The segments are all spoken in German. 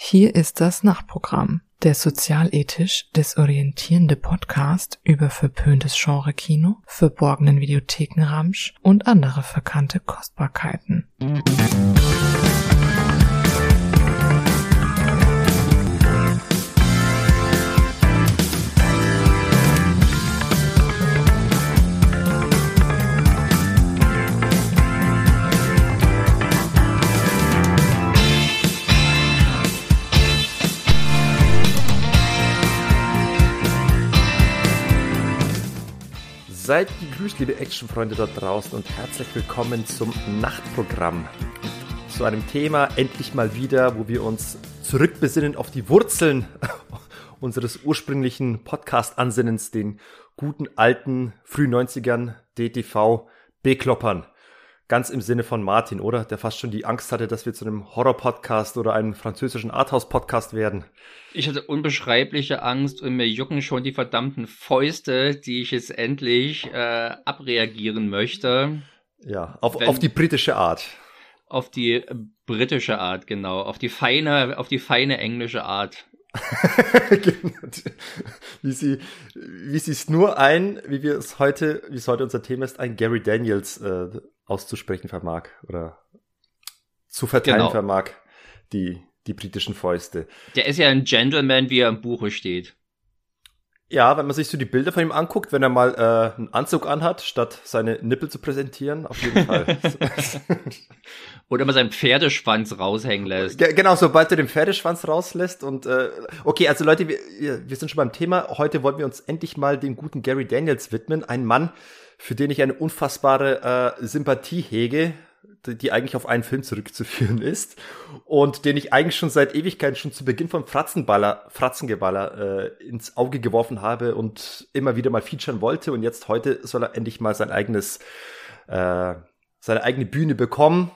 Hier ist das Nachtprogramm, der sozialethisch desorientierende Podcast über verpöntes Genre-Kino, verborgenen Videothekenramsch und andere verkannte Kostbarkeiten. Seid gegrüßt, liebe Actionfreunde da draußen und herzlich willkommen zum Nachtprogramm. Zu einem Thema endlich mal wieder, wo wir uns zurückbesinnen auf die Wurzeln unseres ursprünglichen Podcast-Ansinnens, den guten alten früh 90ern DTV B-Kloppern. Ganz im Sinne von Martin, oder? Der fast schon die Angst hatte, dass wir zu einem Horror-Podcast oder einem französischen Arthouse-Podcast werden. Ich hatte unbeschreibliche Angst und mir jucken schon die verdammten Fäuste, die ich jetzt endlich äh, abreagieren möchte. Ja, auf, auf die britische Art. Auf die britische Art, genau. Auf die feine, auf die feine englische Art. wie sie, wie sie es nur ein, wie wir es heute, wie es heute unser Thema ist, ein Gary Daniels äh, auszusprechen vermag oder zu verteilen genau. vermag, die, die britischen Fäuste. Der ist ja ein Gentleman, wie er im Buche steht. Ja, wenn man sich so die Bilder von ihm anguckt, wenn er mal äh, einen Anzug anhat, statt seine Nippel zu präsentieren, auf jeden Fall. Oder mal seinen Pferdeschwanz raushängen lässt. Genau, sobald er den Pferdeschwanz rauslässt und äh, okay, also Leute, wir, wir sind schon beim Thema. Heute wollen wir uns endlich mal den guten Gary Daniels widmen. Ein Mann, für den ich eine unfassbare äh, Sympathie hege, die eigentlich auf einen Film zurückzuführen ist und den ich eigentlich schon seit Ewigkeiten schon zu Beginn von Fratzenballer, Fratzengeballer äh, ins Auge geworfen habe und immer wieder mal featuren wollte und jetzt heute soll er endlich mal sein eigenes äh, seine eigene Bühne bekommen.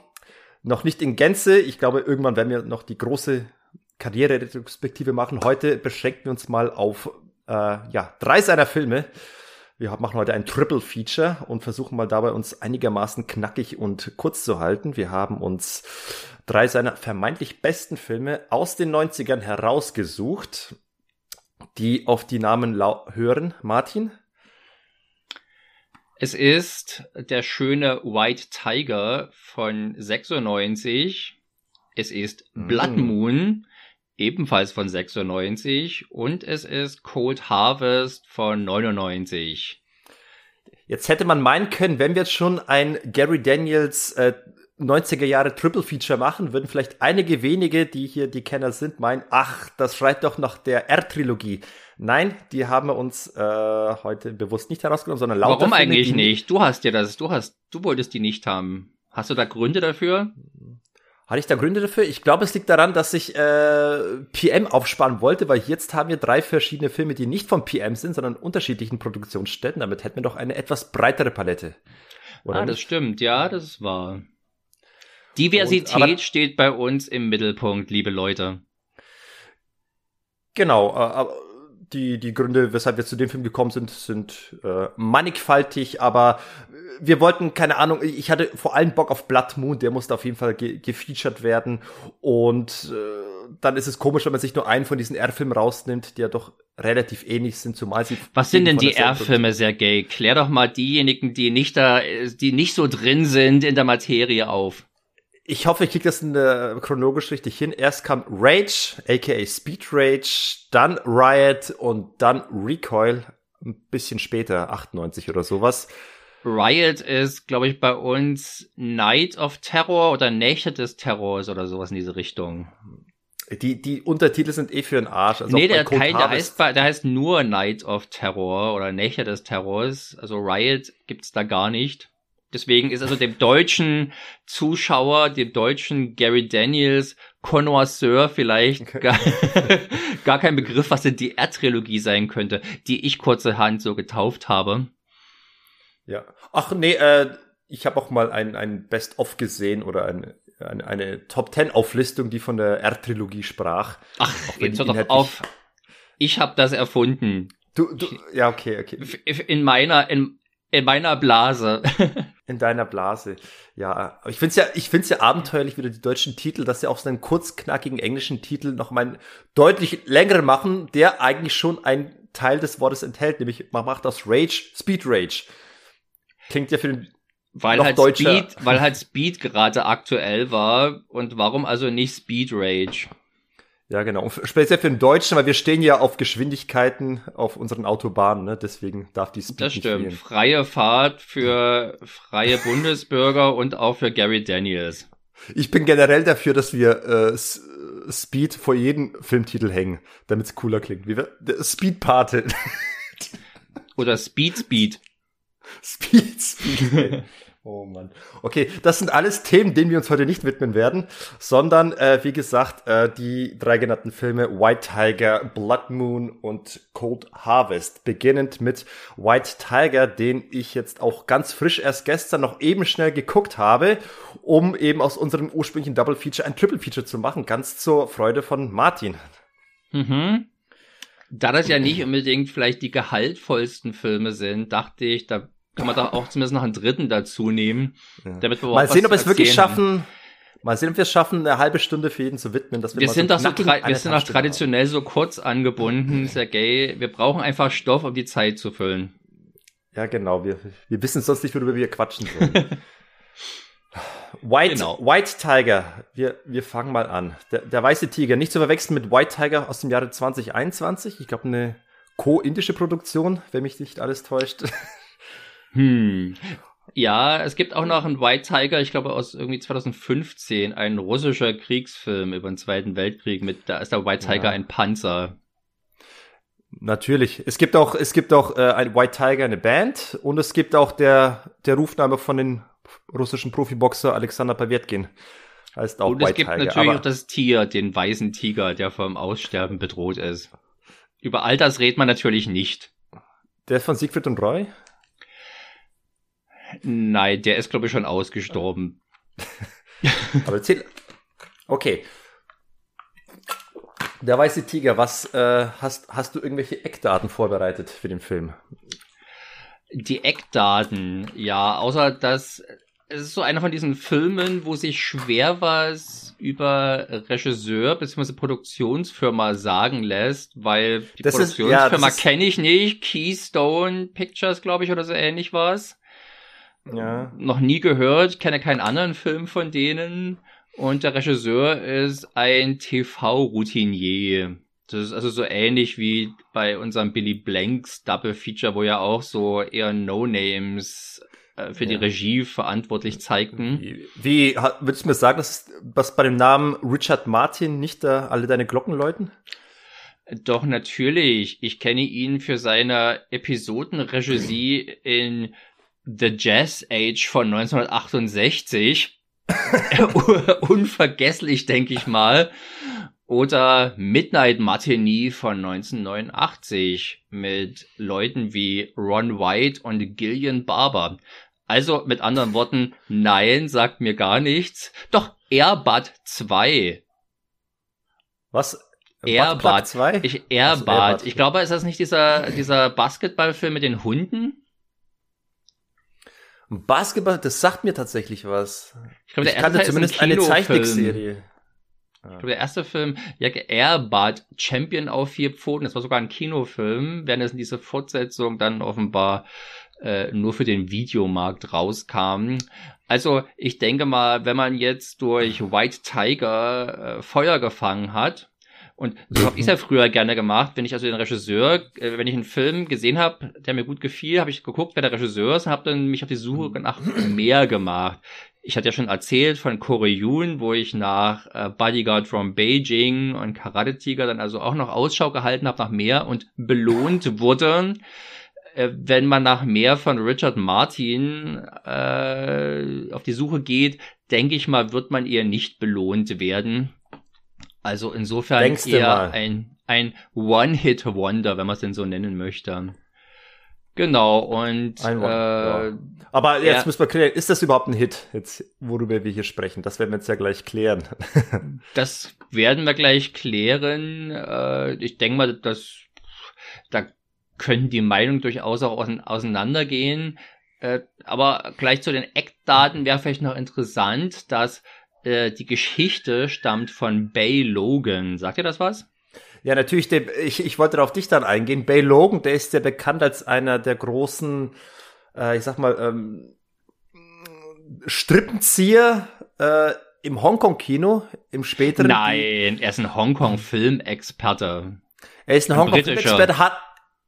Noch nicht in Gänze. Ich glaube, irgendwann werden wir noch die große Karriere-Retrospektive machen. Heute beschränken wir uns mal auf äh, ja drei seiner Filme. Wir machen heute ein Triple Feature und versuchen mal dabei uns einigermaßen knackig und kurz zu halten. Wir haben uns drei seiner vermeintlich besten Filme aus den 90ern herausgesucht, die auf die Namen hören. Martin? Es ist der schöne White Tiger von 96. Es ist Blood mm. Moon ebenfalls von 96 und es ist Cold Harvest von 99. Jetzt hätte man meinen können, wenn wir jetzt schon ein Gary Daniels äh, 90er Jahre Triple Feature machen, würden vielleicht einige wenige, die hier die Kenner sind, meinen, ach, das schreit doch nach der R-Trilogie. Nein, die haben wir uns äh, heute bewusst nicht herausgenommen, sondern lauter Warum eigentlich nicht? Du hast ja das, du hast, du wolltest die nicht haben. Hast du da Gründe dafür? Hatte ich da Gründe dafür? Ich glaube, es liegt daran, dass ich äh, PM aufsparen wollte, weil jetzt haben wir drei verschiedene Filme, die nicht von PM sind, sondern unterschiedlichen Produktionsstätten. Damit hätten wir doch eine etwas breitere Palette. Oder ah, das stimmt, ja, das ist wahr. Diversität Und, aber, steht bei uns im Mittelpunkt, liebe Leute. Genau, äh, die, die Gründe, weshalb wir zu dem Film gekommen sind, sind äh, mannigfaltig, aber wir wollten, keine Ahnung, ich hatte vor allem Bock auf Blood Moon, der musste auf jeden Fall ge gefeatured werden. Und äh, dann ist es komisch, wenn man sich nur einen von diesen R-Filmen rausnimmt, die ja doch relativ ähnlich sind, zumal sie. Was sind denn die R-Filme, Sergej? Klär doch mal diejenigen, die nicht da, die nicht so drin sind in der Materie auf. Ich hoffe, ich kriege das in der chronologisch richtig hin. Erst kam Rage, aka Speed Rage, dann Riot und dann Recoil, ein bisschen später, 98 oder sowas. Riot ist, glaube ich, bei uns Night of Terror oder Nächte des Terrors oder sowas in diese Richtung. Die, die Untertitel sind eh für den Arsch. Also nee, der Teil, der heißt, der heißt nur Night of Terror oder Nächte des Terrors. Also Riot gibt's da gar nicht. Deswegen ist also dem deutschen Zuschauer, dem deutschen Gary Daniels Connoisseur vielleicht okay. gar, gar kein Begriff, was denn die R-Trilogie sein könnte, die ich kurzerhand so getauft habe. Ja. Ach nee, äh, ich habe auch mal ein, ein Best-of gesehen oder ein, eine, eine Top-10-Auflistung, die von der R-Trilogie sprach. Ach, jetzt hör doch auf. Ich habe das erfunden. Du, du, ja, okay, okay. In meiner, in, In meiner Blase. In deiner Blase. Ja, ich find's ja, ich find's ja abenteuerlich, wieder die deutschen Titel, dass sie auch so einen kurzknackigen englischen Titel noch mal einen deutlich längeren machen, der eigentlich schon einen Teil des Wortes enthält, nämlich man macht aus Rage Speed Rage. Klingt ja für den weil noch halt deutscher. Speed, weil halt Speed gerade aktuell war und warum also nicht Speed Rage? Ja, genau. Und speziell für den Deutschen, weil wir stehen ja auf Geschwindigkeiten auf unseren Autobahnen, ne? deswegen darf die Speed Das nicht stimmt. fehlen. Freie Fahrt für freie Bundesbürger und auch für Gary Daniels. Ich bin generell dafür, dass wir äh, Speed vor jedem Filmtitel hängen, damit es cooler klingt. Wie wir, der Speed-Pate. Oder Speed Speed. Speed, Speed. Oh Mann. Okay, das sind alles Themen, denen wir uns heute nicht widmen werden, sondern äh, wie gesagt, äh, die drei genannten Filme White Tiger, Blood Moon und Cold Harvest. Beginnend mit White Tiger, den ich jetzt auch ganz frisch erst gestern noch eben schnell geguckt habe, um eben aus unserem ursprünglichen Double Feature ein Triple Feature zu machen, ganz zur Freude von Martin. Mhm. Da das ja nicht unbedingt vielleicht die gehaltvollsten Filme sind, dachte ich, da kann man da auch zumindest noch einen dritten dazu nehmen. Ja. Damit wir Mal sehen, ob wir es wirklich schaffen. Mal sehen, ob wir es schaffen, eine halbe Stunde für jeden zu widmen. Dass wir, Wir mal sind so doch so wir sind doch Stunde haben. traditionell so kurz angebunden, Sergej. Wir brauchen einfach Stoff, um die Zeit zu füllen. Ja, genau. Wir, wir wissen sonst nicht, worüber wir quatschen sollen. White, Genau. White Tiger. Wir, wir fangen mal an. Der, der weiße Tiger. Nicht zu verwechseln mit White Tiger aus dem Jahre 2021. Ich glaube, eine co-indische Produktion, wenn mich nicht alles täuscht. Hm. Ja, es gibt auch noch einen White Tiger, ich glaube aus irgendwie 2015, ein russischer Kriegsfilm über den Zweiten Weltkrieg mit, da ist der White Tiger Ja. ein Panzer. Natürlich. Es gibt auch, es gibt auch äh, ein White Tiger, eine Band, und es gibt auch der, der Rufname von den russischen Profiboxer Alexander Pawetkin. Heißt auch Und es White gibt Tiger. natürlich auch das Tier, den weißen Tiger, der vom Aussterben bedroht ist. Über all das redet man natürlich nicht. der ist von Siegfried und Roy? Nein, der ist glaube ich schon ausgestorben. Aber erzähl. Okay. Der weiße Tiger, was äh, hast, hast du irgendwelche Eckdaten vorbereitet für den Film? Die Eckdaten, ja, außer dass es ist so einer von diesen Filmen, wo sich schwer was über Regisseur bzw. Produktionsfirma sagen lässt, weil die Das ja, Produktionsfirma ist- kenne ich nicht, Keystone Pictures, glaube ich, oder so ähnlich was. Ja. Noch nie gehört, kenne keinen anderen Film von denen. Und der Regisseur ist ein TV-Routinier. Das ist also so ähnlich wie bei unserem Billy Blanks Double Feature, wo ja auch so eher No-Names äh, für die Ja. Regie verantwortlich zeigten. Wie, wie würdest du mir sagen, dass was bei dem Namen Richard Martin nicht da alle deine Glocken läuten? Doch natürlich, ich kenne ihn für seine Episodenregie in The Jazz Age von 1968. Unvergesslich, denke ich mal. Oder Midnight Matinee von 1989 mit Leuten wie Ron White und Gillian Barber. Also mit anderen Worten, nein, sagt mir gar nichts. Doch Airbud 2. Was? Airbud. Butt 2? Ich, Airbud. Airbud. Ich glaube, ist das nicht dieser, dieser Basketballfilm mit den Hunden? Basketball, das sagt mir tatsächlich was. Ich glaube, Ich der erste kannte Teil ist zumindest ein eine. Zeichentrickserie. Ich glaube, der erste Film, ja, Airbud, Champion auf vier Pfoten, das war sogar ein Kinofilm, während es in diese Fortsetzung dann offenbar äh, nur für den Videomarkt rauskam. Also, ich denke mal, wenn man jetzt durch White Tiger äh, Feuer gefangen hat, und so habe ich ja früher gerne gemacht, wenn ich also den Regisseur, äh, wenn ich einen Film gesehen habe, der mir gut gefiel, habe ich geguckt, wer der Regisseur ist und habe dann mich auf die Suche nach mehr gemacht. Ich hatte ja schon erzählt von Koreun, wo ich nach äh, Bodyguard from Beijing und Karate Tiger dann also auch noch Ausschau gehalten habe nach mehr und belohnt wurde. Äh, wenn man nach mehr von Richard Martin äh, auf die Suche geht, denke ich mal, wird man eher nicht belohnt werden. Also insofern Denkste eher ein, ein One-Hit-Wonder, wenn man es denn so nennen möchte. Genau, und Ein äh, ja. Aber jetzt Ja. müssen wir klären, ist das überhaupt ein Hit, jetzt, worüber wir hier sprechen? Das werden wir jetzt ja gleich klären. Das werden wir gleich klären. Äh, ich denke mal, dass da können die Meinungen durchaus auch ausein- auseinandergehen. Äh, aber gleich zu den Eckdaten wäre vielleicht noch interessant, dass äh, die Geschichte stammt von Bay Logan. Sagt ihr das was? Ja, natürlich, der, ich, ich wollte auf dich dann eingehen. Bay Logan, der ist ja bekannt als einer der großen, äh, ich sag mal, ähm, Strippenzieher äh, im Hongkong-Kino, im späteren. Nein, er ist ein Hongkong-Filmexperte. Er ist ein, ein Hongkong-Filmexperte, hat,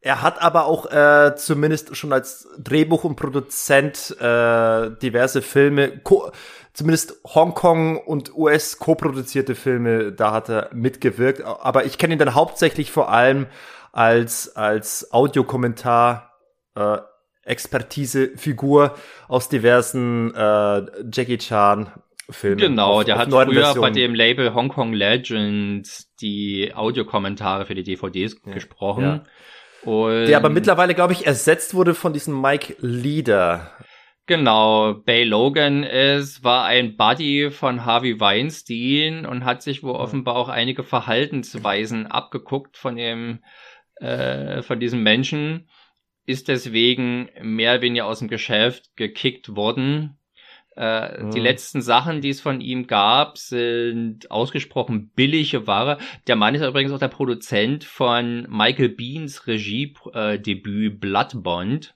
er hat aber auch äh, zumindest schon als Drehbuch und Produzent äh, diverse Filme, zumindest Hongkong und US co-produzierte Filme, da hat er mitgewirkt. Aber ich kenne ihn dann hauptsächlich vor allem als als Audiokommentar äh, Expertise-Figur aus diversen äh, Jackie Chan Filmen. Genau, auf, der auf hat früher Versionen. bei dem Label Hong Kong Legends die Audiokommentare für die DVDs ja, gesprochen. Ja. Und der aber mittlerweile, glaube ich, ersetzt wurde von diesem Mike Leader. Genau, Bay Logan ist, war ein Buddy von Harvey Weinstein und hat sich wohl offenbar auch einige Verhaltensweisen abgeguckt von dem, äh, von diesem Menschen, ist deswegen mehr oder weniger aus dem Geschäft gekickt worden. Äh, mhm. Die letzten Sachen, die es von ihm gab, sind ausgesprochen billige Ware. Der Mann ist übrigens auch der Produzent von Michael Beans Regiedebüt äh, Blood Bond,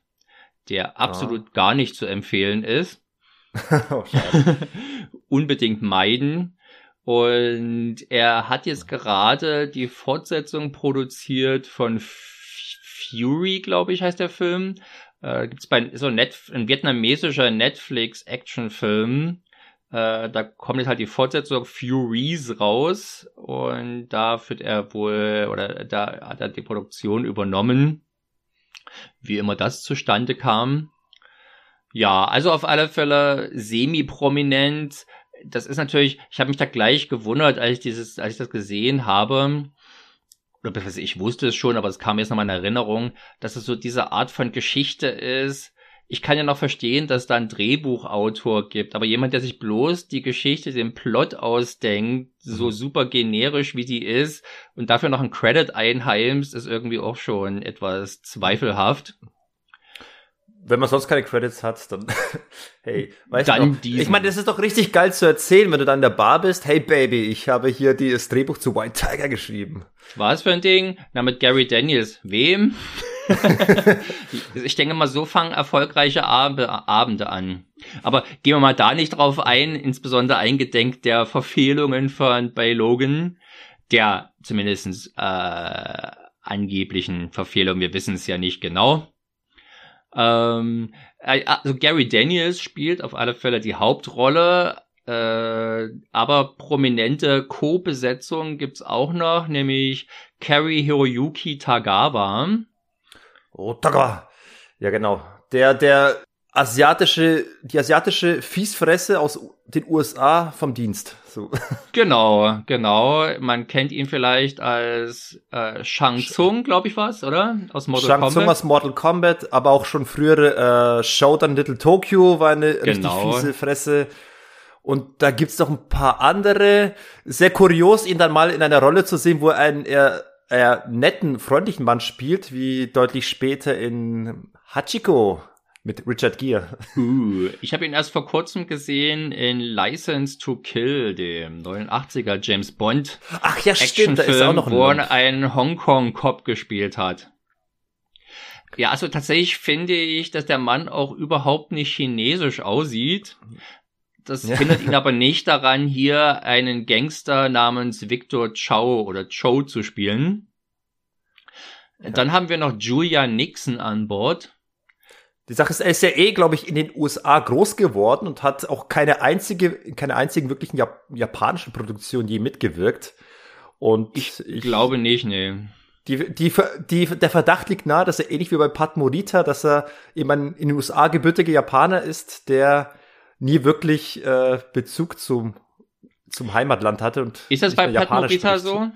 der absolut ja. gar nicht zu empfehlen ist. oh, Unbedingt meiden. Und er hat jetzt gerade die Fortsetzung produziert von Fury, glaube ich, heißt der Film äh, gibt's bei so Net ein vietnamesischer Netflix-Actionfilm. Äh, da kommt jetzt halt die Fortsetzung Furies raus und da wird er wohl oder da hat er die Produktion übernommen. Wie immer das zustande kam. Ja, also auf alle Fälle semi-prominent. Das ist natürlich, ich habe mich da gleich gewundert, als ich dieses, als ich das gesehen habe oder ich wusste es schon, aber es kam jetzt nochmal in Erinnerung, dass es so diese Art von Geschichte ist. Ich kann ja noch verstehen, dass da ein Drehbuchautor gibt, aber jemand, der sich bloß die Geschichte, den Plot ausdenkt, so mhm. super generisch wie die ist und dafür noch einen Credit einheimst, ist irgendwie auch schon etwas zweifelhaft wenn man sonst keine Credits hat, dann hey, weißt dann du, ich meine, das ist doch richtig geil zu erzählen, wenn du dann in der Bar bist. Hey Baby, ich habe hier das Drehbuch zu White Tiger geschrieben. Was für ein Ding? Na mit Gary Daniels. Wem? ich denke mal, so fangen erfolgreiche Ab Abende an. Aber gehen wir mal da nicht drauf ein, insbesondere eingedenk der Verfehlungen von bei Logan, der zumindestens äh, angeblichen Verfehlungen, wir wissen es ja nicht genau. Ähm, äh, also Gary Daniels spielt auf alle Fälle die Hauptrolle, äh, aber prominente Co-Besetzungen gibt's auch noch, nämlich Carrie Hiroyuki Tagawa. Oh, Tagawa. Ja, genau. Der, der asiatische, die asiatische Fiesfresse aus den USA vom Dienst. So. Genau, genau. Man kennt ihn vielleicht als äh, Shang Tsung, glaube ich was, oder? Aus Mortal Shang Kombat. Shang Tsung aus Mortal Kombat, aber auch schon frühere äh, Showdown Little Tokyo war eine genau. richtig fiese Fresse. Und da gibt's noch ein paar andere. Sehr kurios, ihn dann mal in einer Rolle zu sehen, wo er einen eher, eher netten, freundlichen Mann spielt, wie deutlich später in Hachiko mit Richard Gere. Uh, ich habe ihn erst vor kurzem gesehen in License to Kill, dem 89er James Bond. Ach ja, stimmt, da ist auch noch ein wo er einen Hongkong-Cop gespielt hat. Ja, also tatsächlich finde ich, dass der Mann auch überhaupt nicht chinesisch aussieht. Das ja. hindert ihn aber nicht daran, hier einen Gangster namens Victor Chow oder Chow zu spielen. Ja. Dann haben wir noch Julia Nixon an Bord. Die Sache ist, er ist ja eh, glaube ich, in den USA groß geworden und hat auch keine einzige, keine einzigen wirklichen Jap japanischen Produktionen je mitgewirkt. Und ich, ich glaube nicht, nee. Die, die, die, der Verdacht liegt nahe, dass er ähnlich wie bei Pat Morita, dass er eben ein in den USA gebürtiger Japaner ist, der nie wirklich äh, Bezug zum, zum Heimatland hatte. Und ist das bei Pat Morita so?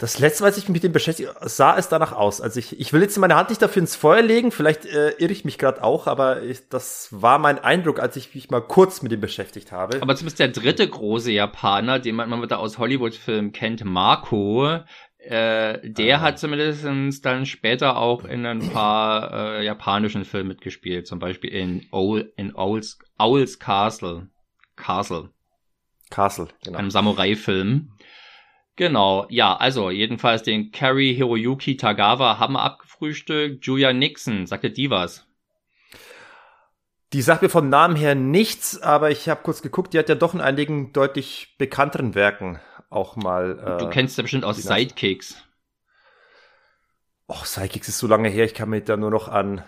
Das letzte, was ich mich mit dem beschäftigt, sah es danach aus. Also ich, ich will jetzt meine Hand nicht dafür ins Feuer legen, vielleicht äh, irre ich mich gerade auch, aber ich, das war mein Eindruck, als ich mich mal kurz mit dem beschäftigt habe. Aber zumindest der dritte große Japaner, den man, man da aus Hollywood-Filmen kennt, Marco, Äh, der ah. hat zumindest dann später auch in ein paar äh, japanischen Filmen mitgespielt, zum Beispiel in, Owl, in Owl's, Owl's Castle. Castle. Castle, genau. Einem Samurai-Film. Genau, ja, also jedenfalls den Carrie Hiroyuki Tagawa haben wir abgefrühstückt. Julia Nixon, sagte die was? Die sagt mir vom Namen her nichts, aber ich habe kurz geguckt, die hat ja doch in einigen deutlich bekannteren Werken auch mal. Äh, du kennst ja bestimmt aus Sidekicks. Och, Sidekicks ist so lange her, ich kann mich da nur noch an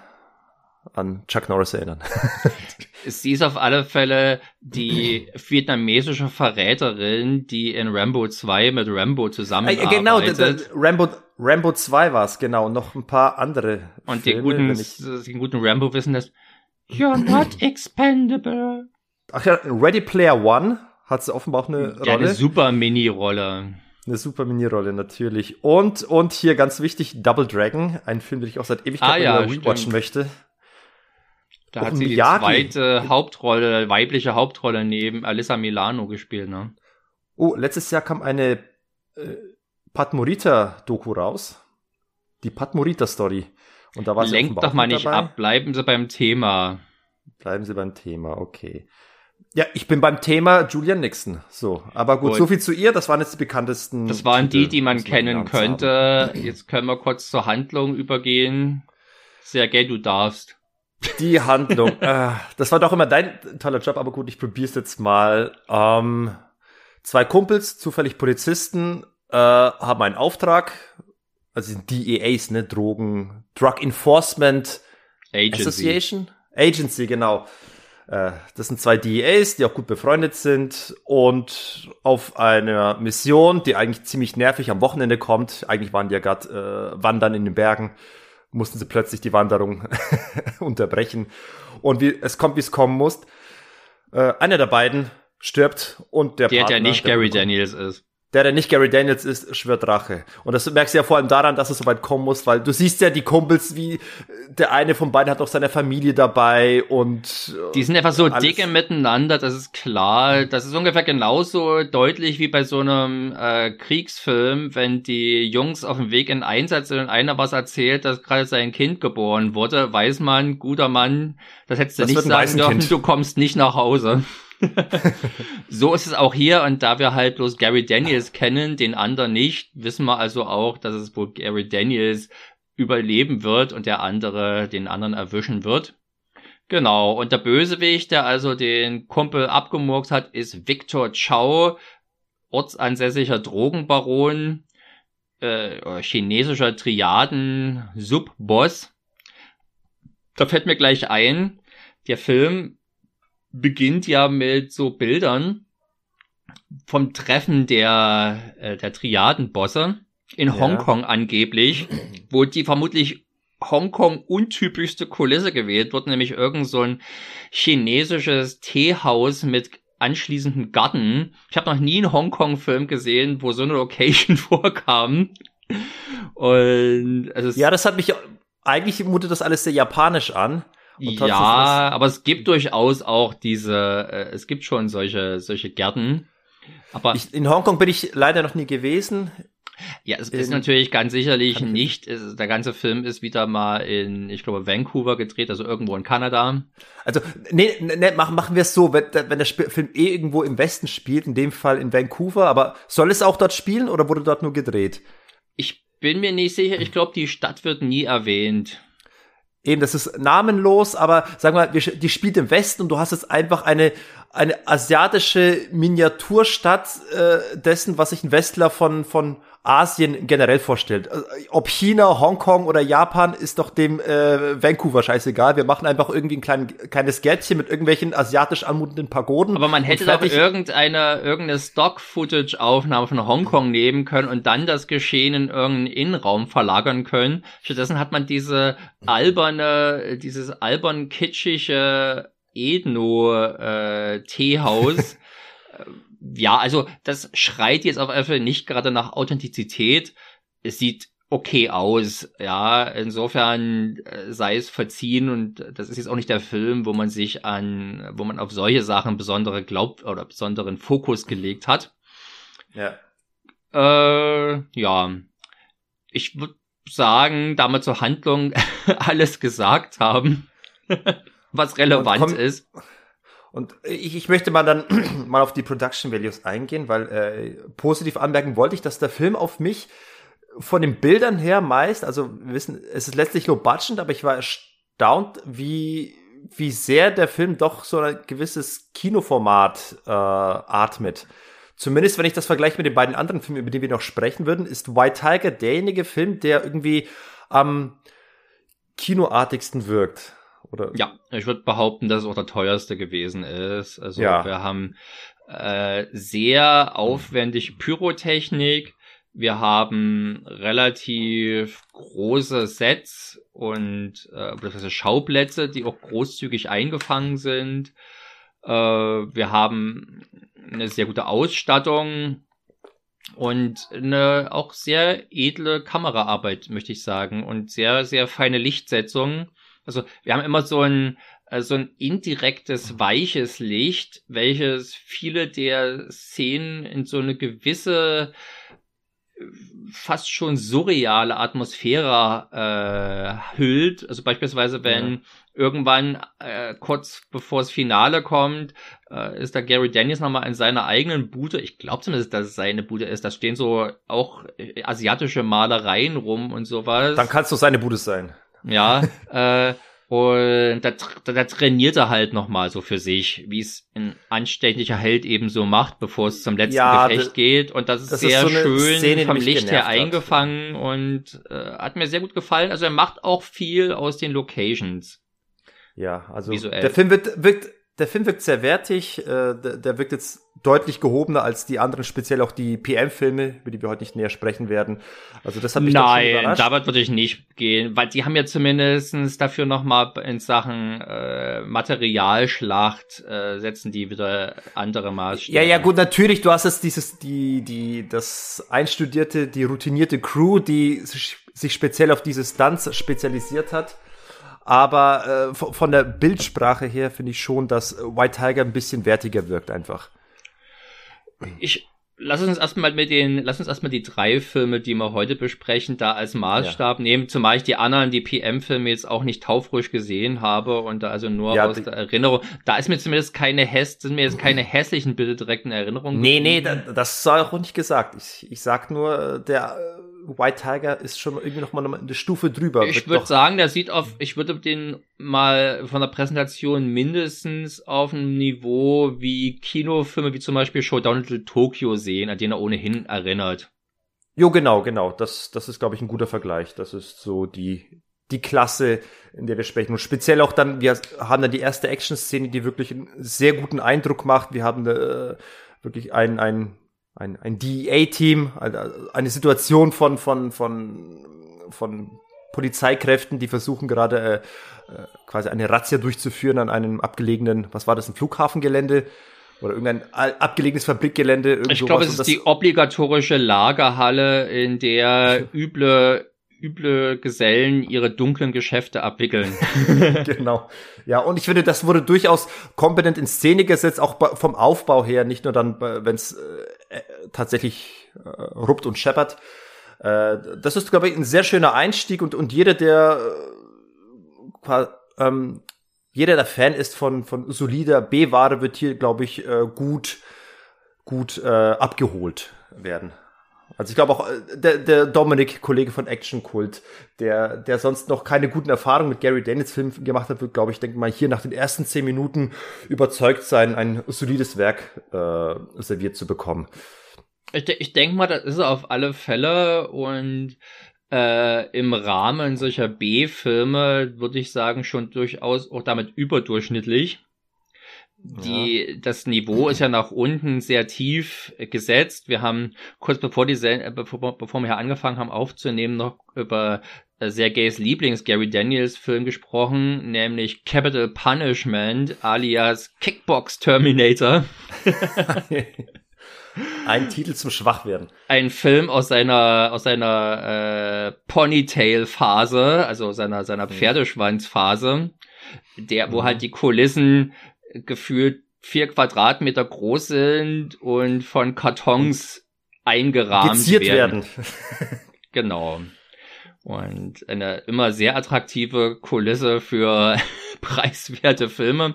an Chuck Norris erinnern. Sie ist auf alle Fälle die vietnamesische Verräterin, die in Rambo 2 mit Rambo zusammenarbeitet. Äh, genau, Rambo, Rambo 2 war es, genau. Und noch ein paar andere Und Filme, den guten, ich... den guten Rambo wissen das. You're not expendable. Ach ja, Ready Player One hat sie offenbar auch eine ja, Rolle. Eine super Mini-Rolle. Eine super Mini-Rolle, natürlich. Und, und hier ganz wichtig, Double Dragon, ein Film, den ich auch seit Ewigkeit ah, ja, rewatchen möchte. Da hat sie die zweite Hauptrolle, weibliche Hauptrolle neben Alyssa Milano gespielt, ne? Oh, letztes Jahr kam eine äh, Pat Morita-Doku raus. Die Pat Morita-Story. Und da war sie Lenkt doch mal nicht dabei. ab, bleiben Sie beim Thema. Bleiben Sie beim Thema, okay. Ja, ich bin beim Thema Julian Nixon. So, aber gut, gut. so viel zu ihr. Das waren jetzt die bekanntesten. Das waren Titel, die, die man kennen könnte. Haben. Jetzt können wir kurz zur Handlung übergehen. Sehr gay, du darfst. Die Handlung. äh, das war doch immer dein toller Job, aber gut, ich probier's jetzt mal. Ähm, zwei Kumpels, zufällig Polizisten, äh, haben einen Auftrag. Also DEAs, ne, Drogen, Drug Enforcement Agency. Association. Agency, genau. Äh, das sind zwei DEAs, die auch gut befreundet sind und auf einer Mission, die eigentlich ziemlich nervig am Wochenende kommt. Eigentlich waren die ja gerade äh, wandern in den Bergen, mussten sie plötzlich die Wanderung unterbrechen. Und wie es kommt, wie es kommen muss. Äh, einer der beiden stirbt und der, der Partner, der nicht Gary Daniels ist der, der nicht Gary Daniels ist, schwört Rache. Und das merkst du ja vor allem daran, dass es so weit kommen muss, weil du siehst ja die Kumpels, wie der eine von beiden hat auch seine Familie dabei und äh, die sind einfach so alles. dicke miteinander, das ist klar. Das ist ungefähr genauso deutlich wie bei so einem äh, Kriegsfilm, wenn die Jungs auf dem Weg in Einsatz sind und einer was erzählt, dass gerade sein Kind geboren wurde, weiß man, guter Mann, das hättest du das nicht sagen dürfen, du kommst nicht nach Hause. so ist es auch hier und da wir halt bloß Gary Daniels kennen, den anderen nicht, wissen wir also auch, dass es wohl Gary Daniels überleben wird und der andere den anderen erwischen wird. Genau, und der Bösewicht, der also den Kumpel abgemurkt hat, ist Victor Chow, ortsansässiger Drogenbaron, äh, chinesischer Triaden-Subboss. Da fällt mir gleich ein, der Film beginnt ja mit so Bildern vom Treffen der, äh, der Triadenbosse in ja. Hongkong angeblich, wo die vermutlich Hongkong untypischste Kulisse gewählt wird, nämlich irgend so ein chinesisches Teehaus mit anschließendem Garten. Ich habe noch nie einen Hongkong-Film gesehen, wo so eine Location vorkam. Und also ja, das hat mich eigentlich mutet das alles sehr japanisch an. Ja, aber es gibt durchaus auch diese, äh, es gibt schon solche, solche Gärten. Aber ich, in Hongkong bin ich leider noch nie gewesen. Ja, es ist natürlich ganz sicherlich nicht, es, der ganze Film ist wieder mal in, ich glaube, Vancouver gedreht, also irgendwo in Kanada. Also, nee, nee machen, machen wir es so, wenn, wenn der Sp Film eh irgendwo im Westen spielt, in dem Fall in Vancouver, aber soll es auch dort spielen oder wurde dort nur gedreht? Ich bin mir nicht sicher, ich glaube, die Stadt wird nie erwähnt. Eben, das ist namenlos, aber sagen wir, die spielt im Westen und du hast jetzt einfach eine, eine asiatische Miniaturstadt äh, dessen, was sich ein Westler von, von Asien generell vorstellt. Also, ob China, Hongkong oder Japan, ist doch dem äh, Vancouver scheißegal. Wir machen einfach irgendwie ein klein, kleines Gärtchen mit irgendwelchen asiatisch anmutenden Pagoden. Aber man hätte doch irgendeine, irgendeine Stock-Footage-Aufnahme von Hongkong nehmen können und dann das Geschehen in irgendeinen Innenraum verlagern können. Stattdessen hat man diese alberne, dieses albern kitschige Ethno-Teehaus. Äh, ja, also das schreit jetzt auf Fall nicht gerade nach Authentizität. Es sieht okay aus, ja, insofern äh, sei es verziehen und das ist jetzt auch nicht der Film, wo man sich an, wo man auf solche Sachen besondere Glaub oder besonderen Fokus gelegt hat. Ja. Äh, ja. ich würde sagen, damit zur Handlung alles gesagt haben, was relevant komm, ist. Und ich, ich möchte mal dann mal auf die Production Values eingehen, weil äh, positiv anmerken wollte ich, dass der Film auf mich von den Bildern her meist, also wir wissen, es ist letztlich low budget, aber ich war erstaunt, wie wie sehr der Film doch so ein gewisses Kinoformat äh, atmet. Zumindest wenn ich das vergleiche mit den beiden anderen Filmen, über die wir noch sprechen würden, ist White Tiger derjenige Film, der irgendwie am kinoartigsten wirkt. Oder? Ja, ich würde behaupten, dass es auch der teuerste gewesen ist. Also ja. wir haben äh, sehr aufwendig Pyrotechnik. Wir haben relativ große Sets und äh, Schauplätze, die auch großzügig eingefangen sind. Äh, wir haben eine sehr gute Ausstattung und eine auch sehr edle Kameraarbeit, möchte ich sagen, und sehr, sehr feine Lichtsetzung. Also wir haben immer so ein, äh, so ein indirektes, weiches Licht, welches viele der Szenen in so eine gewisse fast schon surreale Atmosphäre äh, hüllt. Also beispielsweise, wenn ja. irgendwann äh, kurz bevor das Finale kommt, äh, ist da Gary Daniels nochmal in seiner eigenen Bude. Ich glaube zumindest, dass es seine Bude ist. Da stehen so auch äh, asiatische Malereien rum und sowas. Dann kann es doch seine Bude sein. Ja, äh, und da, da trainiert er halt nochmal so für sich, wie es ein anständiger Held eben so macht, bevor es zum letzten ja, Gefecht geht. Und das ist das sehr ist so schön Szene, vom Licht her eingefangen hat. und äh, hat mir sehr gut gefallen. Also er macht auch viel aus den Locations. Ja, also visuell. der Film wird, wirkt der Film wirkt sehr wertig, äh, der, der wirkt jetzt deutlich gehobener als die anderen, speziell auch die PM-Filme, über die wir heute nicht näher sprechen werden. Also das hat mich Nein, damit würde ich nicht gehen, weil die haben ja zumindestens dafür nochmal in Sachen äh, Materialschlacht äh, setzen die wieder andere Maßstäbe. Ja, ja, gut, natürlich, du hast jetzt dieses, die, die, das einstudierte, die routinierte Crew, die sich, sich speziell auf diese Stunts spezialisiert hat. Aber äh, von der Bildsprache her finde ich schon, dass White Tiger ein bisschen wertiger wirkt einfach. Ich lass uns erstmal mit den, lass uns erstmal die drei Filme, die wir heute besprechen, da als Maßstab ja. nehmen. Zumal ich die anderen, die PM-Filme jetzt auch nicht taufrisch gesehen habe und da also nur ja, aus der Erinnerung. Da ist mir zumindest keine häss, sind mir jetzt keine hässlichen Bilder direkt in Erinnerung. Nee, nee, da, das sei auch nicht gesagt. Ich, ich sag nur, der White Tiger ist schon irgendwie noch mal eine Stufe drüber. Ich würde sagen, der sieht auf, ich würde den mal von der Präsentation mindestens auf einem Niveau wie Kinofilme wie zum Beispiel Showdown Little Tokyo sehen, an den er ohnehin erinnert. Jo, genau, genau. Das, das ist, glaube ich, ein guter Vergleich. Das ist so die, die Klasse, in der wir sprechen. Und speziell auch dann, wir haben dann die erste Action-Szene, die wirklich einen sehr guten Eindruck macht. Wir haben äh, wirklich ein, ein ein, ein DEA-Team, eine Situation von, von, von, von Polizeikräften, die versuchen gerade äh, äh, quasi eine Razzia durchzuführen an einem abgelegenen, was war das, ein Flughafengelände oder irgendein abgelegenes Fabrikgelände. Ich glaube, es ist die obligatorische Lagerhalle, in der üble üble Gesellen ihre dunklen Geschäfte abwickeln. genau. Ja, und ich finde, das wurde durchaus kompetent in Szene gesetzt, auch vom Aufbau her, nicht nur dann, wenn es äh, äh, tatsächlich äh, ruppt und scheppert. Äh, das ist, glaube ich, ein sehr schöner Einstieg und, und jeder, der äh, ähm, jeder, der Fan ist von, von solider B-Ware, wird hier, glaube ich, äh, gut, gut äh, abgeholt werden. Also ich glaube auch äh, der, der Dominik, Kollege von Action Cult, der, der sonst noch keine guten Erfahrungen mit Gary Daniels Film gemacht hat, wird, glaube ich, denke mal, hier nach den ersten zehn Minuten überzeugt sein, ein solides Werk äh, serviert zu bekommen. Ich, ich denke mal, das ist auf alle Fälle und äh, im Rahmen solcher B-Filme würde ich sagen schon durchaus auch damit überdurchschnittlich. Die, ja. das Niveau ist ja nach unten sehr tief gesetzt. Wir haben kurz bevor die, äh, bevor, bevor wir hier angefangen haben aufzunehmen, noch über äh, Sergejs Lieblings Gary Daniels Film gesprochen, nämlich Capital Punishment alias Kickbox Terminator. Ein Titel zum Schwachwerden. Ein Film aus seiner aus seiner äh, Ponytail-Phase, also seiner seiner mhm. Pferdeschwanz-Phase, der wo mhm. halt die Kulissen gefühlt vier Quadratmeter groß sind und von Kartons eingerahmt Geziert werden. genau. und eine immer sehr attraktive Kulisse für preiswerte Filme.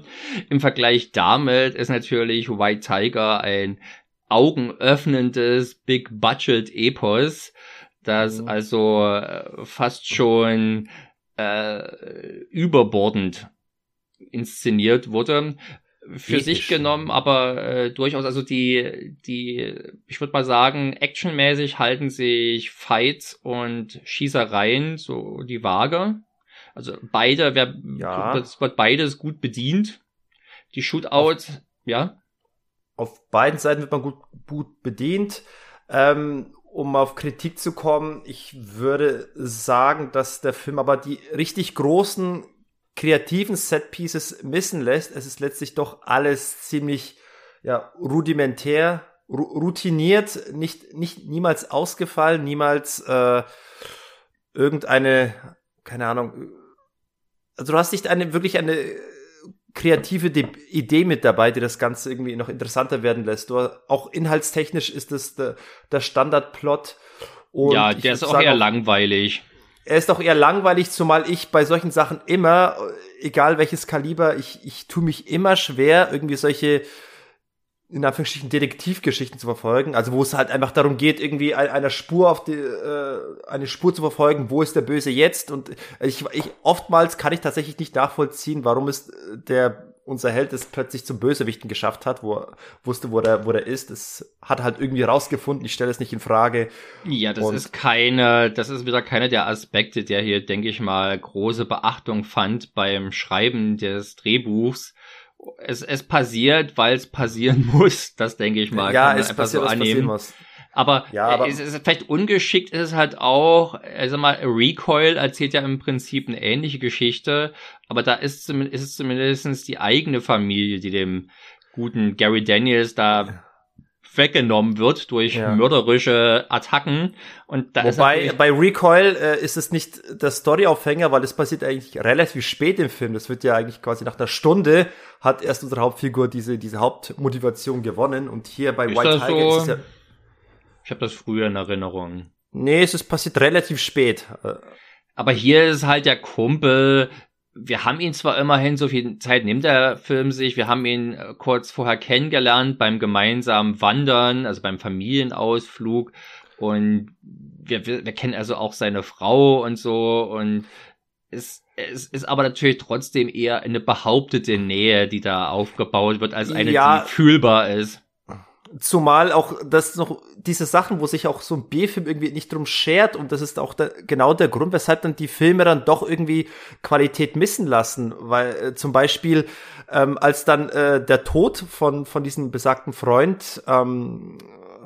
Im Vergleich damit ist natürlich White Tiger ein augenöffnendes Big-Budget-Epos, das mhm. also äh, fast schon äh, überbordend inszeniert wurde für Episch. sich genommen, aber äh, durchaus, also die, die, ich würde mal sagen, actionmäßig halten sich Fights und Schießereien so die Waage. Also beide, wer, ja. das wird beides gut bedient. Die Shootouts, auf, ja. Auf beiden Seiten wird man gut, gut bedient. Ähm, um auf Kritik zu kommen, ich würde sagen, dass der Film aber die richtig großen kreativen Set-Pieces missen lässt. Es ist letztlich doch alles ziemlich ja, rudimentär, routiniert, nicht, nicht niemals ausgefallen, niemals äh, irgendeine, keine Ahnung, also du hast nicht eine wirklich eine kreative De Idee mit dabei, die das Ganze irgendwie noch interessanter werden lässt. Du, auch inhaltstechnisch ist das der, der Standardplot. Und ja, der ist auch sagen, eher langweilig er ist auch eher langweilig, zumal ich bei solchen Sachen immer, egal welches Kaliber, ich, ich tue mich immer schwer, irgendwie solche in Anführungsstrichen Detektivgeschichten zu verfolgen, also wo es halt einfach darum geht, irgendwie einer Spur auf die, äh, eine Spur zu verfolgen, wo ist der Böse jetzt? Und ich, ich oftmals kann ich tatsächlich nicht nachvollziehen, warum ist der unser Held es plötzlich zum Bösewichten geschafft hat, wo er wusste, wo er, wo er ist. Das hat halt irgendwie rausgefunden. Ich stelle es nicht in Frage. Ja, das Und ist keine, das ist wieder keiner der Aspekte, der hier, denke ich mal, große Beachtung fand beim Schreiben des Drehbuchs. Es, es passiert, weil es passieren muss. Das denke ich mal. Ja, es passiert, so annehmen. Was aber, ja, aber es ist vielleicht ungeschickt, ist es halt auch, also mal, Recoil erzählt ja im Prinzip eine ähnliche Geschichte, aber da ist, ist es zumindest die eigene Familie, die dem guten Gary Daniels da weggenommen wird durch ja. mörderische Attacken. Und da Wobei, bei Recoil äh, ist es nicht der Storyaufhänger, weil es passiert eigentlich relativ spät im Film. Das wird ja eigentlich quasi nach einer Stunde hat erst unsere Hauptfigur diese, diese Hauptmotivation gewonnen. Und hier bei ist White Tiger so? ist es ja ich habe das früher in Erinnerung. Nee, es ist passiert relativ spät. Aber hier ist halt der Kumpel. Wir haben ihn zwar immerhin, so viel Zeit nimmt der Film sich, wir haben ihn äh, kurz vorher kennengelernt beim gemeinsamen Wandern, also beim Familienausflug. Und wir, wir, wir kennen also auch seine Frau und so. Und es, es ist aber natürlich trotzdem eher eine behauptete Nähe, die da aufgebaut wird, als eine, ja, die fühlbar ist. Zumal auch das noch diese Sachen, wo sich auch so ein B-Film irgendwie nicht drum schert und das ist auch der, genau der Grund, weshalb dann die Filme dann doch irgendwie Qualität missen lassen, weil äh, zum Beispiel ähm, als dann äh, der Tod von von diesem besagten Freund ähm,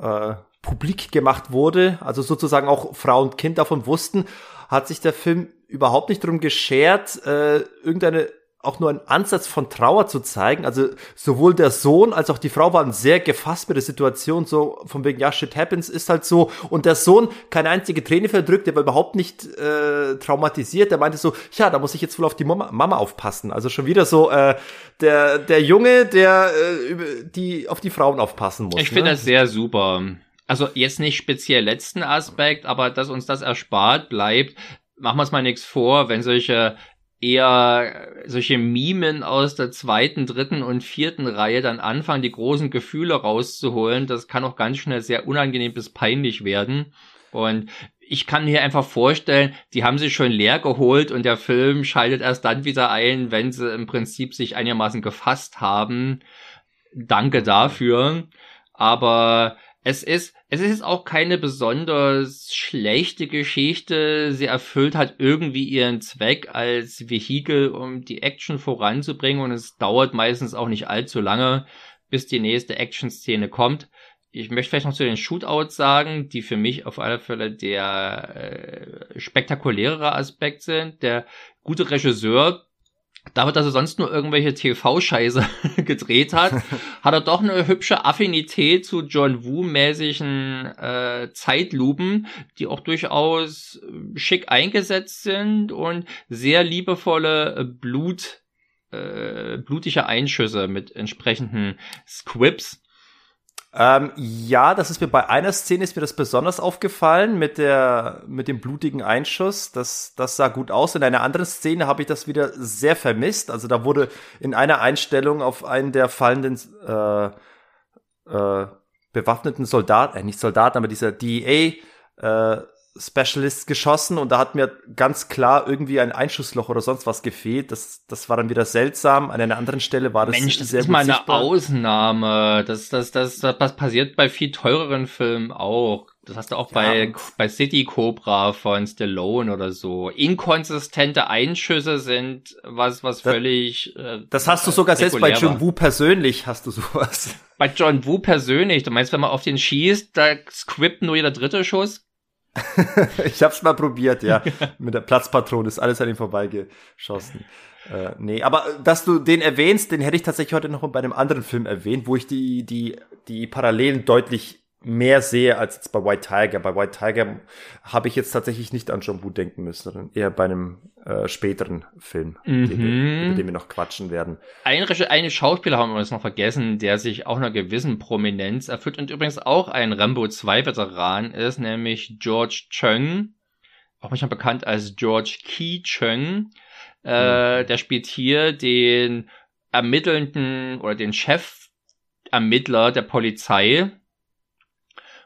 äh, publik gemacht wurde, also sozusagen auch Frau und Kind davon wussten, hat sich der Film überhaupt nicht drum geschert, äh, irgendeine auch nur einen Ansatz von Trauer zu zeigen. Also sowohl der Sohn als auch die Frau waren sehr gefasst mit der Situation, so von wegen, ja, shit happens, ist halt so. Und der Sohn keine einzige Träne verdrückt, der war überhaupt nicht äh, traumatisiert. Der meinte so, ja, da muss ich jetzt wohl auf die Mama, Mama aufpassen. Also schon wieder so äh, der, der Junge, der äh, die auf die Frauen aufpassen muss. Ich ne? finde das sehr super. Also jetzt nicht speziell letzten Aspekt, aber dass uns das erspart bleibt, machen wir es mal nichts vor, wenn solche eher solche Mimen aus der zweiten, dritten und vierten Reihe dann anfangen, die großen Gefühle rauszuholen. Das kann auch ganz schnell sehr unangenehm bis peinlich werden. Und ich kann mir einfach vorstellen, die haben sich schon leer geholt und der Film schaltet erst dann wieder ein, wenn sie im Prinzip sich einigermaßen gefasst haben. Danke dafür. Aber es ist, es ist jetzt auch keine besonders schlechte Geschichte. Sie erfüllt halt irgendwie ihren Zweck als Vehikel, um die Action voranzubringen und es dauert meistens auch nicht allzu lange, bis die nächste Action-Szene kommt. Ich möchte vielleicht noch zu den Shootouts sagen, die für mich auf alle Fälle der äh, spektakulärere Aspekt sind. Der gute Regisseur Dafür, dass er sonst nur irgendwelche TV-Scheiße gedreht hat, hat er doch eine hübsche Affinität zu John Woo-mäßigen äh, Zeitlupen, die auch durchaus äh, schick eingesetzt sind und sehr liebevolle äh, Blut, äh, blutige Einschüsse mit entsprechenden Squibs. Ähm, ja, das ist mir bei einer Szene ist mir das besonders aufgefallen mit der mit dem blutigen Einschuss. Das das sah gut aus. In einer anderen Szene habe ich das wieder sehr vermisst. Also da wurde in einer Einstellung auf einen der fallenden äh, äh, bewaffneten Soldaten, äh, nicht Soldaten, aber dieser DEA äh, Specialist geschossen und da hat mir ganz klar irgendwie ein Einschussloch oder sonst was gefehlt. Das, das war dann wieder seltsam. An einer anderen Stelle war das Mensch, das sehr ist mal eine sichtbar. Ausnahme. Das, das, das, das passiert bei viel teureren Filmen auch. Das hast du auch ja, bei, bei City Cobra von Stallone oder so. Inkonsistente Einschüsse sind was, was das, völlig. Äh, das hast du sogar selbst bei John Woo persönlich hast du sowas. Bei John Woo persönlich. Du meinst, wenn man auf den schießt, da script nur jeder dritte Schuss? ich hab's mal probiert, ja. Mit der Platzpatrone ist alles an ihm vorbeigeschossen. Äh, nee, aber dass du den erwähnst, den hätte ich tatsächlich heute noch bei einem anderen Film erwähnt, wo ich die, die, die Parallelen deutlich mehr sehe als jetzt bei White Tiger. Bei White Tiger habe ich jetzt tatsächlich nicht an John Woo denken müssen, sondern eher bei einem äh, späteren Film, mhm. den wir, über den wir noch quatschen werden. Ein, eine Schauspieler haben wir uns noch vergessen, der sich auch einer gewissen Prominenz erfüllt und übrigens auch ein Rambo 2 Veteran ist, nämlich George Chung, auch manchmal bekannt als George Key Chung. Äh, mhm. Der spielt hier den ermittelnden oder den Chefermittler der Polizei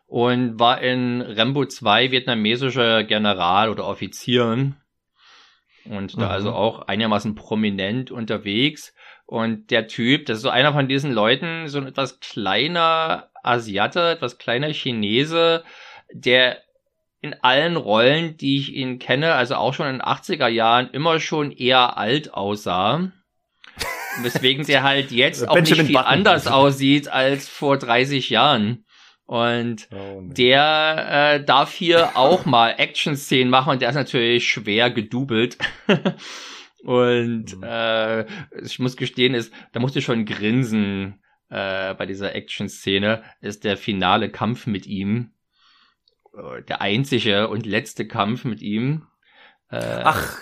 und war in Rambo 2 vietnamesischer General oder Offizier und da also mhm. auch einigermaßen prominent unterwegs. Und der Typ, das ist so einer von diesen Leuten, so ein etwas kleiner Asiate, etwas kleiner Chinese, der in allen Rollen, die ich ihn kenne, also auch schon in den 80er Jahren, immer schon eher alt aussah. Weswegen der halt jetzt auch nicht viel anders aussieht als vor 30 Jahren. Und oh, der äh, darf hier auch mal Action-Szenen machen und der ist natürlich schwer gedoubelt. und mhm. äh, ich muss gestehen, ist, da musste ich schon grinsen äh, bei dieser Action-Szene. Ist der finale Kampf mit ihm. Äh, der einzige und letzte Kampf mit ihm. Äh, Ach,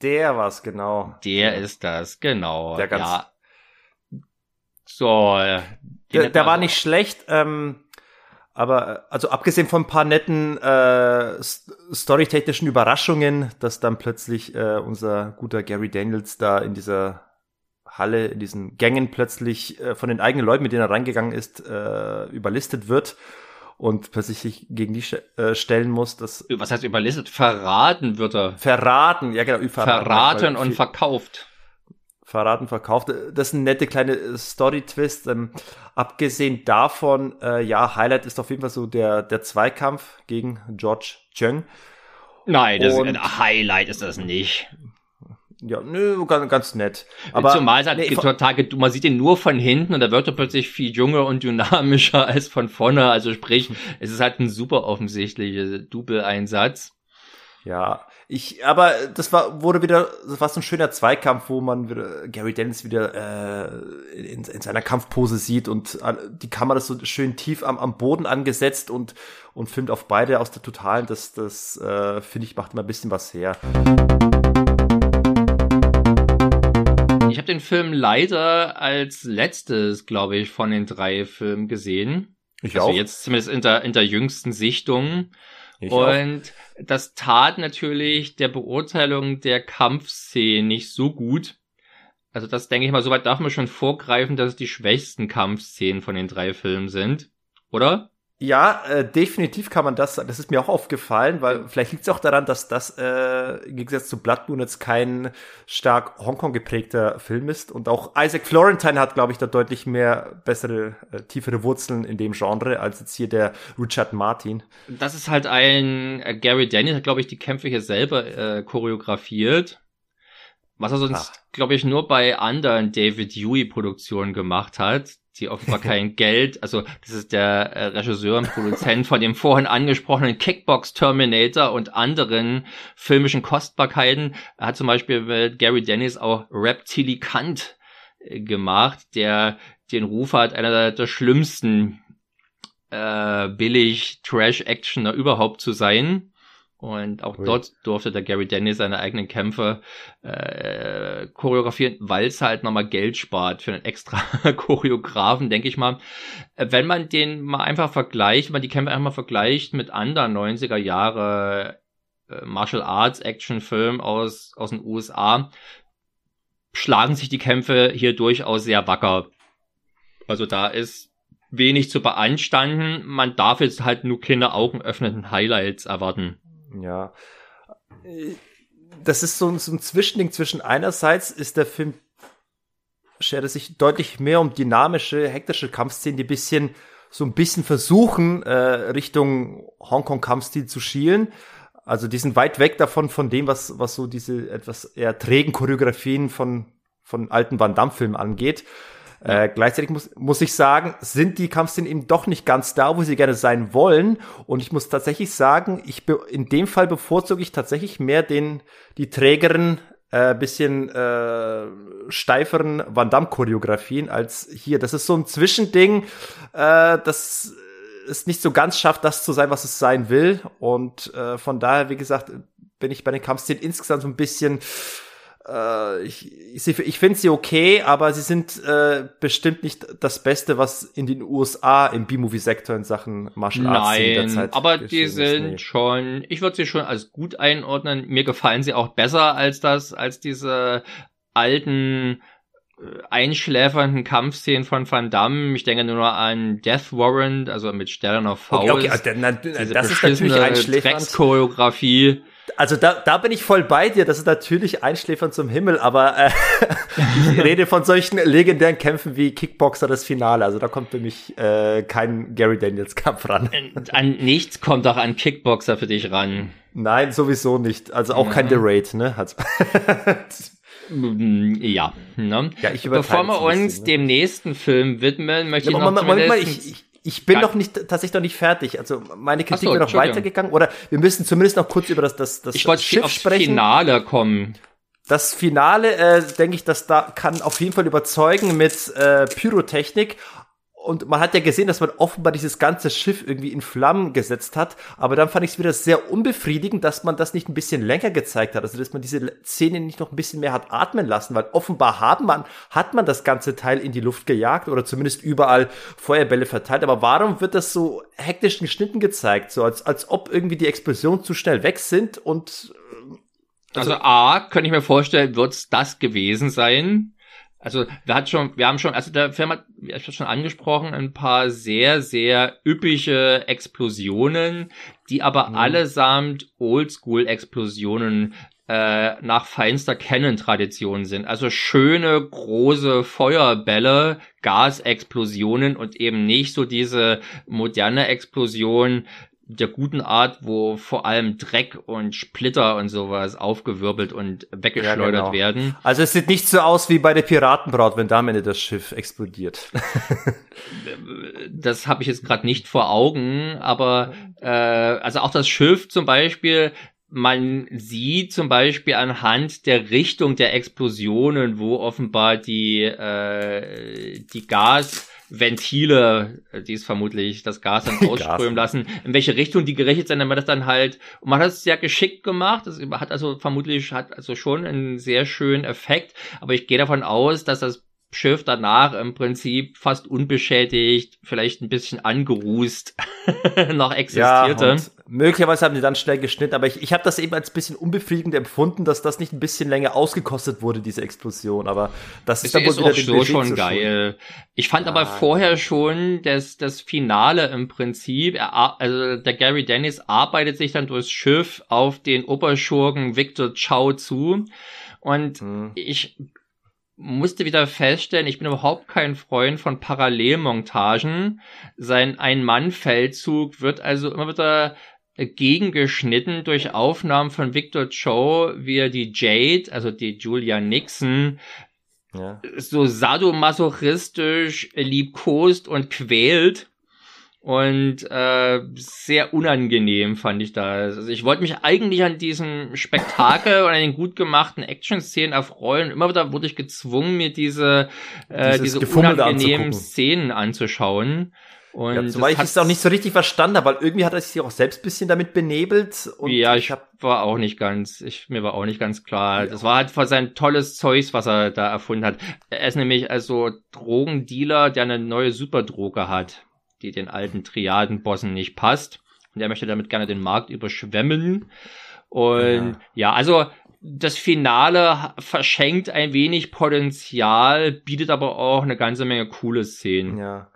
der war's, genau. Der ist das, genau. Der ganz ja. So. Äh, der, der war nicht schlecht. Ähm, aber äh, also abgesehen von ein paar netten äh, storytechnischen Überraschungen, dass dann plötzlich äh, unser guter Gary Daniels da in dieser Halle, in diesen Gängen plötzlich äh, von den eigenen Leuten, mit denen er reingegangen ist, äh, überlistet wird und plötzlich sich gegen die äh, stellen muss. Das Was heißt überlistet? Verraten wird er. Verraten, ja genau. Verraten, verraten und verkauft verraten, verkauft. Das ist eine nette kleine Story-Twist. Ähm, abgesehen davon, äh, ja, Highlight ist auf jeden Fall so der, der Zweikampf gegen George Chung. Nein, das Und, ist, ein Highlight ist das nicht. Ja, nö, ganz, ganz nett. Aber zumal halt nee, total, man sieht ihn nur von hinten und da wird er plötzlich viel jünger und dynamischer als von vorne. Also sprich, es ist halt ein super offensichtlicher Double-Einsatz. Ja, ich, aber das war, wurde wieder, das war so ein schöner Zweikampf, wo man wieder Gary Dennis wieder äh, in, in seiner Kampfpose sieht und die Kamera ist so schön tief am, am Boden angesetzt und, und filmt auf beide aus der Totalen. Das, das äh, finde ich, macht immer ein bisschen was her. Ich habe den Film leider als letztes, glaube ich, von den drei Filmen gesehen. Ich also auch. jetzt zumindest in der, in der jüngsten Sichtung. Ich und auch. das tat natürlich der Beurteilung der Kampfszene nicht so gut. Also das denke ich mal, soweit darf man schon vorgreifen, dass es die schwächsten Kampfszenen von den drei Filmen sind, oder? Ja, äh, definitiv kann man das sagen. Das ist mir auch aufgefallen, weil vielleicht liegt es auch daran, dass das äh, im Gegensatz zu Blood Moon jetzt kein stark Hongkong geprägter Film ist. Und auch Isaac Florentine hat, glaube ich, da deutlich mehr bessere, äh, tiefere Wurzeln in dem Genre als jetzt hier der Richard Martin. Das ist halt ein äh, Gary Daniels hat, glaube ich, die Kämpfe hier selber äh, choreografiert. Was er sonst, glaube ich, nur bei anderen David Huey-Produktionen gemacht hat die offenbar kein Geld, also das ist der äh, Regisseur und Produzent von dem vorhin angesprochenen Kickbox Terminator und anderen filmischen Kostbarkeiten. Er hat zum Beispiel mit Gary Dennis auch Reptilicant äh, gemacht, der den Ruf hat, einer der schlimmsten äh, billig Trash-Actioner überhaupt zu sein. Und auch Ui. dort durfte der Gary Dennis seine eigenen Kämpfe äh, choreografieren, weil es halt nochmal Geld spart für einen extra Choreografen, denke ich mal. Wenn man den mal einfach vergleicht, wenn man die Kämpfe einfach mal vergleicht mit anderen 90er Jahre äh, Martial Arts Actionfilmen aus, aus den USA, schlagen sich die Kämpfe hier durchaus sehr wacker. Also da ist wenig zu beanstanden. Man darf jetzt halt nur keine Augen öffnenden Highlights erwarten. Ja. Das ist so ein, so ein Zwischending zwischen einerseits ist der Film schert sich deutlich mehr um dynamische, hektische Kampfszenen, die bisschen so ein bisschen versuchen, äh, Richtung Hongkong-Kampfstil zu schielen. Also die sind weit weg davon, von dem, was, was so diese etwas eher trägen Choreografien von, von alten Van Damme-Filmen angeht. Äh, gleichzeitig muss, muss ich sagen, sind die Kampfszenen eben doch nicht ganz da, wo sie gerne sein wollen. Und ich muss tatsächlich sagen, ich in dem Fall bevorzuge ich tatsächlich mehr den, die trägeren, äh, bisschen äh, steiferen Van Damme-Choreografien als hier. Das ist so ein Zwischending, äh, das es nicht so ganz schafft, das zu sein, was es sein will. Und äh, von daher, wie gesagt, bin ich bei den Kampfszenen insgesamt so ein bisschen äh, ich, ich, ich finde sie okay, aber sie sind äh, bestimmt nicht das Beste, was in den USA im B-Movie-Sektor in Sachen Martial Arts Nein, derzeit aber die sind nee. schon, ich würde sie schon als gut einordnen. Mir gefallen sie auch besser als das, als diese alten äh, einschläfernden Kampfszenen von Van Damme. Ich denke nur an Death Warrant, also mit Sternen auf Faust. Okay, okay, na, das ist natürlich einschläfernd. Choreografie also da, da bin ich voll bei dir. Das ist natürlich Einschläfern zum Himmel, aber äh, ich rede von solchen legendären Kämpfen wie Kickboxer das Finale. Also da kommt für mich äh, kein Gary Daniels Kampf ran. An nichts kommt auch an Kickboxer für dich ran. Nein, sowieso nicht. Also auch ja. kein The Raid, ne? Also ja, ne? ja ich Bevor wir uns bisschen, ne? dem nächsten Film widmen, möchte ja, ich noch Moment, Moment mal, ich, ich, ich bin noch nicht tatsächlich noch nicht fertig. Also meine Kritik so, wäre noch weitergegangen. Oder wir müssen zumindest noch kurz über das, das, das ich Schiff aufs sprechen. Finale kommen. Das Finale, äh, denke ich, dass da kann auf jeden Fall überzeugen mit äh, Pyrotechnik und man hat ja gesehen, dass man offenbar dieses ganze Schiff irgendwie in Flammen gesetzt hat. Aber dann fand ich es wieder sehr unbefriedigend, dass man das nicht ein bisschen länger gezeigt hat. Also, dass man diese Szene nicht noch ein bisschen mehr hat atmen lassen, weil offenbar haben man, hat man das ganze Teil in die Luft gejagt oder zumindest überall Feuerbälle verteilt. Aber warum wird das so hektisch geschnitten gezeigt? So als, als ob irgendwie die Explosionen zu schnell weg sind und, äh, also, also A, könnte ich mir vorstellen, wird's das gewesen sein? Also wir hat schon, wir haben schon, also der Film hat, ich schon angesprochen, ein paar sehr, sehr üppige Explosionen, die aber mhm. allesamt Oldschool-Explosionen äh, nach feinster Canon-Tradition sind. Also schöne, große Feuerbälle, Gasexplosionen und eben nicht so diese moderne Explosion, der guten Art, wo vor allem Dreck und Splitter und sowas aufgewirbelt und weggeschleudert ja, genau. werden. Also es sieht nicht so aus wie bei der Piratenbraut, wenn da am Ende das Schiff explodiert. das habe ich jetzt gerade nicht vor Augen, aber äh, also auch das Schiff zum Beispiel, man sieht zum Beispiel anhand der Richtung der Explosionen, wo offenbar die, äh, die Gas Ventile, äh, die es vermutlich das Gas dann ausströmen lassen, in welche Richtung die gerichtet sind, wird das dann halt, und man hat es sehr geschickt gemacht, das hat also vermutlich, hat also schon einen sehr schönen Effekt, aber ich gehe davon aus, dass das Schiff danach im Prinzip fast unbeschädigt, vielleicht ein bisschen angerußt noch existierte. Ja, möglicherweise haben die dann schnell geschnitten, aber ich, ich habe das eben als bisschen unbefriedigend empfunden, dass das nicht ein bisschen länger ausgekostet wurde, diese Explosion. Aber das ist, ist dann wohl wieder auch so schon geil. Ich fand ja. aber vorher schon das, das Finale im Prinzip, er, also der Gary Dennis arbeitet sich dann durchs Schiff auf den Oberschurken Victor Chow zu. Und hm. ich musste wieder feststellen, ich bin überhaupt kein Freund von Parallelmontagen. Sein Ein-Mann-Feldzug wird also immer wieder gegengeschnitten durch Aufnahmen von Victor Cho, wie er die Jade, also die Julia Nixon, ja. so sadomasochistisch liebkost und quält. Und äh, sehr unangenehm fand ich das. Also ich wollte mich eigentlich an diesem Spektakel und an den gut gemachten Action-Szenen erfreuen. Immer wieder wurde ich gezwungen, mir diese, äh, diese unangenehmen Szenen anzuschauen. Und ja, zumal ich es auch nicht so richtig verstanden habe, weil irgendwie hat er sich auch selbst bisschen damit benebelt. Und ja, ich, hab, war auch nicht ganz, ich, mir war auch nicht ganz klar. Ja. Das war halt sein tolles Zeugs, was er da erfunden hat. Er ist nämlich also Drogendealer, der eine neue Superdroge hat, die den alten Triadenbossen nicht passt. Und er möchte damit gerne den Markt überschwemmen. Und ja, ja also das Finale verschenkt ein wenig Potenzial, bietet aber auch eine ganze Menge coole Szenen. Ja.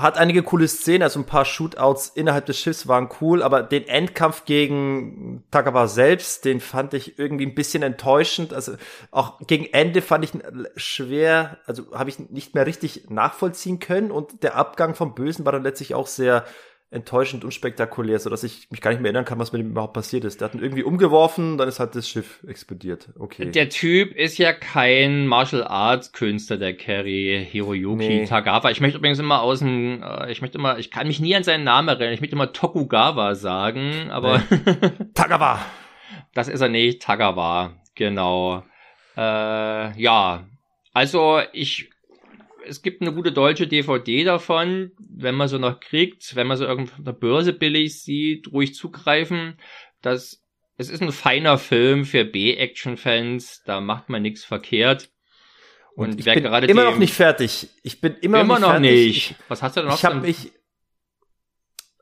Hat einige coole Szenen, also ein paar Shootouts innerhalb des Schiffs waren cool, aber den Endkampf gegen Tagawa selbst, den fand ich irgendwie ein bisschen enttäuschend. Also auch gegen Ende fand ich schwer, also habe ich nicht mehr richtig nachvollziehen können und der Abgang vom Bösen war dann letztlich auch sehr enttäuschend unspektakulär, so dass ich mich gar nicht mehr erinnern kann, was mit ihm überhaupt passiert ist. Der hat ihn irgendwie umgeworfen, dann ist halt das Schiff explodiert. Okay. Der Typ ist ja kein Martial Arts Künstler, der Kerry Hiroyuki nee. Tagawa. Ich möchte übrigens immer aus dem, äh, ich möchte immer, ich kann mich nie an seinen Namen erinnern. Ich möchte immer Tokugawa sagen, aber nee. Tagawa. Das ist er nicht, Tagawa. Genau. Äh, ja. Also ich es gibt eine gute deutsche DVD davon, wenn man so noch kriegt, wenn man so irgendwo auf der Börse billig sieht, ruhig zugreifen. Das, es ist ein feiner Film für B-Action-Fans, da macht man nichts verkehrt. Und, Und ich bin gerade immer noch nicht fertig. Ich bin immer, immer noch, nicht, nicht. Was hast du denn noch? Ich habe mich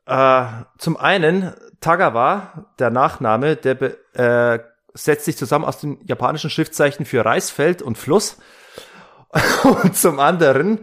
äh, zum einen Tagawa, der Nachname, der äh, setzt sich zusammen aus den japanischen Schriftzeichen für Reisfeld und Fluss. und zum anderen,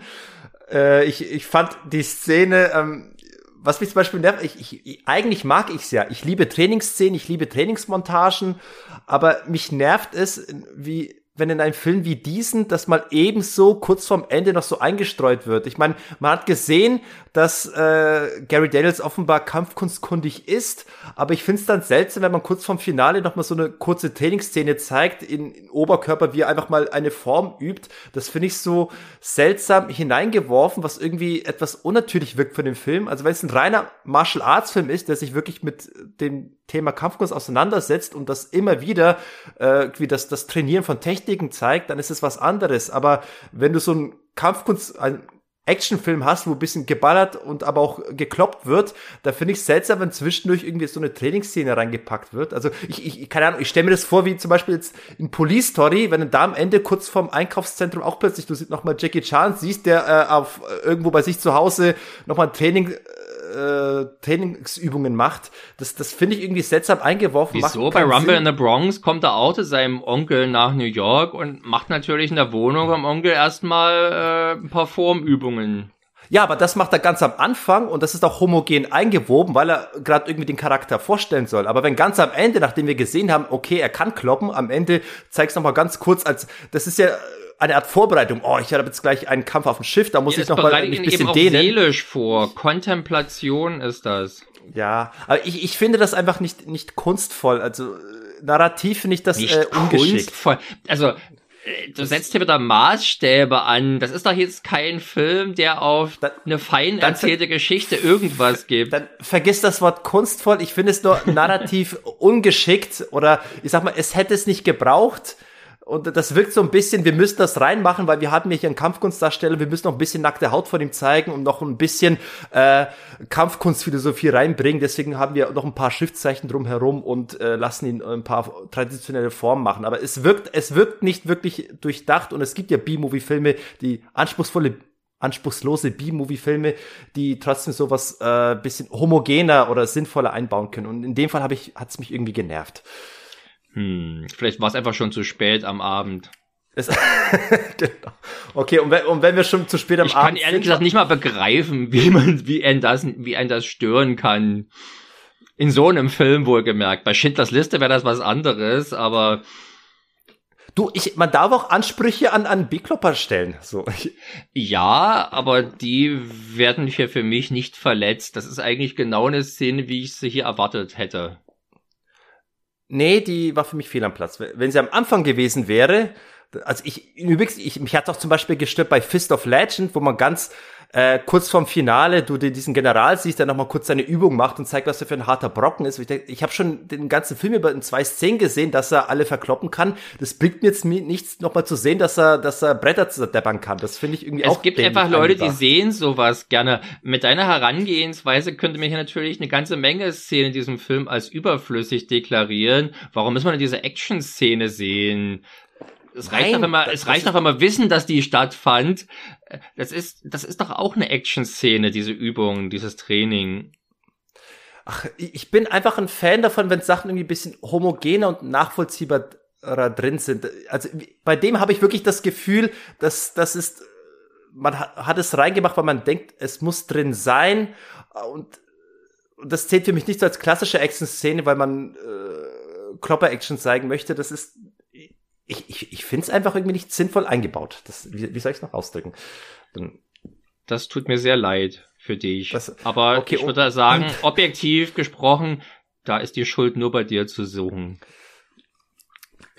äh, ich, ich fand die Szene, ähm, was mich zum Beispiel nervt, ich, ich, ich, eigentlich mag ich's ja. Ich liebe Trainingsszenen, ich liebe Trainingsmontagen, aber mich nervt es, wie wenn in einem Film wie diesen das mal ebenso kurz vorm Ende noch so eingestreut wird. Ich meine, man hat gesehen, dass äh, Gary Daniels offenbar kampfkunstkundig ist, aber ich finde es dann seltsam, wenn man kurz vorm Finale noch mal so eine kurze Trainingsszene zeigt in, in Oberkörper, wie er einfach mal eine Form übt. Das finde ich so seltsam hineingeworfen, was irgendwie etwas unnatürlich wirkt für den Film. Also wenn es ein reiner Martial Arts Film ist, der sich wirklich mit dem Thema Kampfkunst auseinandersetzt und das immer wieder äh, wie das das Trainieren von Techniken zeigt, dann ist es was anderes. Aber wenn du so ein Kampfkunst, ein Actionfilm hast, wo ein bisschen geballert und aber auch gekloppt wird, da finde ich es seltsam, wenn zwischendurch irgendwie so eine Trainingsszene reingepackt wird. Also ich, ich keine Ahnung, ich stelle mir das vor, wie zum Beispiel jetzt in Police Story, wenn du da am Ende kurz vorm Einkaufszentrum auch plötzlich, du nochmal Jackie Chan siehst, der äh, auf irgendwo bei sich zu Hause nochmal ein Training äh, Trainingsübungen macht. Das, das finde ich irgendwie seltsam eingeworfen. Wieso? Bei Rumble Sinn. in the Bronx kommt er auch zu seinem Onkel nach New York und macht natürlich in der Wohnung vom Onkel erstmal äh, ein paar Formübungen. Ja, aber das macht er ganz am Anfang und das ist auch homogen eingewoben, weil er gerade irgendwie den Charakter vorstellen soll. Aber wenn ganz am Ende, nachdem wir gesehen haben, okay, er kann kloppen, am Ende zeigst du noch mal ganz kurz als, das ist ja eine Art Vorbereitung. Oh, ich habe jetzt gleich einen Kampf auf dem Schiff, da muss ja, ich noch mal ein bisschen eben dehnen. seelisch vor. Kontemplation ist das. Ja, aber ich, ich finde das einfach nicht nicht kunstvoll. Also narrativ finde ich das nicht äh, ungeschickt. Kunstvoll. Also äh, du setzt hier wieder Maßstäbe an. Das ist doch jetzt kein Film, der auf dann, eine fein erzählte Geschichte irgendwas gibt. Dann vergiss das Wort kunstvoll. Ich finde es nur narrativ ungeschickt oder ich sag mal, es hätte es nicht gebraucht. Und das wirkt so ein bisschen, wir müssen das reinmachen, weil wir hatten hier einen Kampfkunstdarsteller, wir müssen noch ein bisschen nackte Haut von ihm zeigen und noch ein bisschen äh, Kampfkunstphilosophie reinbringen. Deswegen haben wir noch ein paar Schriftzeichen drumherum und äh, lassen ihn ein paar traditionelle Formen machen. Aber es wirkt, es wirkt nicht wirklich durchdacht und es gibt ja B-Movie-Filme, die anspruchsvolle anspruchslose B-Movie-Filme, die trotzdem sowas äh, bisschen homogener oder sinnvoller einbauen können. Und in dem Fall habe ich, hat es mich irgendwie genervt. Hm, vielleicht war es einfach schon zu spät am Abend. genau. Okay, und wenn, und wenn, wir schon zu spät am ich Abend. Ich kann ehrlich gesagt nicht mal begreifen, wie man, wie ein das, wie ein das stören kann. In so einem Film wohlgemerkt. Bei Schindlers Liste wäre das was anderes, aber. Du, ich, man darf auch Ansprüche an, an B-Klopper stellen, so. Ja, aber die werden hier für mich nicht verletzt. Das ist eigentlich genau eine Szene, wie ich sie hier erwartet hätte. Nee, die war für mich fehl am Platz. Wenn sie am Anfang gewesen wäre, also ich, übrigens, ich, mich hat auch zum Beispiel gestört bei Fist of Legend, wo man ganz äh, kurz vorm Finale du diesen General siehst, der nochmal kurz seine Übung macht und zeigt, was er für ein harter Brocken ist. Ich, denk, ich habe schon den ganzen Film über in zwei Szenen gesehen, dass er alle verkloppen kann. Das bringt mir jetzt nichts, nochmal zu sehen, dass er, dass er Bretter zerdeppern kann. Das finde ich irgendwie es auch Es gibt einfach Leute, die sehen sowas gerne. Mit deiner Herangehensweise könnte mir hier natürlich eine ganze Menge Szenen in diesem Film als überflüssig deklarieren. Warum muss man denn diese Action-Szene sehen? Es reicht Nein, doch, wenn wir, es reicht doch, wenn wir wissen, dass die stattfand. Das ist, das ist doch auch eine Action-Szene, diese Übung, dieses Training. Ach, ich bin einfach ein Fan davon, wenn Sachen irgendwie ein bisschen homogener und nachvollziehbarer drin sind. Also bei dem habe ich wirklich das Gefühl, dass das ist, man hat es reingemacht, weil man denkt, es muss drin sein und das zählt für mich nicht so als klassische Action-Szene, weil man äh, Klopper-Action zeigen möchte. Das ist ich, ich, ich finde es einfach irgendwie nicht sinnvoll eingebaut. Das, wie, wie soll ich es noch ausdrücken? Dann, das tut mir sehr leid für dich. Das, Aber okay, ich würde sagen, objektiv gesprochen, da ist die Schuld nur bei dir zu suchen.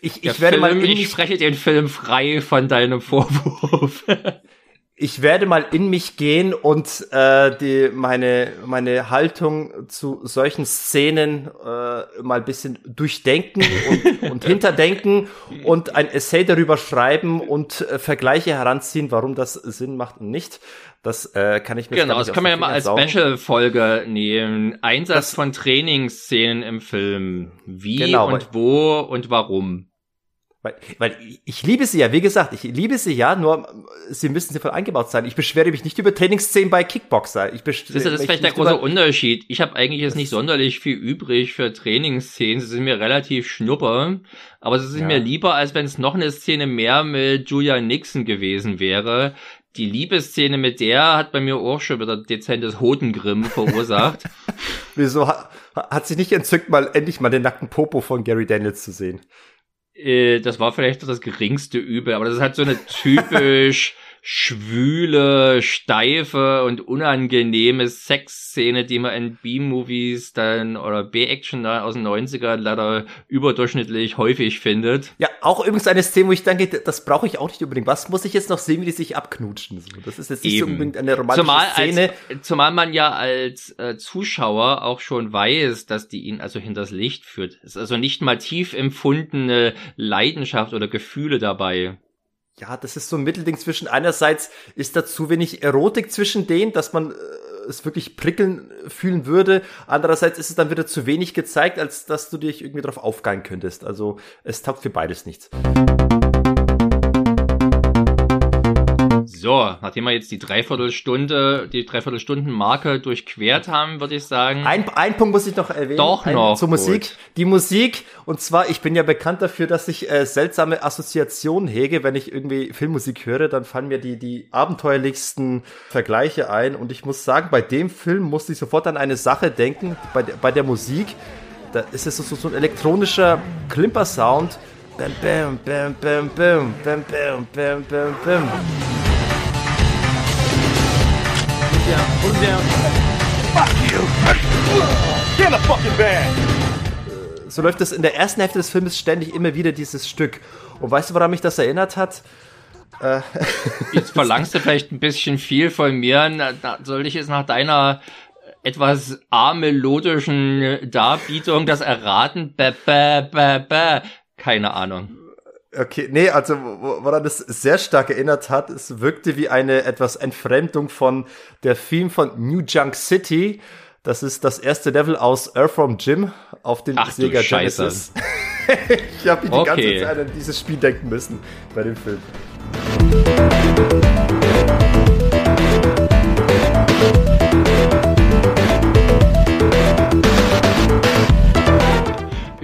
Ich, ich werde Film, mal ich spreche den Film frei von deinem Vorwurf. ich werde mal in mich gehen und äh, die meine meine Haltung zu solchen Szenen äh, mal ein bisschen durchdenken und, und hinterdenken und ein Essay darüber schreiben und äh, Vergleiche heranziehen, warum das Sinn macht und nicht. Das äh, kann ich mir Genau, das können wir ja mal als Special-Folge nehmen. Einsatz das, von Trainingsszenen im Film. Wie genau, und wo und warum. Weil, weil ich liebe sie ja, wie gesagt, ich liebe sie ja, nur sie müssen sie voll eingebaut sein. Ich beschwere mich nicht über Trainingsszenen bei Kickboxer. Ich das ist, das ist vielleicht der große Unterschied. Ich habe eigentlich jetzt nicht sonderlich viel übrig für Trainingsszenen. Sie sind mir relativ schnupper, aber sie sind ja. mir lieber, als wenn es noch eine Szene mehr mit Julia Nixon gewesen wäre. Die Liebesszene mit der hat bei mir auch schon wieder dezentes Hodengrimm verursacht. Wieso hat, hat sich nicht entzückt, mal endlich mal den nackten Popo von Gary Daniels zu sehen? Äh, das war vielleicht das geringste Übel, aber das ist halt so eine typisch schwüle, steife und unangenehme Sexszene, die man in B-Movies dann oder B-Action aus den 90ern leider überdurchschnittlich häufig findet. Ja, auch übrigens eine Szene, wo ich denke, das brauche ich auch nicht unbedingt. Was muss ich jetzt noch sehen, wie die sich abknutschen? Das ist jetzt nicht Eben. so unbedingt eine romantische zumal Szene. Als, zumal man ja als äh, Zuschauer auch schon weiß, dass die ihn also hinters Licht führt. Es ist also nicht mal tief empfundene Leidenschaft oder Gefühle dabei ja, das ist so ein Mittelding zwischen einerseits ist da zu wenig Erotik zwischen denen, dass man äh, es wirklich prickeln fühlen würde. Andererseits ist es dann wieder zu wenig gezeigt, als dass du dich irgendwie darauf aufgeilen könntest. Also es taugt für beides nichts. So, nachdem wir jetzt die Dreiviertelstunde, die Dreiviertelstunden-Marke durchquert haben, würde ich sagen. Ein, ein Punkt muss ich noch erwähnen. Doch noch. Zur Musik. Gut. Die Musik, und zwar, ich bin ja bekannt dafür, dass ich äh, seltsame Assoziationen hege. Wenn ich irgendwie Filmmusik höre, dann fallen mir die, die abenteuerlichsten Vergleiche ein. Und ich muss sagen, bei dem Film musste ich sofort an eine Sache denken, bei, bei der Musik. Da ist es so, so ein elektronischer Klimper-Sound. Bam, bam, bam, bam, bam, bam, bam, bam, bam, bam. Ja, und der. Fuck you! Get the fucking band! So läuft es in der ersten Hälfte des Films ständig immer wieder dieses Stück. Und weißt du, woran mich das erinnert hat? Äh, jetzt verlangst du vielleicht ein bisschen viel von mir. soll ich jetzt nach deiner etwas amelodischen Darbietung das erraten? Bäh, bäh, bäh, bäh. Keine Ahnung. Okay, nee, also woran das sehr stark erinnert hat, es wirkte wie eine etwas Entfremdung von der Theme von New Junk City. Das ist das erste Level aus Earthworm Jim auf dem Ach, Sega Genesis. ich habe die okay. ganze Zeit an dieses Spiel denken müssen bei dem Film.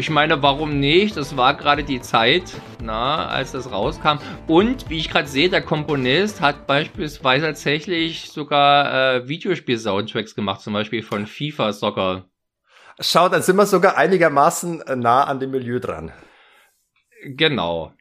Ich meine, warum nicht? Das war gerade die Zeit, na, als das rauskam. Und wie ich gerade sehe, der Komponist hat beispielsweise tatsächlich sogar äh, Videospiel-Soundtracks gemacht, zum Beispiel von FIFA Soccer. Schau, dann sind wir sogar einigermaßen äh, nah an dem Milieu dran. Genau.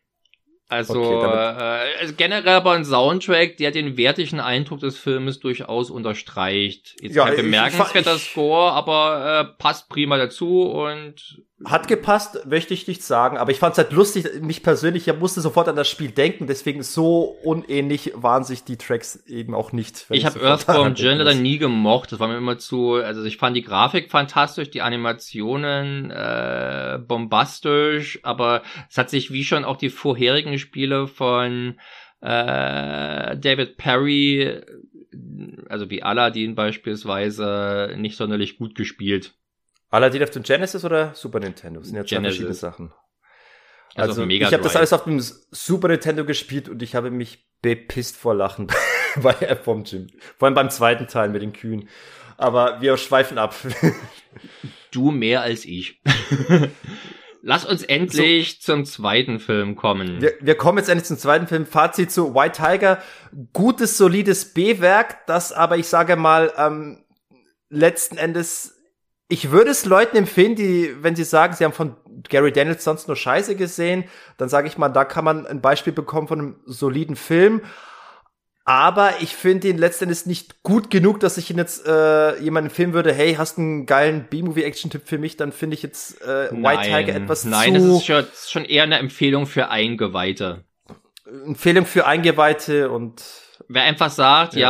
Also, okay, äh, generell aber ein Soundtrack, der den wertigen Eindruck des Filmes durchaus unterstreicht. Jetzt ja, kein bemerkenswerter Score, aber äh, passt prima dazu und hat gepasst, möchte ich nicht sagen, aber ich fand es halt lustig, mich persönlich, ich musste sofort an das Spiel denken, deswegen so unähnlich waren sich die Tracks eben auch nicht. Ich habe Earthbound Janitor nie gemocht, das war mir immer zu, also ich fand die Grafik fantastisch, die Animationen äh, bombastisch, aber es hat sich wie schon auch die vorherigen Spiele von äh, David Perry, also wie Aladdin beispielsweise, nicht sonderlich gut gespielt. Aladdin auf dem Genesis oder Super Nintendo? Das sind ja zwei verschiedene Sachen. Also, also ich habe das alles auf dem Super Nintendo gespielt und ich habe mich bepisst vor Lachen bei App vom Gym. Vor allem beim zweiten Teil mit den Kühen. Aber wir schweifen ab. du mehr als ich. Lass uns endlich so, zum zweiten Film kommen. Wir, wir kommen jetzt endlich zum zweiten Film. Fazit zu White Tiger. Gutes, solides B-Werk, das aber, ich sage mal, ähm, letzten Endes ich würde es Leuten empfehlen, die, wenn sie sagen, sie haben von Gary Daniels sonst nur Scheiße gesehen, dann sage ich mal, da kann man ein Beispiel bekommen von einem soliden Film. Aber ich finde ihn letztendlich nicht gut genug, dass ich ihn jetzt äh, jemanden empfehlen würde, hey, hast einen geilen B-Movie-Action-Tipp für mich, dann finde ich jetzt äh, White Tiger etwas nein, zu... Nein, das ist schon, schon eher eine Empfehlung für Eingeweihte. Empfehlung für Eingeweihte und Wer einfach sagt, ja,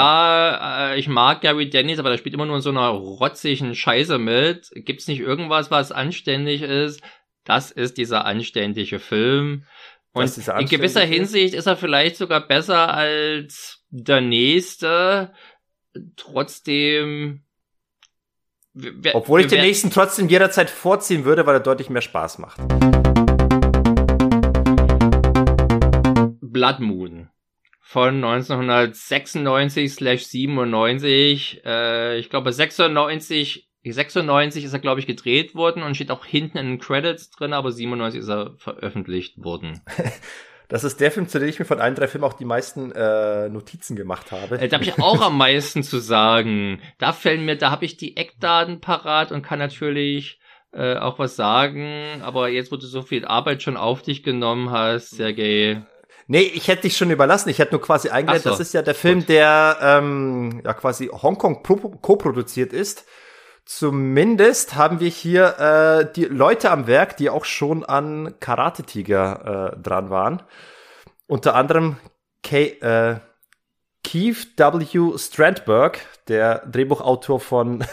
ja äh, ich mag Gary Dennis, aber der spielt immer nur in so einer rotzigen Scheiße mit. Gibt's nicht irgendwas, was anständig ist? Das ist dieser anständige Film. Und in gewisser Hinsicht ist er vielleicht sogar besser als der nächste. Trotzdem. Wir, Obwohl ich den nächsten trotzdem jederzeit vorziehen würde, weil er deutlich mehr Spaß macht. Blood Moon von 1996/97. Äh, ich glaube 96 96 ist er, glaube ich, gedreht worden und steht auch hinten in den Credits drin, aber 97 ist er veröffentlicht worden. Das ist der Film, zu dem ich mir von allen drei Filmen auch die meisten äh, Notizen gemacht habe. Äh, da habe ich auch am meisten zu sagen. Da fällen mir, da habe ich die Eckdaten parat und kann natürlich äh, auch was sagen. Aber jetzt, wo du so viel Arbeit schon auf dich genommen hast, Sergej, Nee, ich hätte dich schon überlassen. Ich hätte nur quasi eingeleitet. So. Das ist ja der Film, Gut. der ähm, ja quasi Hongkong co-produziert ist. Zumindest haben wir hier äh, die Leute am Werk, die auch schon an Karate Tiger äh, dran waren. Unter anderem K äh, Keith W. Strandberg, der Drehbuchautor von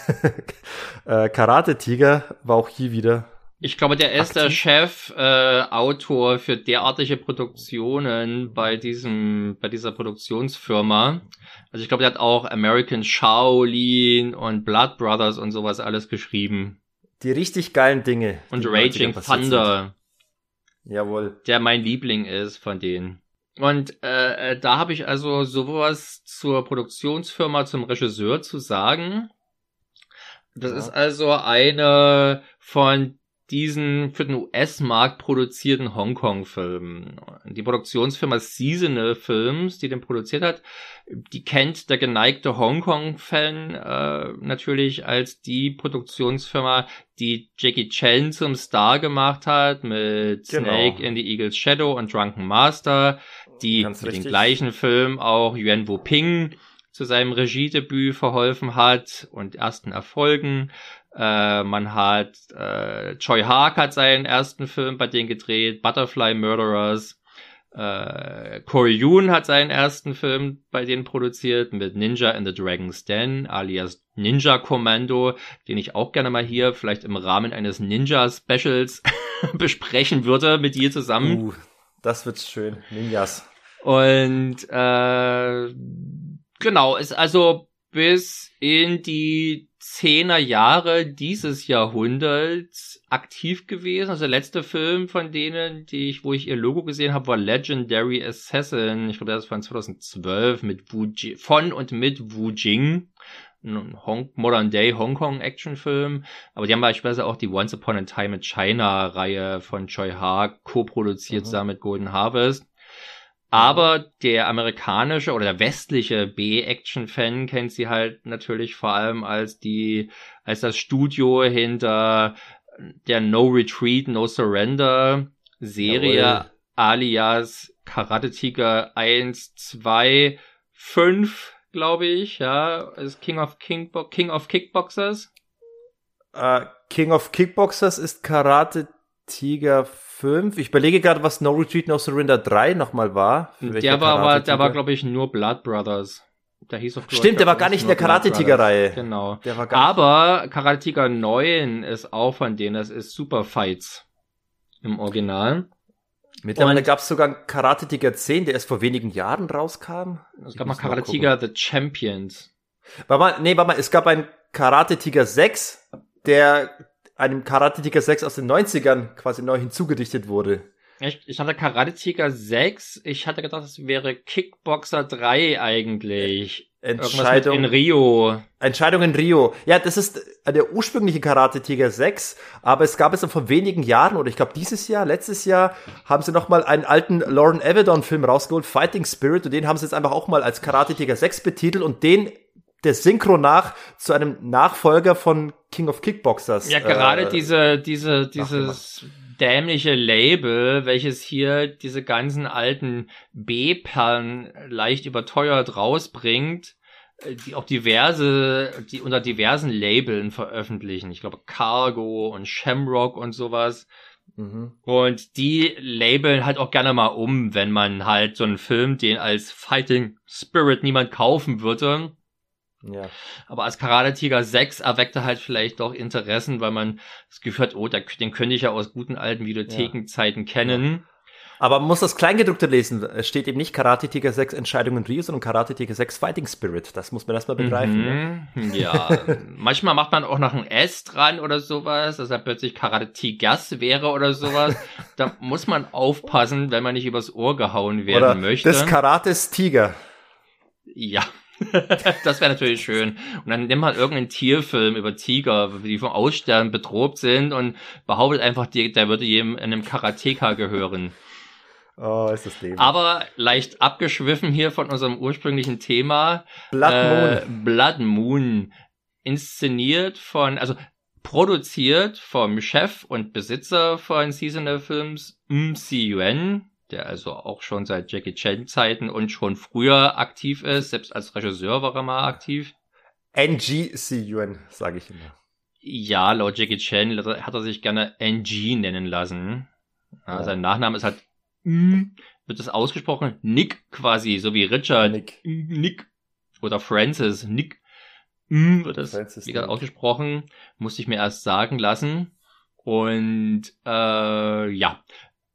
äh, Karate Tiger, war auch hier wieder ich glaube, der ist der Chef, äh, für derartige Produktionen bei diesem, bei dieser Produktionsfirma. Also ich glaube, der hat auch American Shaolin und Blood Brothers und sowas alles geschrieben. Die richtig geilen Dinge. Und Raging Thunder. Sind. Jawohl. Der mein Liebling ist von denen. Und äh, äh, da habe ich also sowas zur Produktionsfirma, zum Regisseur zu sagen. Das ja. ist also eine von diesen für den US-Markt produzierten Hongkong-Film. Die Produktionsfirma Seasonal Films, die den produziert hat, die kennt der geneigte Hongkong-Fan äh, natürlich als die Produktionsfirma, die Jackie Chan zum Star gemacht hat mit genau. Snake in the Eagle's Shadow und Drunken Master, die Ganz mit den gleichen Film auch Yuan Wu Ping zu seinem Regiedebüt verholfen hat und ersten Erfolgen. Äh, man hat äh, Choi Haak hat seinen ersten Film bei denen gedreht, Butterfly Murderers. Äh, Corey Yoon hat seinen ersten Film bei denen produziert mit Ninja in the Dragon's Den, alias Ninja Commando, den ich auch gerne mal hier vielleicht im Rahmen eines Ninja Specials besprechen würde mit dir zusammen. Uh, das wird schön, Ninjas. Und äh, genau, ist also bis in die zehner Jahre dieses Jahrhunderts aktiv gewesen. Also der letzte Film von denen, die ich, wo ich ihr Logo gesehen habe, war Legendary Assassin. Ich glaube, das war von 2012 mit Wu Jing, von und mit Wu Jing. Ein Hong Modern Day Hongkong Actionfilm. Aber die haben beispielsweise auch die Once Upon a Time in China Reihe von Choi Ha co-produziert zusammen mit Golden Harvest. Aber der amerikanische oder der westliche B-Action-Fan kennt sie halt natürlich vor allem als die, als das Studio hinter der No Retreat, No Surrender Serie. Jawohl. alias Karate Tiger 1, 2, 5, glaube ich, ja, ist King of King, King of Kickboxers. Uh, King of Kickboxers ist Karate Tiger 5. Ich überlege gerade, was No Retreat, No Surrender 3 nochmal war. Der war aber, der war, glaube ich, nur Blood Brothers. Der hieß auf Stimmt, der war gar nicht in der Karate-Tiger-Reihe. Genau. Der war gar aber Karate Tiger 9 ist auch von denen, das ist Super Fights im Original. Mittlerweile gab es sogar einen Karate Tiger 10, der erst vor wenigen Jahren rauskam. Es gab mal Karate Tiger The Champions. War mal, nee, war mal, es gab einen Karate Tiger 6, der einem Karate Tiger 6 aus den 90ern quasi neu hinzugedichtet wurde. Ich, ich hatte Karate Tiger 6, ich hatte gedacht, es wäre Kickboxer 3 eigentlich. Entscheidung in Rio. Entscheidung in Rio. Ja, das ist der ursprüngliche Karate Tiger 6, aber es gab es vor wenigen Jahren oder ich glaube dieses Jahr, letztes Jahr haben sie noch mal einen alten Lauren Avedon Film rausgeholt, Fighting Spirit und den haben sie jetzt einfach auch mal als Karate Tiger 6 betitelt und den der Synchro nach zu einem Nachfolger von King of Kickboxers. Ja, gerade äh, diese diese dieses dämliche Label, welches hier diese ganzen alten B-Perlen leicht überteuert rausbringt, äh, die auch diverse, die unter diversen Labeln veröffentlichen. Ich glaube Cargo und Shamrock und sowas. Mhm. Und die labeln halt auch gerne mal um, wenn man halt so einen Film, den als Fighting Spirit niemand kaufen würde, ja. Aber als Karate Tiger 6 erweckte halt vielleicht doch Interessen, weil man das Gefühl hat, oh, den könnte ich ja aus guten alten Videothekenzeiten ja. kennen. Aber man muss das Kleingedruckte lesen. Es steht eben nicht Karate Tiger 6 Entscheidungen Rio, sondern Karate Tiger 6 Fighting Spirit. Das muss man erstmal begreifen. Mhm, ne? Ja, manchmal macht man auch noch ein S dran oder sowas, dass er plötzlich Karate Tigers wäre oder sowas. da muss man aufpassen, wenn man nicht übers Ohr gehauen werden oder möchte. Des Karates Tiger. Ja. das wäre natürlich schön. Und dann nimmt man irgendeinen Tierfilm über Tiger, die vom Aussterben bedroht sind und behauptet einfach, der würde jedem in einem Karateka gehören. Oh, ist das Leben. Aber leicht abgeschwiffen hier von unserem ursprünglichen Thema. Blood äh, Moon. Blood Moon. Inszeniert von, also produziert vom Chef und Besitzer von Seasonal Films, M. Si Yuan, der also auch schon seit Jackie Chan Zeiten und schon früher aktiv ist. Selbst als Regisseur war er mal aktiv. NG Yuan, sage ich immer. Ja, laut Jackie Chan hat er sich gerne NG nennen lassen. Ja, ja. Sein Nachname ist halt mm, wird das ausgesprochen? Nick quasi, so wie Richard. Nick. Nick. Oder Francis. Nick. Mm, wird das Francis wieder ausgesprochen. Musste ich mir erst sagen lassen. Und äh, ja,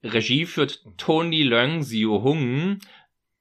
Regie führt Tony Leung Siu Hung,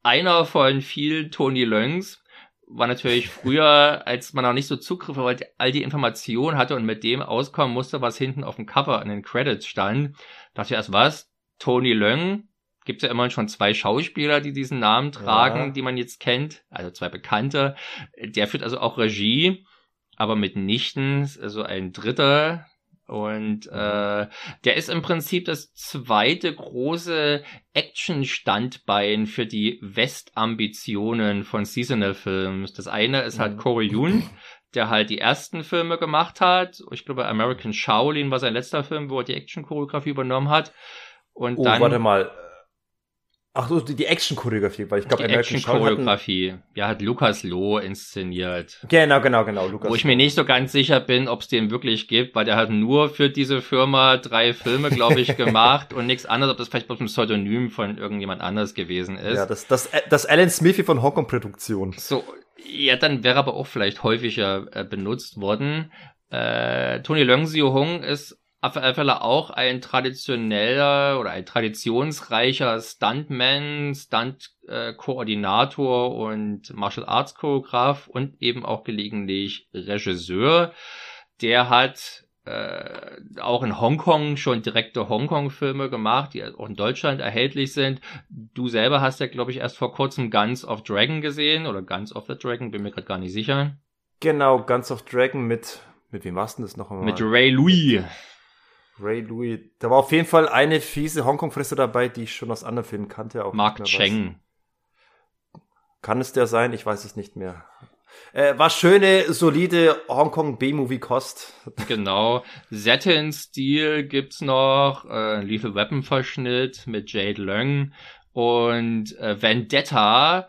einer von vielen Tony Leungs, war natürlich früher, als man noch nicht so Zugriff auf all die Informationen hatte und mit dem auskommen musste, was hinten auf dem Cover an den Credits stand, dachte ich erst, was? Tony Leung? Gibt ja immerhin schon zwei Schauspieler, die diesen Namen tragen, ja. die man jetzt kennt, also zwei Bekannte. Der führt also auch Regie, aber mitnichten, also ein dritter, und mhm. äh, der ist im Prinzip das zweite große Action-Standbein für die Westambitionen von Seasonal Films. Das eine ist halt mhm. Corey Yun, der halt die ersten Filme gemacht hat. Ich glaube, American Shaolin war sein letzter Film, wo er die Action-Choreografie übernommen hat. Und oh, dann, warte mal. Ach so, die, die Action-Choreografie, weil ich glaube, die Action-Choreografie. Ja, hat Lukas Loh inszeniert. Genau, genau, genau. Lukas Wo ich mir nicht so ganz sicher bin, ob es den wirklich gibt, weil der hat nur für diese Firma drei Filme, glaube ich, gemacht und nichts anderes, ob das vielleicht bloß ein Pseudonym von irgendjemand anders gewesen ist. Ja, das, das, das Alan Smithy von Hongkong Produktion. So, ja, dann wäre aber auch vielleicht häufiger äh, benutzt worden. Äh, Tony Leung Seo Hong ist auf alle Fälle auch ein traditioneller oder ein traditionsreicher Stuntman, Stunt-Koordinator und Martial Arts Choreograf und eben auch gelegentlich Regisseur. Der hat äh, auch in Hongkong schon direkte Hongkong-Filme gemacht, die auch in Deutschland erhältlich sind. Du selber hast ja, glaube ich, erst vor kurzem Guns of Dragon gesehen oder Guns of the Dragon, bin mir gerade gar nicht sicher. Genau, Guns of Dragon mit, mit wem warst du das noch einmal? Mit Ray Louis. Ray Louis. Da war auf jeden Fall eine fiese Hongkong-Fresse dabei, die ich schon aus anderen Filmen kannte. Auch Mark Cheng. Kann es der sein? Ich weiß es nicht mehr. Äh, war schöne, solide Hongkong B-Movie-Kost. Genau. Satin-Stil gibt's noch, äh, Lethal Weapon-Verschnitt mit Jade Leung und äh, Vendetta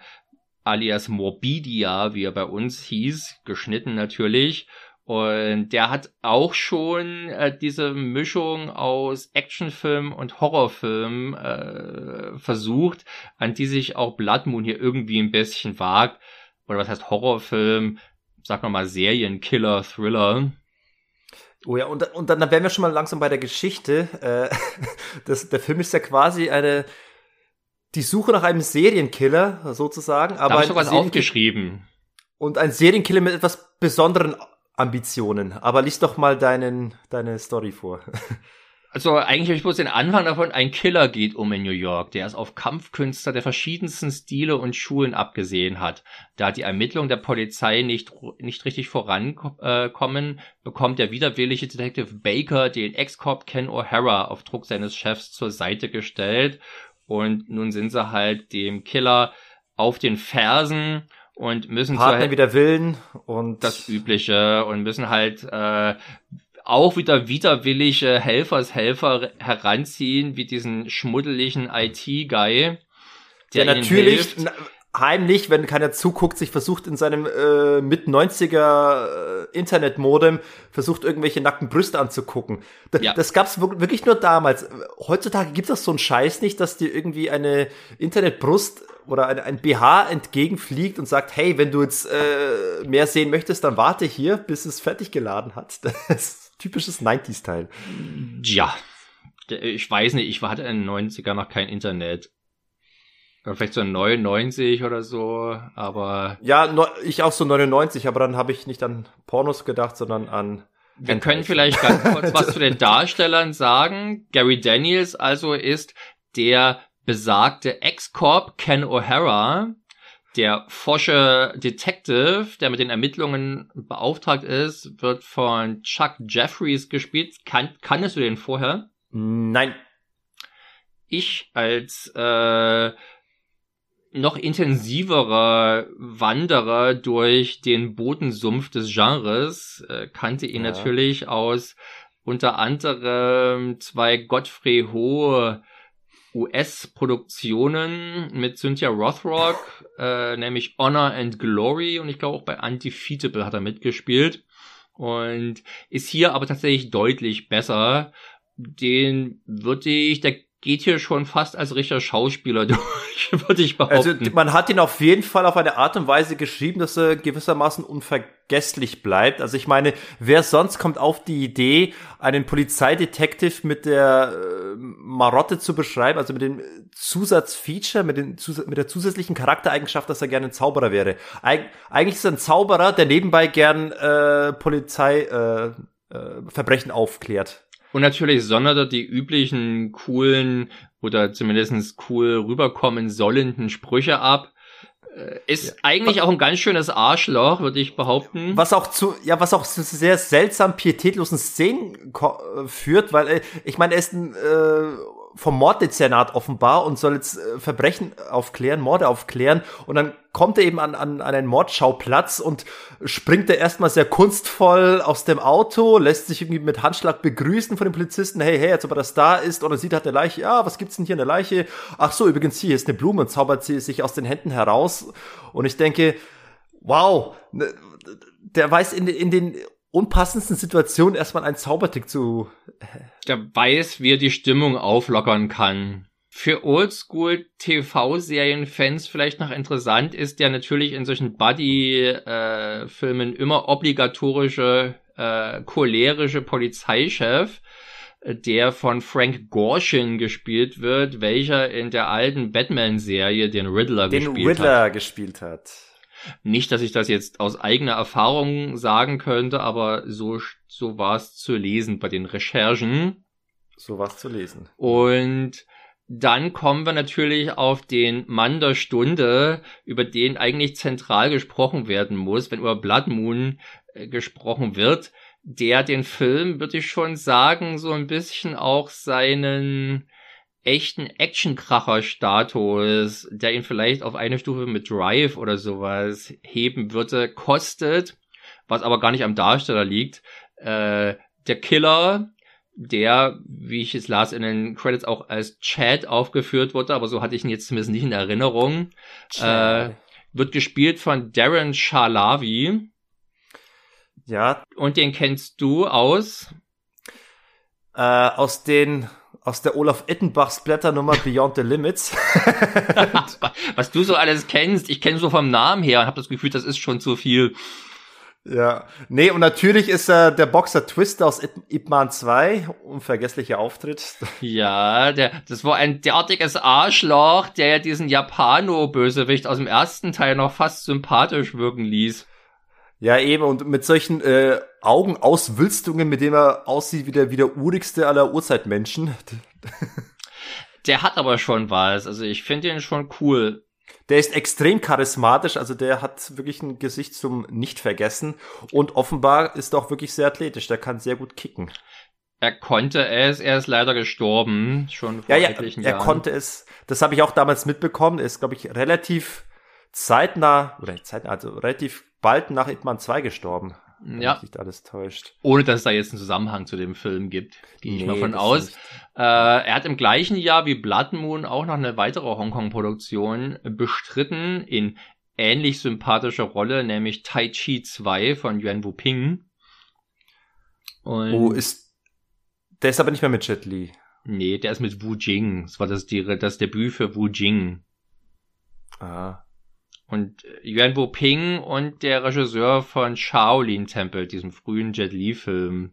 alias Morbidia, wie er bei uns hieß, geschnitten natürlich. Und der hat auch schon äh, diese Mischung aus Actionfilm und Horrorfilm äh, versucht, an die sich auch Blood Moon hier irgendwie ein bisschen wagt. Oder was heißt Horrorfilm? Sag mal Serienkiller, Thriller. Oh ja, und, und dann, dann wären wir schon mal langsam bei der Geschichte. Äh, das, der Film ist ja quasi eine die Suche nach einem Serienkiller sozusagen. Aber da habe ich was aufgeschrieben. Und ein Serienkiller mit etwas besonderen Ambitionen. Aber lies doch mal deinen, deine Story vor. Also eigentlich habe ich bloß den Anfang davon, ein Killer geht um in New York, der es auf Kampfkünstler der verschiedensten Stile und Schulen abgesehen hat. Da die Ermittlungen der Polizei nicht, nicht richtig vorankommen, bekommt der widerwillige Detective Baker den Ex-Cop Ken O'Hara auf Druck seines Chefs zur Seite gestellt. Und nun sind sie halt dem Killer auf den Fersen und müssen Partner wieder Willen und das Übliche und müssen halt äh, auch wieder widerwillige Helfershelfer heranziehen, wie diesen schmuddeligen IT-Guy. Der, der natürlich heimlich, wenn keiner zuguckt, sich versucht in seinem äh, mit 90er äh, Internetmodem versucht irgendwelche nackten Brüste anzugucken. Da, ja. Das gab's wirklich nur damals. Heutzutage gibt es so einen Scheiß nicht, dass dir irgendwie eine Internetbrust oder ein, ein BH entgegenfliegt und sagt, hey, wenn du jetzt äh, mehr sehen möchtest, dann warte hier, bis es fertig geladen hat. Das ist typisches 90s-Teil. Ja. Ich weiß nicht, ich hatte in den 90er noch kein Internet. Vielleicht so 99 oder so, aber. Ja, ich auch so 99, aber dann habe ich nicht an Pornos gedacht, sondern an. Wir können vielleicht ganz kurz was zu den Darstellern sagen. Gary Daniels also ist der besagte Ex-Corp Ken O'Hara, der forsche Detective, der mit den Ermittlungen beauftragt ist, wird von Chuck Jeffries gespielt. Kan kanntest du den vorher? Nein. Ich als äh, noch intensiverer Wanderer durch den Bodensumpf des Genres äh, kannte ihn ja. natürlich aus unter anderem zwei Godfrey Ho US-Produktionen mit Cynthia Rothrock, äh, nämlich Honor and Glory und ich glaube auch bei Undefeatable hat er mitgespielt und ist hier aber tatsächlich deutlich besser. Den würde ich, der geht hier schon fast als richtiger Schauspieler durch, würde ich behaupten. Also man hat ihn auf jeden Fall auf eine Art und Weise geschrieben, dass er gewissermaßen unvergesslich bleibt. Also ich meine, wer sonst kommt auf die Idee, einen Polizeidetektiv mit der äh, Marotte zu beschreiben, also mit dem Zusatzfeature, mit, den, mit der zusätzlichen Charaktereigenschaft, dass er gerne ein Zauberer wäre. Eig eigentlich ist er ein Zauberer, der nebenbei gern äh, Polizei äh, äh, Verbrechen aufklärt. Und natürlich sondert er die üblichen coolen oder zumindest cool rüberkommen sollenden Sprüche ab. Äh, ist ja. eigentlich auch ein ganz schönes Arschloch, würde ich behaupten. Was auch zu, ja, was auch zu sehr seltsam pietätlosen Szenen führt, weil, äh, ich meine, er ist ein, äh, vom Morddezernat offenbar und soll jetzt äh, Verbrechen aufklären, Morde aufklären. Und dann kommt er eben an, an, an einen Mordschauplatz und springt er erstmal sehr kunstvoll aus dem Auto, lässt sich irgendwie mit Handschlag begrüßen von den Polizisten. Hey, hey, als ob er das da ist. Und dann sieht er eine Leiche. Ja, was gibt's denn hier in der Leiche? Ach so, übrigens hier ist eine Blume und zaubert sie sich aus den Händen heraus. Und ich denke, wow, ne, der weiß in, in den unpassendsten Situation erstmal einen Zaubertrick zu. Der weiß, wie er die Stimmung auflockern kann. Für Oldschool-TV-Serien-Fans vielleicht noch interessant ist der natürlich in solchen Buddy-Filmen immer obligatorische, äh, cholerische Polizeichef, der von Frank Gorshin gespielt wird, welcher in der alten Batman-Serie den Riddler den gespielt Riddler hat. gespielt hat. Nicht, dass ich das jetzt aus eigener Erfahrung sagen könnte, aber so, so war es zu lesen bei den Recherchen. So war es zu lesen. Und dann kommen wir natürlich auf den Mann der Stunde, über den eigentlich zentral gesprochen werden muss, wenn über Blood Moon äh, gesprochen wird, der den Film, würde ich schon sagen, so ein bisschen auch seinen echten Actionkracher-Status, der ihn vielleicht auf eine Stufe mit Drive oder sowas heben würde, kostet, was aber gar nicht am Darsteller liegt. Äh, der Killer, der, wie ich es las in den Credits, auch als Chad aufgeführt wurde, aber so hatte ich ihn jetzt zumindest nicht in Erinnerung, äh, wird gespielt von Darren Shalavi. Ja. Und den kennst du aus? Äh, aus den aus der Olaf Ettenbachs Blätternummer Beyond the Limits. Was du so alles kennst, ich kenne so vom Namen her und habe das Gefühl, das ist schon zu viel. Ja, nee, und natürlich ist äh, der Boxer Twister aus Ip Man 2, unvergesslicher Auftritt. Ja, der, das war ein derartiges Arschloch, der ja diesen Japano-Bösewicht aus dem ersten Teil noch fast sympathisch wirken ließ. Ja, eben, und mit solchen äh, Augenauswülstungen, mit dem er aussieht wie der, wie der urigste aller Urzeitmenschen. Der hat aber schon was, also ich finde ihn schon cool. Der ist extrem charismatisch, also der hat wirklich ein Gesicht zum Nicht-Vergessen und offenbar ist er auch wirklich sehr athletisch, der kann sehr gut kicken. Er konnte es, er ist leider gestorben, schon vor ja, ja, etlichen er Jahren. Er konnte es, das habe ich auch damals mitbekommen, er ist, glaube ich, relativ zeitnah, oder zeitnah, also relativ bald nach Hitman 2 gestorben. Ja. Sich alles täuscht. Ohne dass es da jetzt einen Zusammenhang zu dem Film gibt, gehe ich mal von aus. Äh, er hat im gleichen Jahr wie Blood Moon auch noch eine weitere Hongkong-Produktion bestritten in ähnlich sympathischer Rolle, nämlich Tai Chi 2 von Yuan Wu Ping. Und oh, ist der ist aber nicht mehr mit Jet Li. Nee, der ist mit Wu Jing. Das war das, die, das Debüt für Wu Jing. Ah. Und Yuan Wu Ping und der Regisseur von Shaolin Temple, diesem frühen Jet Li Film.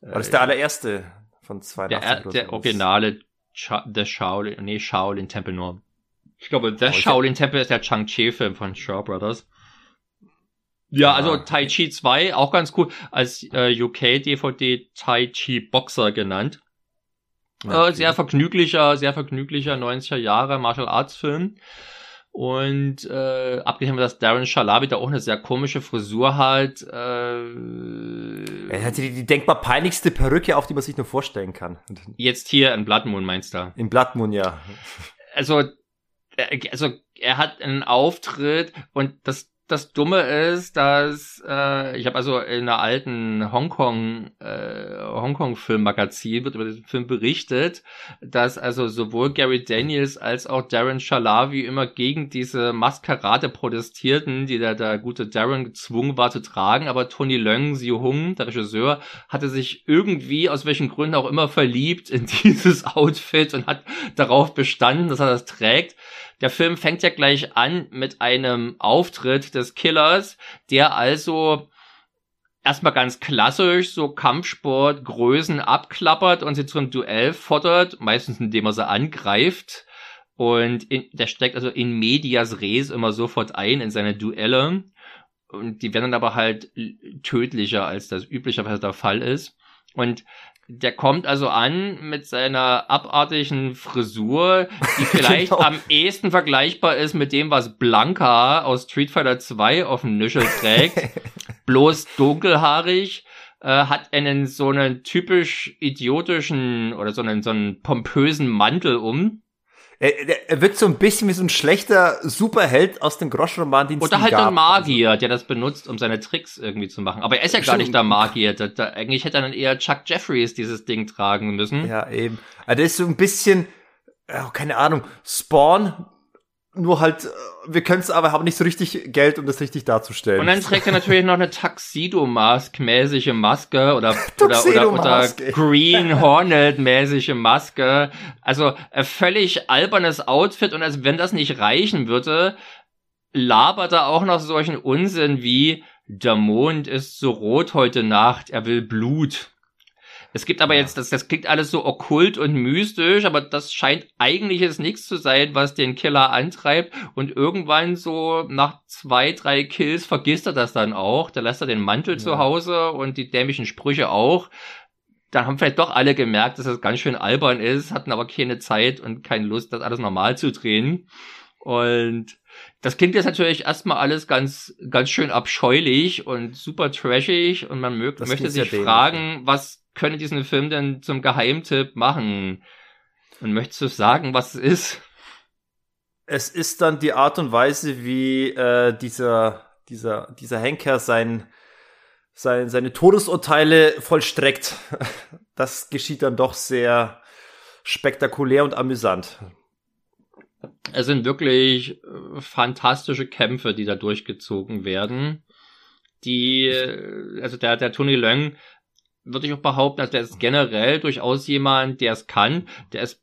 War das der allererste von 2018? Der, der originale Cha The Shaolin, nee, Shaolin Temple nur. Ich glaube, The oh, Shaolin Temple ist der Chang-Chi Film von Shaw Brothers. Ja, ja, also Tai Chi 2, auch ganz cool, als äh, UK-DVD Tai Chi Boxer genannt. Okay. Äh, sehr vergnüglicher, sehr vergnüglicher 90er Jahre Martial Arts Film. Und äh, abgesehen dass Darren Shalabi da auch eine sehr komische Frisur hat. Äh, er hatte die, die denkbar peinlichste Perücke, auf die man sich nur vorstellen kann. Jetzt hier in Blood Moon meinst du? In Blood Moon, ja. Also, äh, also er hat einen Auftritt und das das Dumme ist, dass äh, ich habe also in einer alten Hongkong äh, Hongkong Filmmagazin wird über den Film berichtet, dass also sowohl Gary Daniels als auch Darren Shalavi immer gegen diese Maskerade protestierten, die der, der gute Darren gezwungen war zu tragen, aber Tony Leung Siu Hung, der Regisseur, hatte sich irgendwie aus welchen Gründen auch immer verliebt in dieses Outfit und hat darauf bestanden, dass er das trägt. Der Film fängt ja gleich an mit einem Auftritt des Killers, der also erstmal ganz klassisch so Kampfsport Größen abklappert und sie zum Duell fordert, meistens indem er sie angreift. Und in, der steckt also in medias res immer sofort ein in seine Duelle. Und die werden dann aber halt tödlicher, als das üblicherweise der Fall ist. Und der kommt also an mit seiner abartigen Frisur, die vielleicht genau. am ehesten vergleichbar ist mit dem, was Blanca aus Street Fighter 2 auf dem Nüschel trägt. Bloß dunkelhaarig, äh, hat einen so einen typisch idiotischen oder so einen, so einen pompösen Mantel um er, er wirkt so ein bisschen wie so ein schlechter Superheld aus dem Groschenroman, den Oder halt gab. ein Magier, der das benutzt, um seine Tricks irgendwie zu machen. Aber er ist ja gar nicht der Magier. Da, da, eigentlich hätte er dann eher Chuck Jeffries dieses Ding tragen müssen. Ja, eben. Also der ist so ein bisschen, oh, keine Ahnung, Spawn nur halt, äh, wir können es aber haben nicht so richtig Geld, um das richtig darzustellen. Und dann trägt er natürlich noch eine Tuxedo-Mask-mäßige Maske oder, oder, oder, oder Green Hornet-mäßige Maske. Also ein völlig albernes Outfit und als wenn das nicht reichen würde, labert er auch noch solchen Unsinn wie der Mond ist so rot heute Nacht, er will Blut. Es gibt aber ja. jetzt, das, das klingt alles so okkult und mystisch, aber das scheint eigentlich jetzt nichts zu sein, was den Killer antreibt. Und irgendwann so nach zwei, drei Kills vergisst er das dann auch. Da lässt er den Mantel ja. zu Hause und die dämlichen Sprüche auch. Dann haben vielleicht doch alle gemerkt, dass das ganz schön albern ist, hatten aber keine Zeit und keine Lust, das alles normal zu drehen. Und das klingt jetzt natürlich erstmal alles ganz, ganz schön abscheulich und super trashig und man mög- möchte sich ja fragen, was könne diesen Film denn zum Geheimtipp machen? Und möchtest du sagen, was es ist? Es ist dann die Art und Weise, wie äh, dieser, dieser, dieser Henker sein, sein, seine Todesurteile vollstreckt. Das geschieht dann doch sehr spektakulär und amüsant. Es sind wirklich äh, fantastische Kämpfe, die da durchgezogen werden. Die, äh, also der, der Tony Leung würde ich auch behaupten, also der ist generell durchaus jemand, der es kann. Der ist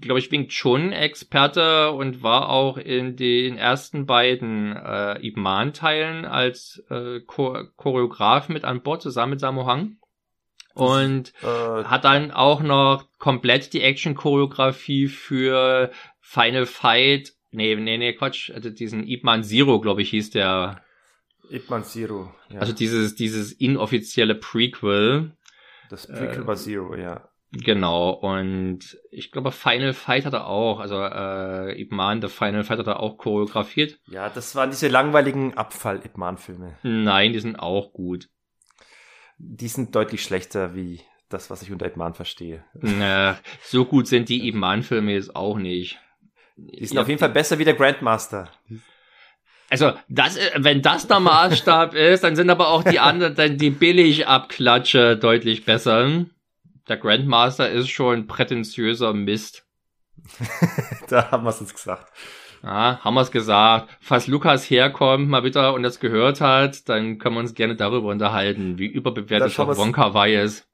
glaube ich, Wing Chun-Experte und war auch in den ersten beiden äh, Ip Man-Teilen als äh, Cho Choreograf mit an Bord, zusammen mit Sammo Hang. Und äh, hat dann auch noch komplett die Action-Choreografie für Final Fight, nee, nee, nee, Quatsch, also diesen Ip Man Zero, glaube ich, hieß der. Ip Man Zero, ja. Also dieses, dieses inoffizielle Prequel. Das Prequel äh, war Zero, ja. Genau, und ich glaube, Final Fight hat er auch, also äh, Ip Man, The Final Fight hat er auch choreografiert. Ja, das waren diese langweiligen Abfall-Ip Man-Filme. Nein, die sind auch gut. Die sind deutlich schlechter wie das, was ich unter Ip Man verstehe. Na, so gut sind die Ip Man-Filme jetzt auch nicht. Die sind ja, auf jeden Fall besser wie der Grandmaster. Also, das, wenn das der Maßstab ist, dann sind aber auch die anderen, dann die Billig-Abklatsche deutlich besser der Grandmaster ist schon prätentiöser Mist. da haben wir es uns gesagt. Ja, haben wir es gesagt. Falls Lukas herkommt mal wieder und das gehört hat, dann können wir uns gerne darüber unterhalten, wie überbewertet auch Wonka Wai ist.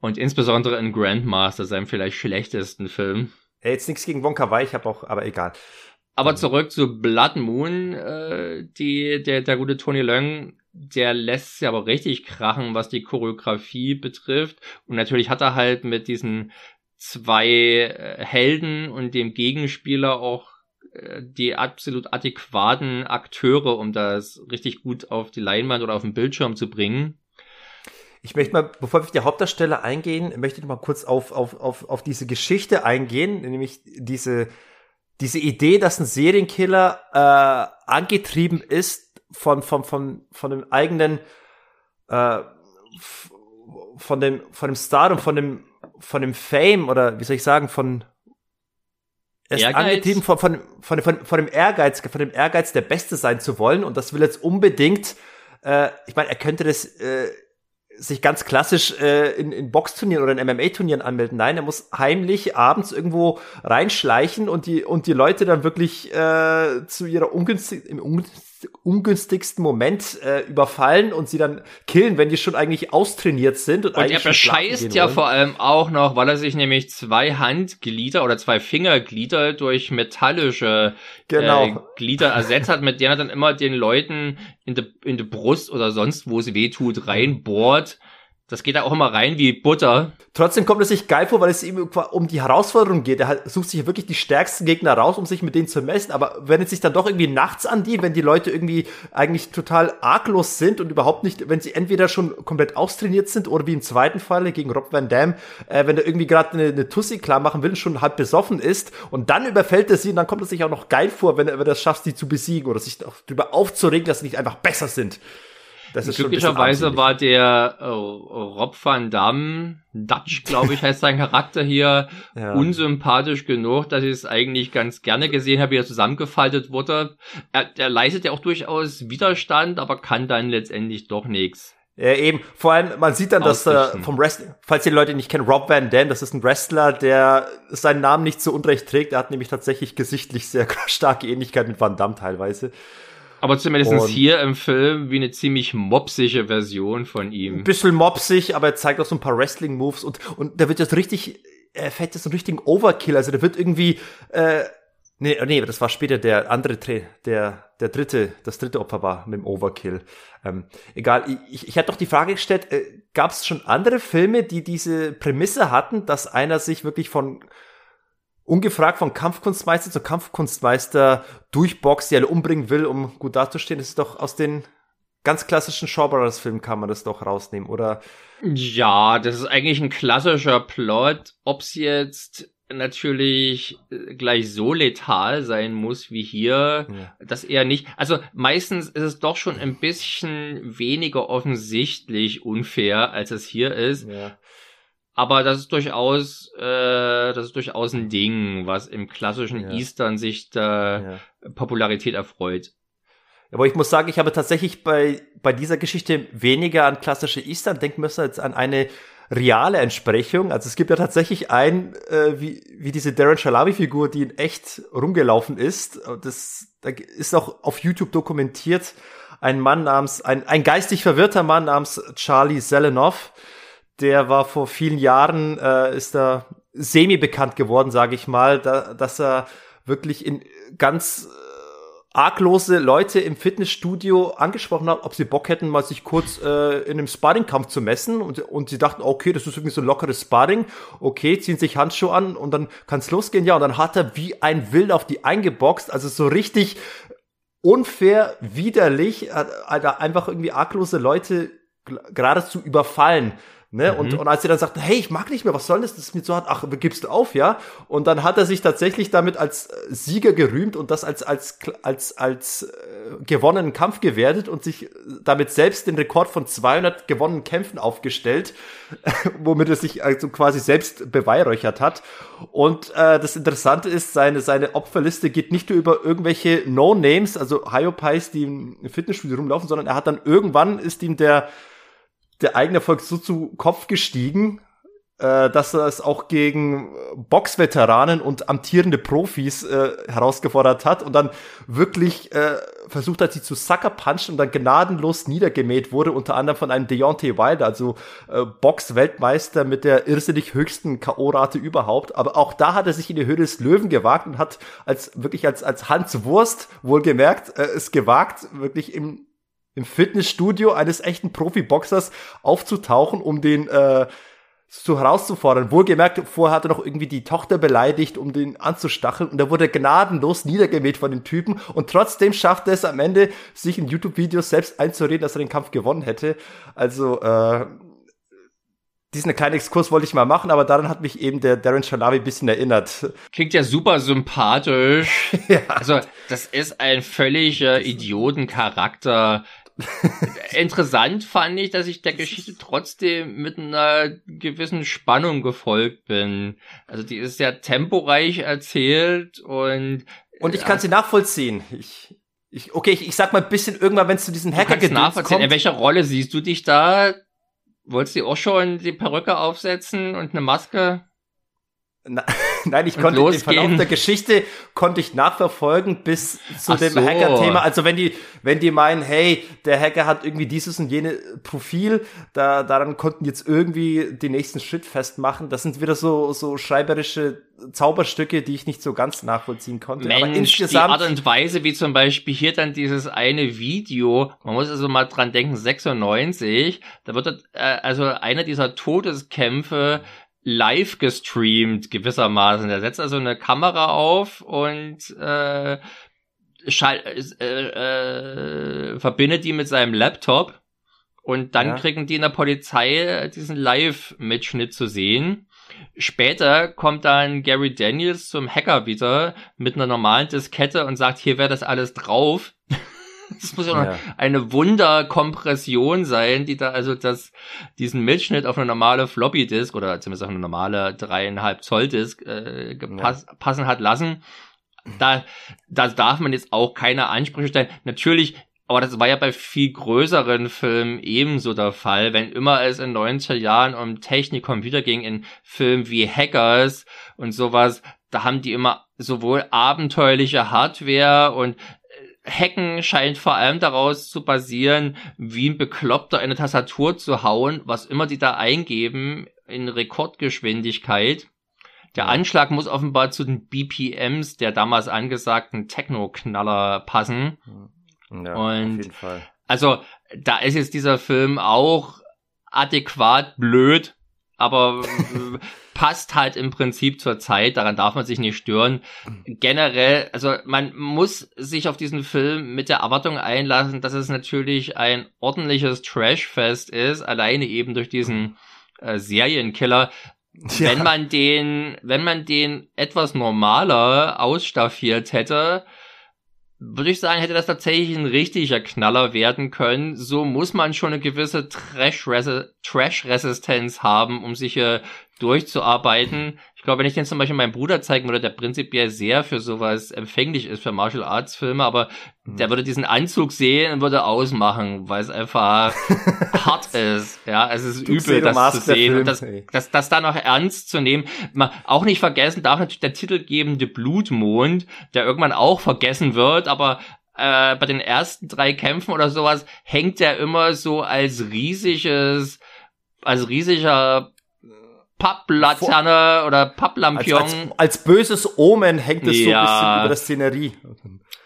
Und insbesondere in Grandmaster, seinem vielleicht schlechtesten Film. Ey, jetzt nichts gegen Wonka Wai, ich habe auch, aber egal. Aber zurück zu Blood Moon, äh, die, der, der gute Tony Leung der lässt sich aber richtig krachen, was die Choreografie betrifft. Und natürlich hat er halt mit diesen zwei äh, Helden und dem Gegenspieler auch äh, die absolut adäquaten Akteure, um das richtig gut auf die Leinwand oder auf den Bildschirm zu bringen. Ich möchte mal, bevor wir auf die Hauptdarsteller eingehen, möchte ich mal kurz auf, auf, auf, auf diese Geschichte eingehen, nämlich diese, diese Idee, dass ein Serienkiller äh, angetrieben ist von, von, von, von dem eigenen, äh, von dem, von dem Stardom, von dem, von dem Fame oder wie soll ich sagen, von, er ist Ehrgeiz? angetrieben von, von, von, von, von dem Ehrgeiz, von dem Ehrgeiz, der Beste sein zu wollen und das will jetzt unbedingt, äh, ich meine, er könnte das, äh, sich ganz klassisch äh, in, in Boxturnieren oder in MMA-Turnieren anmelden. Nein, er muss heimlich abends irgendwo reinschleichen und die und die Leute dann wirklich äh, zu ihrer ungünstig, im ungünstig ungünstigsten Moment äh, überfallen und sie dann killen, wenn die schon eigentlich austrainiert sind. Und, und er bescheißt ja vor allem auch noch, weil er sich nämlich zwei Handglieder oder zwei Fingerglieder durch metallische genau. äh, Glieder ersetzt hat, mit denen er dann immer den Leuten in die, in die Brust oder sonst wo es weh tut, reinbohrt. Das geht da auch immer rein wie Butter. Trotzdem kommt es sich geil vor, weil es ihm um die Herausforderung geht. Er sucht sich wirklich die stärksten Gegner raus, um sich mit denen zu messen. Aber wenn es sich dann doch irgendwie nachts an die, wenn die Leute irgendwie eigentlich total arglos sind und überhaupt nicht, wenn sie entweder schon komplett austrainiert sind oder wie im zweiten Falle gegen Rob Van Dam, äh, wenn er irgendwie gerade eine, eine Tussi klar machen will und schon halb besoffen ist und dann überfällt er sie und dann kommt es sich auch noch geil vor, wenn er, es schafft, sie zu besiegen oder sich darüber aufzuregen, dass sie nicht einfach besser sind. Das ist Glücklicherweise war der äh, Rob van Dam, Dutch, glaube ich, heißt sein Charakter hier, ja. unsympathisch genug, dass ich es eigentlich ganz gerne gesehen habe, wie er zusammengefaltet wurde. Er, er leistet ja auch durchaus Widerstand, aber kann dann letztendlich doch nichts. Ja, eben. Vor allem, man sieht dann, dass äh, vom Wrestling, falls die Leute nicht kennen, Rob Van Dam, das ist ein Wrestler, der seinen Namen nicht so unrecht trägt. Er hat nämlich tatsächlich gesichtlich sehr starke Ähnlichkeit mit Van Damme teilweise. Aber zumindest hier im Film wie eine ziemlich mopsige Version von ihm. Ein bisschen mopsig, aber er zeigt auch so ein paar Wrestling-Moves und, und da wird jetzt richtig, er fällt jetzt so einen richtigen Overkill. Also der wird irgendwie, äh, nee, nee, das war später der andere, der, der dritte, das dritte Opfer war mit dem Overkill. Ähm, egal, ich, ich hatte doch die Frage gestellt, äh, gab es schon andere Filme, die diese Prämisse hatten, dass einer sich wirklich von ungefragt von Kampfkunstmeister zu Kampfkunstmeister durchboxt, die alle umbringen will, um gut dazustehen. Das ist doch aus den ganz klassischen Shaw Brothers Filmen kann man das doch rausnehmen, oder? Ja, das ist eigentlich ein klassischer Plot. Ob's jetzt natürlich äh, gleich so letal sein muss wie hier, ja. dass er nicht, also meistens ist es doch schon ein bisschen weniger offensichtlich unfair, als es hier ist. Ja. Aber das ist durchaus, äh, das ist durchaus ein Ding, was im klassischen ja. Eastern sich der ja. Popularität erfreut. Aber ich muss sagen, ich habe tatsächlich bei, bei dieser Geschichte weniger an klassische Eastern denken müssen als an eine reale Entsprechung. Also es gibt ja tatsächlich ein, äh, wie, wie diese Darren Shalawi-Figur, die in echt rumgelaufen ist. Das da ist auch auf YouTube dokumentiert. Ein Mann namens, ein, ein geistig verwirrter Mann namens Charlie Zelenov, der war vor vielen Jahren, äh, ist da semi-bekannt geworden, sage ich mal, da, dass er wirklich in ganz äh, arglose Leute im Fitnessstudio angesprochen hat, ob sie Bock hätten, mal sich kurz äh, in einem Sparringkampf zu messen. Und, und sie dachten, okay, das ist irgendwie so ein lockeres Sparring, okay, ziehen sich Handschuhe an und dann kann's losgehen, ja, und dann hat er wie ein Wild auf die eingeboxt, also so richtig unfair, widerlich, hat, hat einfach irgendwie arglose Leute geradezu überfallen. Ne? Mhm. Und, und als sie dann sagten, hey, ich mag nicht mehr, was soll das? Das ist mir so hart, ach, gibst du auf, ja? Und dann hat er sich tatsächlich damit als äh, Sieger gerühmt und das als, als, als, als äh, gewonnenen Kampf gewertet und sich damit selbst den Rekord von 200 gewonnenen Kämpfen aufgestellt, womit er sich also quasi selbst beweihräuchert hat. Und äh, das Interessante ist, seine, seine Opferliste geht nicht nur über irgendwelche No-Names, also Hyopies, die im Fitnessstudio rumlaufen, sondern er hat dann irgendwann ist ihm der der eigene Erfolg so zu Kopf gestiegen, äh, dass er es auch gegen Boxveteranen und amtierende Profis äh, herausgefordert hat und dann wirklich äh, versucht hat, sie zu suckerpunchen und dann gnadenlos niedergemäht wurde, unter anderem von einem Deontay Wilder, also äh, Box-Weltmeister mit der irrsinnig höchsten K.O.-Rate überhaupt. Aber auch da hat er sich in die Höhe des Löwen gewagt und hat als wirklich als, als Hans Wurst wohlgemerkt äh, es gewagt, wirklich im im Fitnessstudio eines echten Profiboxers aufzutauchen, um den äh, so herauszufordern. Wohlgemerkt, vorher hat er noch irgendwie die Tochter beleidigt, um den anzustacheln und da wurde er gnadenlos niedergemäht von den Typen und trotzdem schafft er es am Ende, sich in YouTube-Videos selbst einzureden, dass er den Kampf gewonnen hätte. Also, äh, diesen kleinen Exkurs wollte ich mal machen, aber daran hat mich eben der Darren Shalavi ein bisschen erinnert. Klingt ja super sympathisch. ja. Also, das ist ein völliger Idiotencharakter, Interessant fand ich, dass ich der Geschichte trotzdem mit einer gewissen Spannung gefolgt bin. Also die ist sehr temporeich erzählt und und ich kann sie nachvollziehen. Ich, ich okay, ich, ich sag mal ein bisschen irgendwann, wenn es zu diesen hacker nachvollziehen. kommt. In welcher Rolle siehst du dich da? Wolltest du auch schon die Perücke aufsetzen und eine Maske? Nein, ich konnte losgehen. den Verlauf der Geschichte konnte ich nachverfolgen bis zu Ach dem so. Hacker-Thema. Also wenn die, wenn die meinen, hey, der Hacker hat irgendwie dieses und jene Profil, da, daran konnten jetzt irgendwie den nächsten Schritt festmachen. Das sind wieder so, so schreiberische Zauberstücke, die ich nicht so ganz nachvollziehen konnte. Mensch, Aber insgesamt die Art und Weise, wie zum Beispiel hier dann dieses eine Video, man muss also mal dran denken, 96, da wird äh, also einer dieser Todeskämpfe live gestreamt gewissermaßen. Der setzt also eine Kamera auf und äh, schall, äh, äh, verbindet die mit seinem Laptop und dann ja. kriegen die in der Polizei diesen Live-Mitschnitt zu sehen. Später kommt dann Gary Daniels zum Hacker wieder mit einer normalen Diskette und sagt, hier wäre das alles drauf. Das muss ja, ja. eine Wunderkompression sein, die da also das, diesen Mitschnitt auf eine normale Floppy Disk oder zumindest auf eine normale dreieinhalb Zoll Disk äh, gepass, ja. passen hat lassen. Da, da darf man jetzt auch keine Ansprüche stellen. Natürlich aber das war ja bei viel größeren Filmen ebenso der Fall. Wenn immer es in 90er Jahren um Technik, Computer ging, in Filmen wie Hackers und sowas, da haben die immer sowohl abenteuerliche Hardware und Hacken scheint vor allem daraus zu basieren, wie ein Bekloppter eine Tastatur zu hauen, was immer die da eingeben, in Rekordgeschwindigkeit. Der Anschlag muss offenbar zu den BPMs der damals angesagten Techno-Knaller passen. Ja, Und auf jeden Fall. Also, da ist jetzt dieser Film auch adäquat blöd, aber passt halt im Prinzip zur Zeit, daran darf man sich nicht stören. Generell, also man muss sich auf diesen Film mit der Erwartung einlassen, dass es natürlich ein ordentliches Trashfest ist, alleine eben durch diesen äh, Serienkiller. Ja. Wenn man den, wenn man den etwas normaler ausstaffiert hätte, würde ich sagen, hätte das tatsächlich ein richtiger Knaller werden können. So muss man schon eine gewisse Trash-Resistenz haben, um sich hier durchzuarbeiten. Ich glaube, wenn ich den zum Beispiel meinem Bruder zeigen würde, der prinzipiell sehr für sowas empfänglich ist, für Martial Arts Filme, aber mhm. der würde diesen Anzug sehen und würde ausmachen, weil es einfach hart ist. Ja, es ist du übel, das zu sehen und das, das, das da noch ernst zu nehmen. Man auch nicht vergessen darf natürlich der titelgebende Blutmond, der irgendwann auch vergessen wird, aber äh, bei den ersten drei Kämpfen oder sowas hängt er immer so als riesiges, als riesiger Papplaterne oder Papplampion. Als, als, als, böses Omen hängt es ja. so ein bisschen über der Szenerie.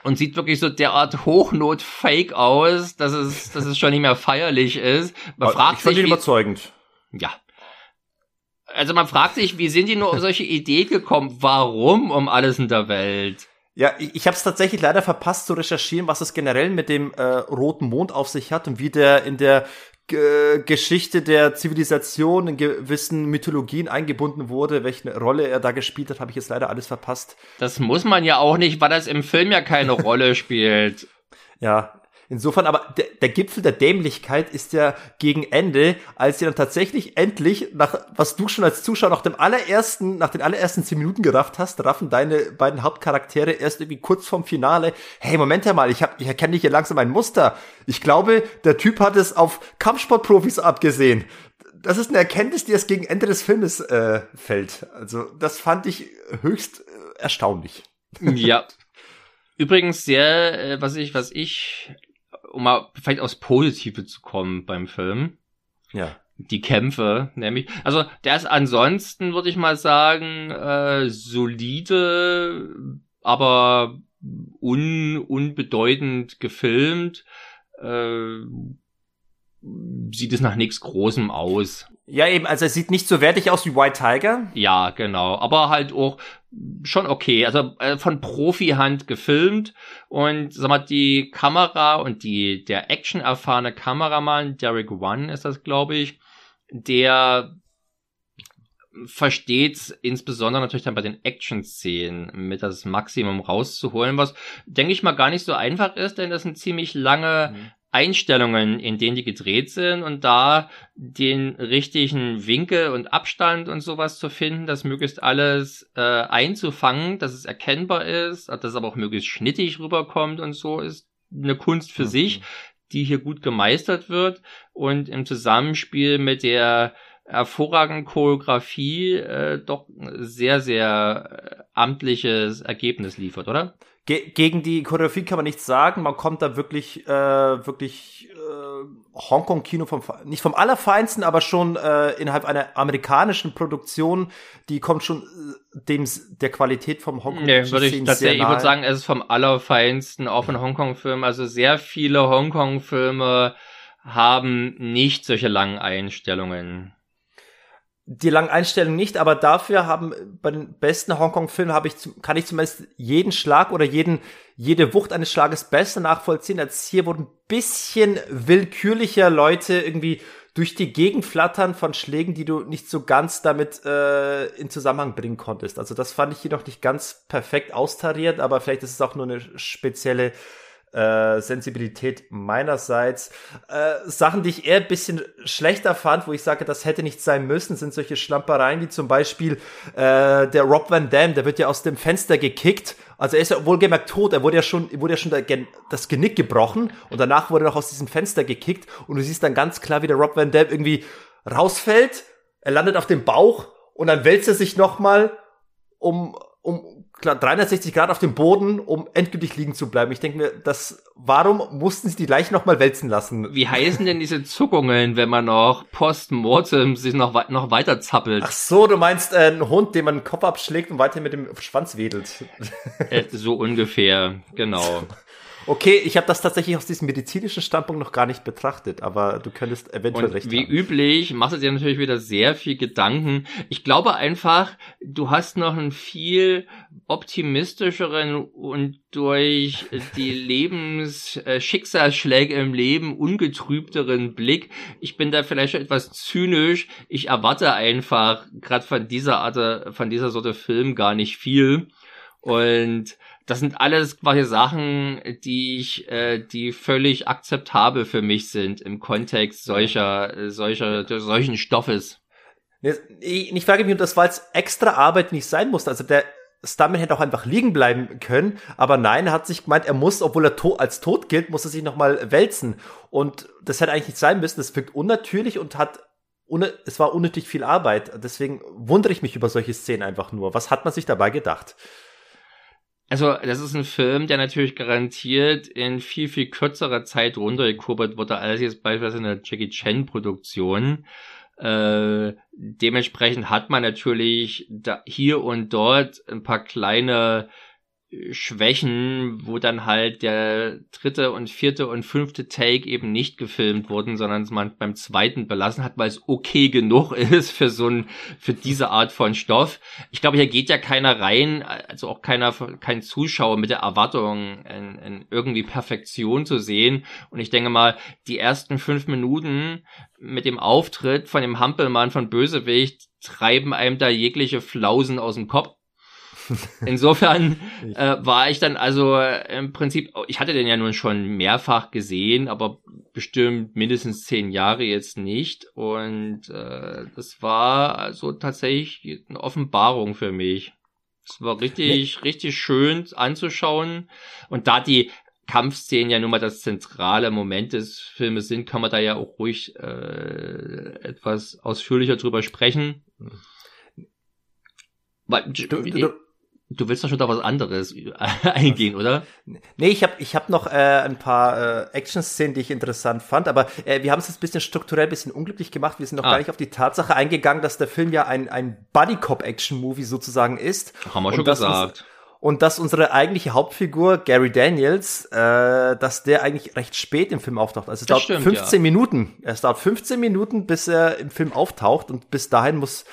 Und sieht wirklich so derart Hochnot-Fake aus, dass es, dass es schon nicht mehr feierlich ist. Man fragt ich fand sich, ihn überzeugend. Ja. Also man fragt sich, wie sind die nur auf solche Idee gekommen? Warum um alles in der Welt? Ja, ich, ich habe es tatsächlich leider verpasst zu recherchieren, was es generell mit dem äh, roten Mond auf sich hat und wie der in der Geschichte der Zivilisation in gewissen Mythologien eingebunden wurde, welche Rolle er da gespielt hat, habe ich jetzt leider alles verpasst. Das muss man ja auch nicht, weil das im Film ja keine Rolle spielt. Ja, Insofern, aber der, der Gipfel der Dämlichkeit ist ja gegen Ende, als sie dann tatsächlich endlich, nach was du schon als Zuschauer nach dem allerersten, nach den allerersten zehn Minuten gerafft hast, raffen deine beiden Hauptcharaktere erst irgendwie kurz vorm Finale, hey, Moment mal, ich, hab, ich erkenne hier langsam ein Muster. Ich glaube, der Typ hat es auf Kampfsportprofis abgesehen. Das ist eine Erkenntnis, die erst gegen Ende des Filmes äh, fällt. Also, das fand ich höchst äh, erstaunlich. Ja. Übrigens sehr, äh, was ich, was ich um mal vielleicht aufs Positive zu kommen beim Film. Ja. Die Kämpfe, nämlich. Also, der ist ansonsten, würde ich mal sagen, äh, solide, aber un, unbedeutend gefilmt. Äh, sieht es nach nichts Großem aus. Ja, eben, also es sieht nicht so wertig aus wie White Tiger. Ja, genau. Aber halt auch schon okay. Also äh, von Profi-Hand gefilmt. Und sag mal, die Kamera und die, der action-erfahrene Kameramann, Derek One ist das, glaube ich, der versteht insbesondere natürlich dann bei den Action-Szenen mit das Maximum rauszuholen, was denke ich mal gar nicht so einfach ist, denn das sind ziemlich lange mhm. Einstellungen, in denen die gedreht sind und da den richtigen Winkel und Abstand und sowas zu finden, das möglichst alles äh, einzufangen, dass es erkennbar ist, dass es aber auch möglichst schnittig rüberkommt und so ist eine Kunst für mhm. sich, die hier gut gemeistert wird und im Zusammenspiel mit der hervorragenden Choreografie äh, doch sehr, sehr äh, amtliches Ergebnis liefert, oder? Ge gegen die Choreografie kann man nichts sagen. Man kommt da wirklich, äh, wirklich äh, Hongkong-Kino vom nicht vom allerfeinsten, aber schon äh, innerhalb einer amerikanischen Produktion, die kommt schon äh, dem der Qualität vom Hongkong. Nee, würde ich tatsächlich, ich würde sagen, es ist vom allerfeinsten, auch von Hongkong-Filmen. Also sehr viele Hongkong-Filme haben nicht solche langen Einstellungen die langen Einstellungen nicht, aber dafür haben bei den besten Hongkong-Filmen habe ich kann ich zumindest jeden Schlag oder jeden jede Wucht eines Schlages besser nachvollziehen als hier, wo ein bisschen willkürlicher Leute irgendwie durch die Gegend flattern von Schlägen, die du nicht so ganz damit äh, in Zusammenhang bringen konntest. Also das fand ich hier noch nicht ganz perfekt austariert, aber vielleicht ist es auch nur eine spezielle äh, Sensibilität meinerseits. Äh, Sachen, die ich eher ein bisschen schlechter fand, wo ich sage, das hätte nicht sein müssen, sind solche Schlampereien wie zum Beispiel äh, der Rob Van Dam, der wird ja aus dem Fenster gekickt. Also er ist ja wohlgemerkt tot, er wurde ja schon, wurde ja schon das Genick gebrochen und danach wurde er noch aus diesem Fenster gekickt und du siehst dann ganz klar, wie der Rob Van Dam irgendwie rausfällt, er landet auf dem Bauch und dann wälzt er sich nochmal um, um 360 Grad auf dem Boden, um endgültig liegen zu bleiben. Ich denke mir, das, warum mussten sie die Leiche noch mal wälzen lassen? Wie heißen denn diese Zuckungen, wenn man noch post-mortem sich noch, noch weiter zappelt? Ach so, du meinst äh, einen Hund, dem man den Kopf abschlägt und weiter mit dem Schwanz wedelt. Äh, so ungefähr, genau. Okay, ich habe das tatsächlich aus diesem medizinischen Standpunkt noch gar nicht betrachtet, aber du könntest eventuell und recht wie haben. Wie üblich machst du dir natürlich wieder sehr viel Gedanken. Ich glaube einfach, du hast noch einen viel optimistischeren und durch die Lebensschicksalsschläge im Leben ungetrübteren Blick. Ich bin da vielleicht etwas zynisch. Ich erwarte einfach gerade von dieser Art, von dieser Sorte Film gar nicht viel Und das sind alles quasi Sachen, die ich, äh, die völlig akzeptabel für mich sind im Kontext solcher, solcher, solchen Stoffes. Ich frage mich, ob das war jetzt extra Arbeit nicht sein musste. Also der Stuntman hätte auch einfach liegen bleiben können, aber nein, er hat sich gemeint, er muss, obwohl er to als tot gilt, muss er sich nochmal wälzen. Und das hätte eigentlich nicht sein müssen. Das wirkt unnatürlich und hat es war unnötig viel Arbeit. Deswegen wundere ich mich über solche Szenen einfach nur. Was hat man sich dabei gedacht? Also, das ist ein Film, der natürlich garantiert in viel, viel kürzerer Zeit runtergekurbelt wurde, als jetzt beispielsweise eine Jackie Chan Produktion. Äh, dementsprechend hat man natürlich da hier und dort ein paar kleine Schwächen, wo dann halt der dritte und vierte und fünfte Take eben nicht gefilmt wurden, sondern man beim zweiten belassen hat, weil es okay genug ist für so ein, für diese Art von Stoff. Ich glaube, hier geht ja keiner rein, also auch keiner, kein Zuschauer mit der Erwartung, in, in irgendwie Perfektion zu sehen. Und ich denke mal, die ersten fünf Minuten mit dem Auftritt von dem Hampelmann von Bösewicht treiben einem da jegliche Flausen aus dem Kopf. Insofern äh, war ich dann also äh, im Prinzip, ich hatte den ja nun schon mehrfach gesehen, aber bestimmt mindestens zehn Jahre jetzt nicht. Und äh, das war also tatsächlich eine Offenbarung für mich. Es war richtig, nee. richtig schön anzuschauen. Und da die Kampfszenen ja nun mal das zentrale Moment des Filmes sind, kann man da ja auch ruhig äh, etwas ausführlicher drüber sprechen. Weil, du, du, Du willst doch schon da was anderes eingehen, oder? Nee, ich habe ich hab noch äh, ein paar äh, Action-Szenen, die ich interessant fand, aber äh, wir haben es jetzt ein bisschen strukturell ein bisschen unglücklich gemacht. Wir sind noch ah. gar nicht auf die Tatsache eingegangen, dass der Film ja ein, ein Buddy-Cop-Action-Movie sozusagen ist. Haben wir schon gesagt. Uns, und dass unsere eigentliche Hauptfigur, Gary Daniels, äh, dass der eigentlich recht spät im Film auftaucht. Also es dauert stimmt, 15 ja. Minuten. Es dauert 15 Minuten, bis er im Film auftaucht und bis dahin muss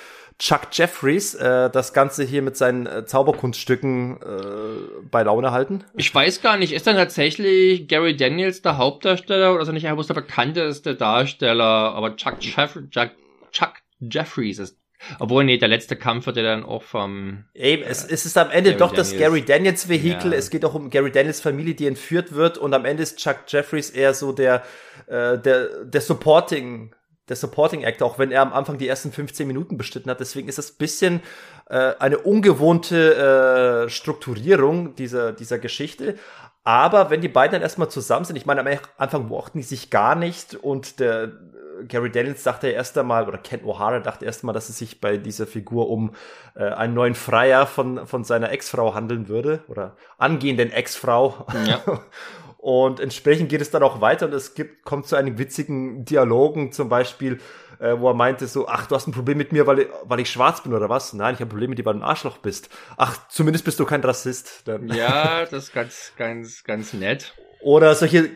Chuck Jeffries äh, das Ganze hier mit seinen äh, Zauberkunststücken äh, bei Laune halten? Ich weiß gar nicht, ist dann tatsächlich Gary Daniels der Hauptdarsteller oder ist er nicht einfach der bekannteste Darsteller? Aber Chuck, Jeff Chuck, Chuck Jeffries ist obwohl, nee, der letzte Kampf wird ja dann auch vom. Eben, es, es ist am Ende Gary doch Daniels. das Gary Daniels Vehikel. Ja. Es geht auch um Gary Daniels Familie, die entführt wird. Und am Ende ist Chuck Jeffries eher so der, äh, der, der Supporting der Supporting Actor, auch wenn er am Anfang die ersten 15 Minuten bestritten hat. Deswegen ist das bisschen äh, eine ungewohnte äh, Strukturierung dieser, dieser Geschichte. Aber wenn die beiden dann erstmal zusammen sind, ich meine, am Anfang mochten die sich gar nicht und der äh, Gary Daniels dachte erst einmal, oder Ken O'Hara dachte erst einmal, dass es sich bei dieser Figur um äh, einen neuen Freier von, von seiner Ex-Frau handeln würde, oder angehenden Ex-Frau. Ja. Und entsprechend geht es dann auch weiter und es gibt, kommt zu einem witzigen Dialogen, zum Beispiel, äh, wo er meinte so, ach, du hast ein Problem mit mir, weil, ich, weil ich schwarz bin oder was? Nein, ich habe ein Problem mit dir, weil du ein Arschloch bist. Ach, zumindest bist du kein Rassist. Dann. Ja, das ist ganz, ganz, ganz nett. Oder solche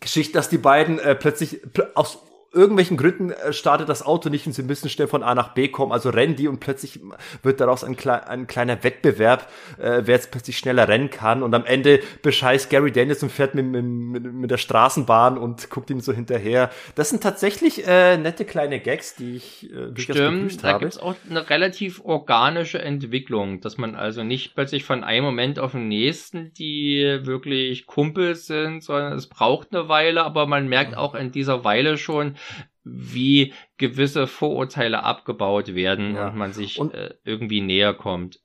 Geschichten, dass die beiden äh, plötzlich pl aus irgendwelchen Gründen äh, startet das Auto nicht und sie müssen schnell von A nach B kommen. Also rennen die und plötzlich wird daraus ein, klei ein kleiner Wettbewerb, äh, wer jetzt plötzlich schneller rennen kann. Und am Ende bescheißt Gary Daniels und fährt mit, mit, mit der Straßenbahn und guckt ihm so hinterher. Das sind tatsächlich äh, nette kleine Gags, die ich äh, durchaus Stimmt, da gibt es auch eine relativ organische Entwicklung, dass man also nicht plötzlich von einem Moment auf den nächsten die wirklich Kumpels sind, sondern es braucht eine Weile, aber man merkt auch in dieser Weile schon, wie gewisse Vorurteile abgebaut werden ja. und man sich und, äh, irgendwie näher kommt.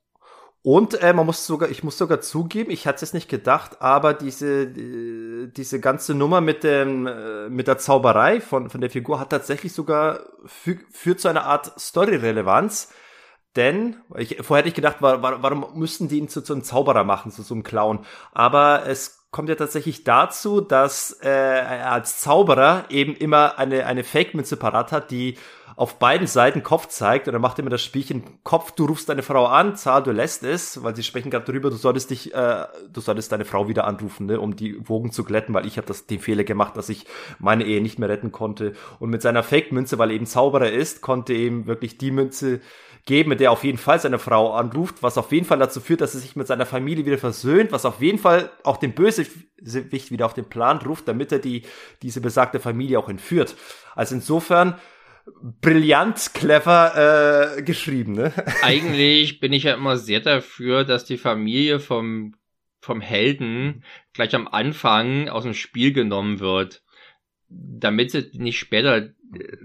Und äh, man muss sogar, ich muss sogar zugeben, ich hatte es nicht gedacht, aber diese die, diese ganze Nummer mit dem äh, mit der Zauberei von von der Figur hat tatsächlich sogar fü führt zu einer Art Story-Relevanz. Denn ich, vorher hätte ich gedacht, war, war, warum müssten die ihn zu, zu einem Zauberer machen, zu so einem Clown? Aber es kommt ja tatsächlich dazu, dass äh, er als Zauberer eben immer eine, eine Fake-Münze parat hat, die auf beiden Seiten Kopf zeigt und er macht immer das Spielchen Kopf, du rufst deine Frau an, Zahl, du lässt es, weil sie sprechen gerade darüber, du solltest dich, äh, du solltest deine Frau wieder anrufen, ne, um die Wogen zu glätten, weil ich habe das den Fehler gemacht, dass ich meine Ehe nicht mehr retten konnte. Und mit seiner Fake-Münze, weil er eben Zauberer ist, konnte eben wirklich die Münze geben, der auf jeden Fall seine Frau anruft, was auf jeden Fall dazu führt, dass er sich mit seiner Familie wieder versöhnt, was auf jeden Fall auch den Bösewicht wieder auf den Plan ruft, damit er die, diese besagte Familie auch entführt. Also insofern brillant, clever äh, geschrieben. Ne? Eigentlich bin ich ja immer sehr dafür, dass die Familie vom, vom Helden gleich am Anfang aus dem Spiel genommen wird, damit sie nicht später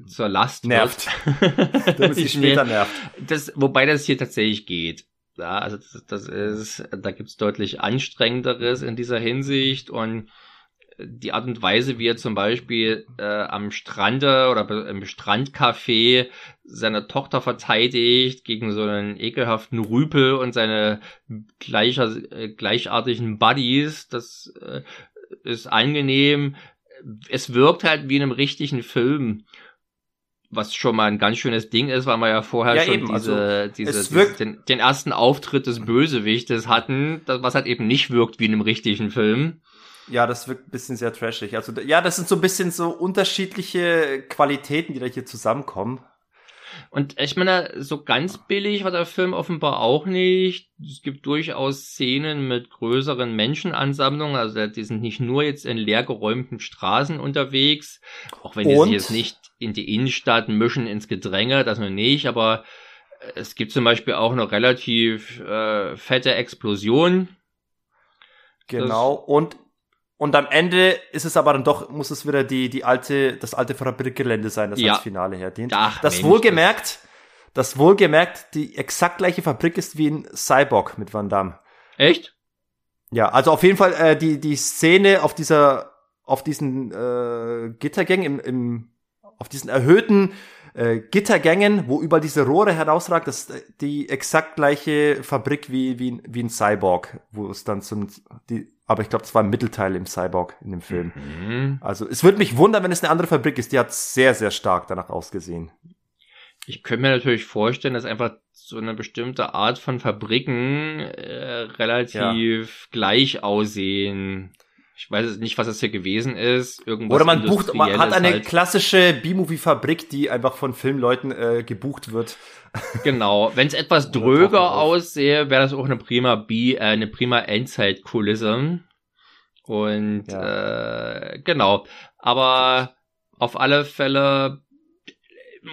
zur Last nervt. damit sie später nervt. Das, wobei das hier tatsächlich geht. Ja, also das, das ist, da gibt's deutlich anstrengenderes in dieser Hinsicht und die Art und Weise, wie er zum Beispiel äh, am Strande oder im Strandcafé seine Tochter verteidigt gegen so einen ekelhaften Rüpel und seine gleicher, äh, gleichartigen Buddies, das äh, ist angenehm. Es wirkt halt wie in einem richtigen Film was schon mal ein ganz schönes Ding ist, weil wir ja vorher ja, schon eben, diese, also, diese, diese den, den, ersten Auftritt des Bösewichtes hatten, das, was halt eben nicht wirkt wie in einem richtigen Film. Ja, das wirkt ein bisschen sehr trashig. Also ja, das sind so ein bisschen so unterschiedliche Qualitäten, die da hier zusammenkommen. Und ich meine, so ganz billig war der Film offenbar auch nicht. Es gibt durchaus Szenen mit größeren Menschenansammlungen. Also die sind nicht nur jetzt in leergeräumten Straßen unterwegs, auch wenn die sich jetzt nicht in die Innenstadt mischen ins Gedränge, das noch nicht, aber es gibt zum Beispiel auch eine relativ äh, fette Explosion. Genau, das, und und am Ende ist es aber dann doch, muss es wieder die, die alte, das alte Fabrikgelände sein, das ja. als Finale herdient. Ach, das Mensch, wohlgemerkt, das wohlgemerkt die exakt gleiche Fabrik ist wie in Cyborg mit Van Damme. Echt? Ja, also auf jeden Fall äh, die, die Szene auf dieser, auf diesen äh, Gittergängen, im, im, auf diesen erhöhten äh, Gittergängen, wo überall diese Rohre herausragt, das ist die exakt gleiche Fabrik wie, wie, wie in Cyborg, wo es dann so die, aber ich glaube, das war ein Mittelteil im Cyborg in dem Film. Mhm. Also es würde mich wundern, wenn es eine andere Fabrik ist. Die hat sehr, sehr stark danach ausgesehen. Ich könnte mir natürlich vorstellen, dass einfach so eine bestimmte Art von Fabriken äh, relativ ja. gleich aussehen. Ich weiß nicht, was das hier gewesen ist. Irgendwas Oder man bucht, man hat eine halt. klassische B-Movie-Fabrik, die einfach von Filmleuten äh, gebucht wird. Genau. Wenn es etwas dröger aussehe, wäre das auch eine prima B, äh, eine prima Endzeit-Kulisse. Und ja. äh, genau. Aber auf alle Fälle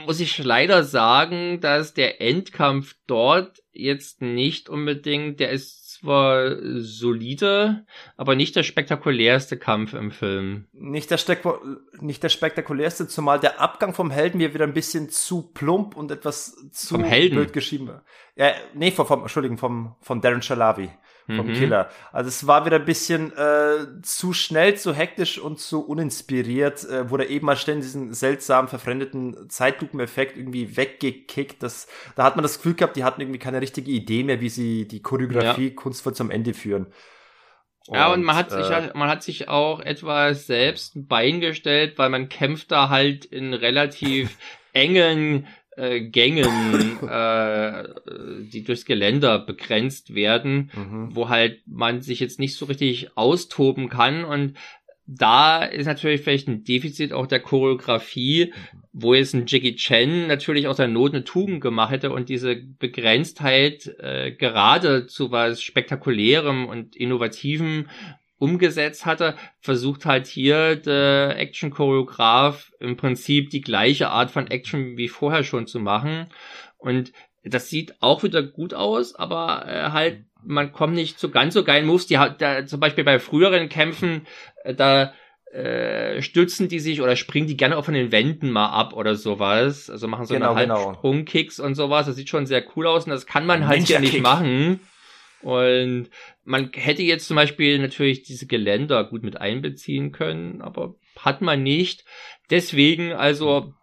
muss ich leider sagen, dass der Endkampf dort jetzt nicht unbedingt, der ist zwar solide, aber nicht der spektakulärste Kampf im Film. Nicht der, nicht der spektakulärste, zumal der Abgang vom Helden mir wieder ein bisschen zu plump und etwas zu vom Helden. blöd geschrieben. Ja, nee, vom, vom Entschuldigung, vom, von Darren Shalavi vom mhm. Killer. Also es war wieder ein bisschen äh, zu schnell, zu hektisch und zu uninspiriert, äh, wurde eben mal ständig diesen seltsamen, verfremdeten Zeitlupeneffekt irgendwie weggekickt. Das, da hat man das Gefühl gehabt, die hatten irgendwie keine richtige Idee mehr, wie sie die Choreografie ja. kunstvoll zum Ende führen. Und, ja, und man hat sich äh, man hat sich auch etwas selbst ein Bein gestellt, weil man kämpft da halt in relativ engen äh, Gängen, äh, die durchs Geländer begrenzt werden, mhm. wo halt man sich jetzt nicht so richtig austoben kann und da ist natürlich vielleicht ein Defizit auch der Choreografie, wo jetzt ein Jackie Chan natürlich aus der Not eine Tugend gemacht hätte und diese Begrenztheit äh, gerade zu was Spektakulärem und Innovativem umgesetzt hatte, versucht halt hier der Action-Choreograf im Prinzip die gleiche Art von Action wie vorher schon zu machen. Und das sieht auch wieder gut aus, aber äh, halt, man kommt nicht zu ganz so geilen Moves. Die hat da, zum Beispiel bei früheren Kämpfen, äh, da äh, stützen die sich oder springen die gerne auch von den Wänden mal ab oder sowas. Also machen so genau, eine genau. Halbsprungkicks und sowas. Das sieht schon sehr cool aus und das kann man halt hier nicht machen. Und man hätte jetzt zum Beispiel natürlich diese Geländer gut mit einbeziehen können, aber hat man nicht. Deswegen also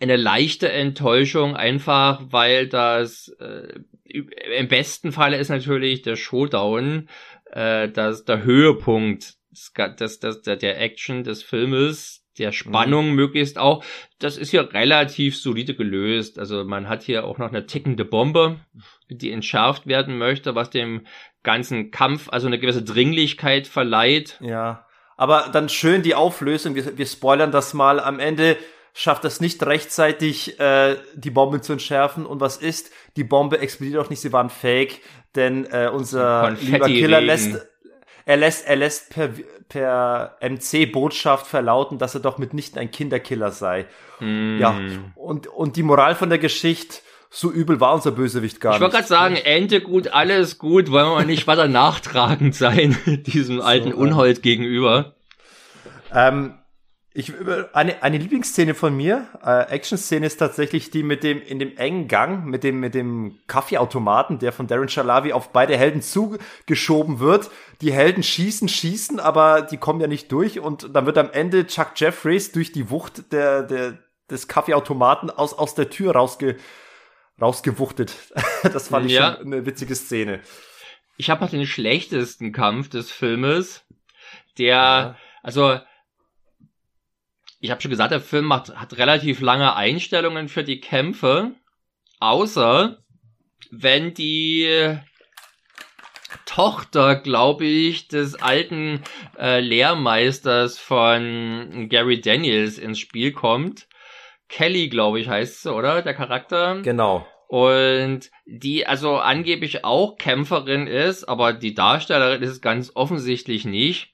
eine leichte Enttäuschung, einfach weil das äh, im besten Falle ist natürlich der Showdown, äh, das der Höhepunkt des, des, des, der Action des Filmes, der Spannung mhm. möglichst auch. Das ist hier relativ solide gelöst. Also man hat hier auch noch eine tickende Bombe, die entschärft werden möchte, was dem ganzen Kampf also eine gewisse Dringlichkeit verleiht. Ja, aber dann schön die Auflösung. Wir, wir spoilern das mal. Am Ende schafft das nicht rechtzeitig, äh, die Bombe zu entschärfen. Und was ist? Die Bombe explodiert auch nicht, sie waren fake, denn äh, unser lieber Killer lässt er lässt, er lässt per, per MC-Botschaft verlauten, dass er doch mitnichten ein Kinderkiller sei. Mm. Ja, und, und die Moral von der Geschichte, so übel war unser Bösewicht gar ich nicht. Ich wollte gerade sagen, Ende gut, alles gut, wollen wir nicht weiter nachtragend sein, diesem alten so, Unhold gegenüber. Ähm, ich, eine, eine Lieblingsszene von mir, äh, Action-Szene ist tatsächlich die mit dem, in dem engen Gang, mit dem, mit dem Kaffeeautomaten, der von Darren Shalavi auf beide Helden zugeschoben wird. Die Helden schießen, schießen, aber die kommen ja nicht durch und dann wird am Ende Chuck Jeffries durch die Wucht der, der, des Kaffeeautomaten aus, aus der Tür rausge, rausgewuchtet. das fand ich ja. schon eine witzige Szene. Ich habe noch den schlechtesten Kampf des Filmes, der, ja. also, ich habe schon gesagt, der Film macht, hat relativ lange Einstellungen für die Kämpfe, außer wenn die Tochter, glaube ich, des alten äh, Lehrmeisters von Gary Daniels ins Spiel kommt. Kelly, glaube ich, heißt sie, oder? Der Charakter. Genau. Und die also angeblich auch Kämpferin ist, aber die Darstellerin ist es ganz offensichtlich nicht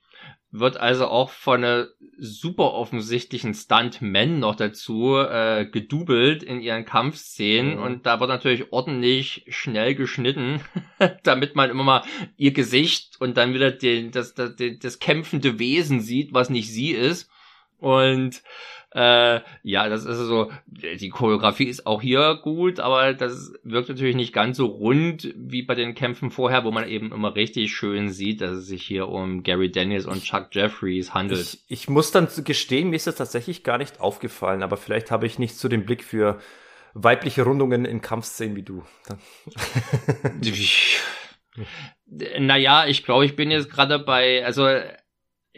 wird also auch von einer super offensichtlichen Stuntman noch dazu äh, gedoubelt in ihren Kampfszenen mhm. und da wird natürlich ordentlich schnell geschnitten, damit man immer mal ihr Gesicht und dann wieder den, das, das, das kämpfende Wesen sieht, was nicht sie ist. Und äh, ja, das ist so, die Choreografie ist auch hier gut, aber das wirkt natürlich nicht ganz so rund wie bei den Kämpfen vorher, wo man eben immer richtig schön sieht, dass es sich hier um Gary Daniels und Chuck Jeffries handelt. Ich, ich muss dann gestehen, mir ist das tatsächlich gar nicht aufgefallen, aber vielleicht habe ich nicht so den Blick für weibliche Rundungen in Kampfszenen wie du. naja, ich glaube, ich bin jetzt gerade bei, also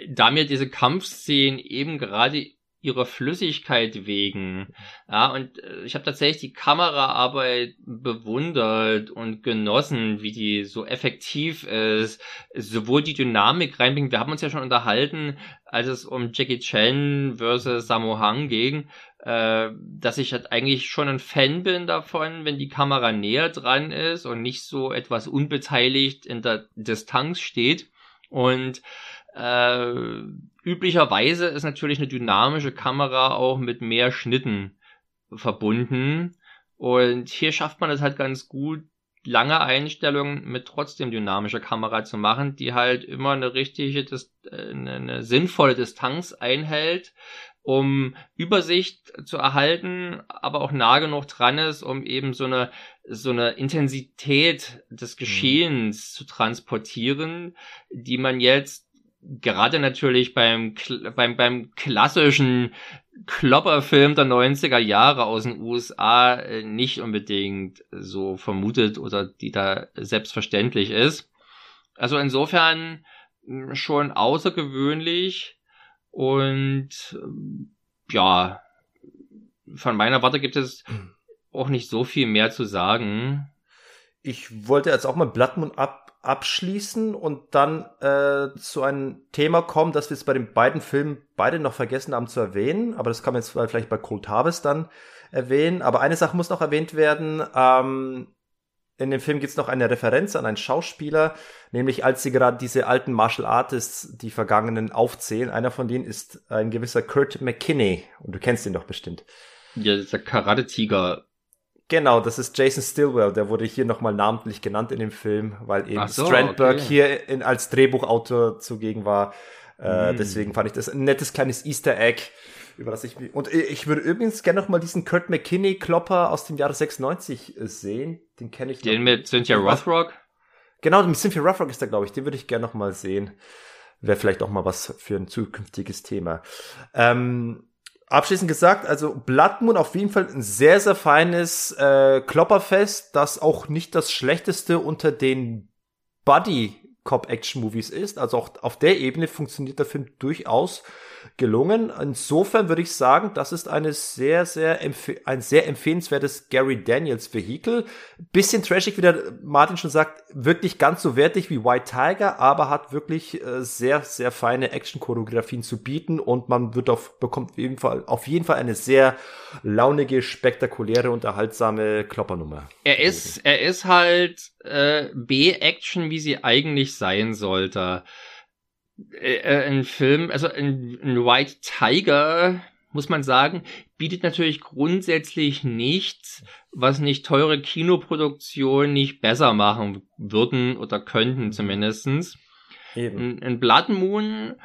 da mir diese Kampfszenen eben gerade ihrer Flüssigkeit wegen. Ja, und äh, ich habe tatsächlich die Kameraarbeit bewundert und genossen, wie die so effektiv ist, sowohl die Dynamik reinbringt. Wir haben uns ja schon unterhalten, als es um Jackie Chan versus Sammo Hung ging, äh, dass ich halt eigentlich schon ein Fan bin davon, wenn die Kamera näher dran ist und nicht so etwas unbeteiligt in der Distanz steht. Und äh, üblicherweise ist natürlich eine dynamische Kamera auch mit mehr Schnitten verbunden. Und hier schafft man es halt ganz gut, lange Einstellungen mit trotzdem dynamischer Kamera zu machen, die halt immer eine richtige, eine, eine sinnvolle Distanz einhält, um Übersicht zu erhalten, aber auch nah genug dran ist, um eben so eine, so eine Intensität des mhm. Geschehens mhm. zu transportieren, die man jetzt gerade natürlich beim, beim, beim klassischen Klopperfilm der 90er Jahre aus den USA äh, nicht unbedingt so vermutet oder die da selbstverständlich ist. Also insofern hm, schon außergewöhnlich und ähm, ja, von meiner Warte gibt es auch nicht so viel mehr zu sagen. Ich wollte jetzt auch mal Blattmund ab abschließen und dann äh, zu einem Thema kommen, das wir jetzt bei den beiden Filmen beide noch vergessen haben zu erwähnen, aber das kann man jetzt vielleicht bei Cold Harvest dann erwähnen. Aber eine Sache muss noch erwähnt werden. Ähm, in dem Film gibt es noch eine Referenz an einen Schauspieler, nämlich als sie gerade diese alten Martial Artists, die Vergangenen aufzählen. Einer von denen ist ein gewisser Kurt McKinney und du kennst ihn doch bestimmt. Ja, dieser Karate-Tiger Genau, das ist Jason Stilwell, der wurde hier nochmal namentlich genannt in dem Film, weil eben so, Strandberg okay. hier in, als Drehbuchautor zugegen war. Äh, mm. Deswegen fand ich das ein nettes kleines Easter Egg, über das ich und ich würde übrigens gerne nochmal diesen Kurt McKinney Klopper aus dem Jahre 96 sehen. Den kenne ich. Den mit Cynthia Rothrock? Genau, mit Cynthia Rothrock ist der, glaube ich. Den würde ich gerne nochmal sehen. Wäre vielleicht auch mal was für ein zukünftiges Thema. Ähm, Abschließend gesagt, also Blood Moon auf jeden Fall ein sehr, sehr feines äh, Klopperfest, das auch nicht das schlechteste unter den Buddy Cop Action Movies ist. Also auch auf der Ebene funktioniert der Film durchaus gelungen. Insofern würde ich sagen, das ist eine sehr, sehr ein sehr empfehlenswertes Gary Daniels Vehikel. Bisschen trashig, wie der Martin schon sagt, wirklich ganz so wertig wie White Tiger, aber hat wirklich äh, sehr, sehr feine Action-Choreografien zu bieten und man wird auf, bekommt auf jeden Fall, auf jeden Fall eine sehr launige, spektakuläre, unterhaltsame Kloppernummer. Er ist, er ist halt äh, B-Action, wie sie eigentlich sein sollte. Äh, äh, ein Film, also ein, ein White Tiger, muss man sagen, bietet natürlich grundsätzlich nichts, was nicht teure Kinoproduktionen nicht besser machen würden oder könnten zumindestens. Eben. Ein, Blood Moon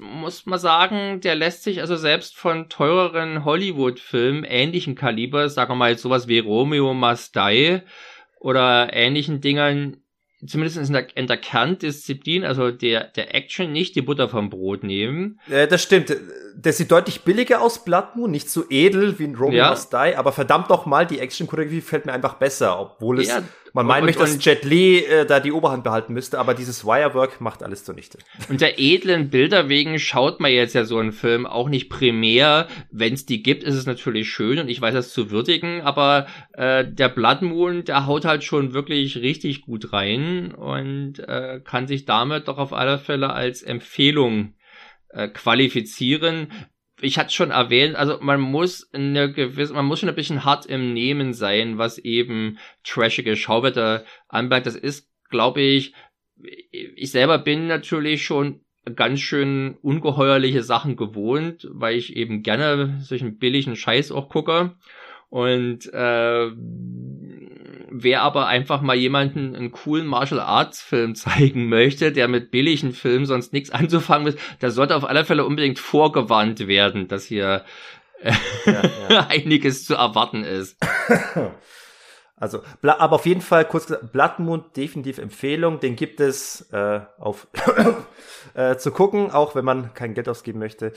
muss man sagen, der lässt sich also selbst von teureren Hollywood-Filmen ähnlichen Kalibers, sagen wir mal sowas wie Romeo Must Die oder ähnlichen Dingern zumindest in der, in der Kerndisziplin, also der, der Action, nicht die Butter vom Brot nehmen. Äh, das stimmt. Der sieht deutlich billiger aus, Blood Moon, nicht so edel wie in Romeo ja. Must Die, aber verdammt noch mal, die Action-Choreografie fällt mir einfach besser, obwohl es ja, man meinen möchte, dass Jet Li äh, da die Oberhand behalten müsste, aber dieses Wirework macht alles zunichte. Und der edlen Bilder wegen schaut man jetzt ja so einen Film auch nicht primär. Wenn es die gibt, ist es natürlich schön und ich weiß das zu würdigen, aber äh, der Blood Moon, der haut halt schon wirklich richtig gut rein und äh, kann sich damit doch auf alle Fälle als Empfehlung äh, qualifizieren ich hatte schon erwähnt, also man muss eine gewisse, man muss schon ein bisschen hart im Nehmen sein, was eben trashige Schauwetter anbelangt. Das ist, glaube ich, ich selber bin natürlich schon ganz schön ungeheuerliche Sachen gewohnt, weil ich eben gerne solchen billigen Scheiß auch gucke. Und äh, wer aber einfach mal jemanden einen coolen Martial Arts Film zeigen möchte, der mit billigen Filmen sonst nichts anzufangen ist, der sollte auf alle Fälle unbedingt vorgewarnt werden, dass hier äh, ja, ja. einiges zu erwarten ist. Also, aber auf jeden Fall kurz gesagt, Blattmund definitiv Empfehlung. Den gibt es äh, auf äh, zu gucken, auch wenn man kein Geld ausgeben möchte.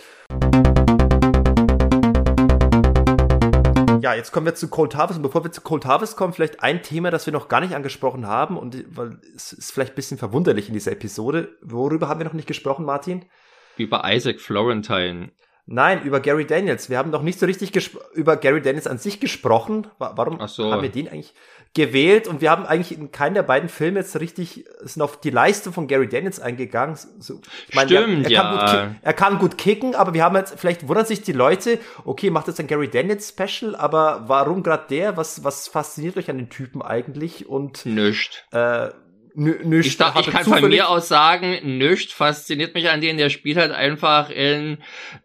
Ja, jetzt kommen wir zu Cold Harvest. Und bevor wir zu Cold Harvest kommen, vielleicht ein Thema, das wir noch gar nicht angesprochen haben. Und weil es ist vielleicht ein bisschen verwunderlich in dieser Episode. Worüber haben wir noch nicht gesprochen, Martin? Über Isaac Florentine. Nein, über Gary Daniels. Wir haben noch nicht so richtig über Gary Daniels an sich gesprochen. Warum so. haben wir den eigentlich gewählt? Und wir haben eigentlich in keinem der beiden Filme jetzt richtig sind auf die Leistung von Gary Daniels eingegangen. So, ich meine, Stimmt, er, er, kann ja. gut, er kann gut kicken, aber wir haben jetzt, vielleicht wundern sich die Leute, okay, macht jetzt ein Gary Daniels Special, aber warum gerade der? Was, was fasziniert euch an den Typen eigentlich? Und, Nicht. Äh, Nüscht, ich, dachte, ich kann von mir aus sagen, nüscht fasziniert mich an denen, der spielt halt einfach in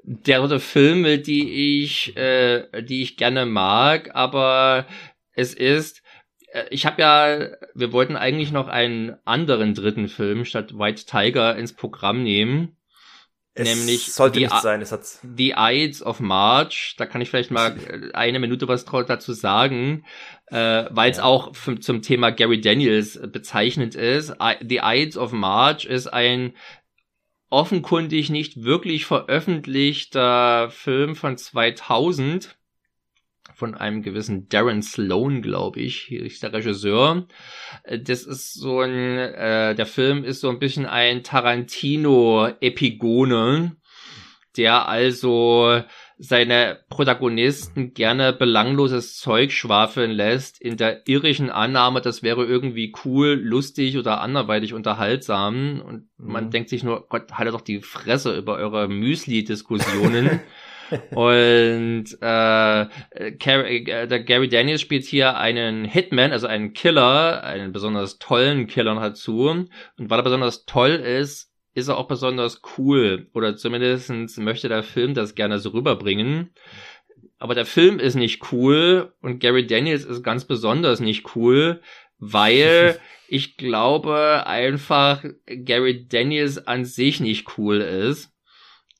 der Filme, die ich, äh, die ich gerne mag, aber es ist, ich habe ja, wir wollten eigentlich noch einen anderen dritten Film statt White Tiger ins Programm nehmen. Es nämlich sollte nicht sein. Es hat's. The Ides of March. Da kann ich vielleicht mal eine Minute was dazu sagen, äh, weil es ja. auch zum Thema Gary Daniels bezeichnend ist. The Ides of March ist ein offenkundig nicht wirklich veröffentlichter Film von 2000 von einem gewissen Darren Sloan, glaube ich, ist der Regisseur. Äh, das ist so ein, äh, der Film ist so ein bisschen ein Tarantino-Epigone, der also seine Protagonisten gerne belangloses Zeug schwafeln lässt, in der irrischen Annahme, das wäre irgendwie cool, lustig oder anderweitig unterhaltsam. Und man mhm. denkt sich nur, Gott, halte doch die Fresse über eure Müsli-Diskussionen. Und äh, äh, der Gary Daniels spielt hier einen Hitman, also einen Killer, einen besonders tollen Killer dazu. Und weil er besonders toll ist, ist er auch besonders cool. Oder zumindest möchte der Film das gerne so rüberbringen. Aber der Film ist nicht cool und Gary Daniels ist ganz besonders nicht cool, weil ich glaube einfach Gary Daniels an sich nicht cool ist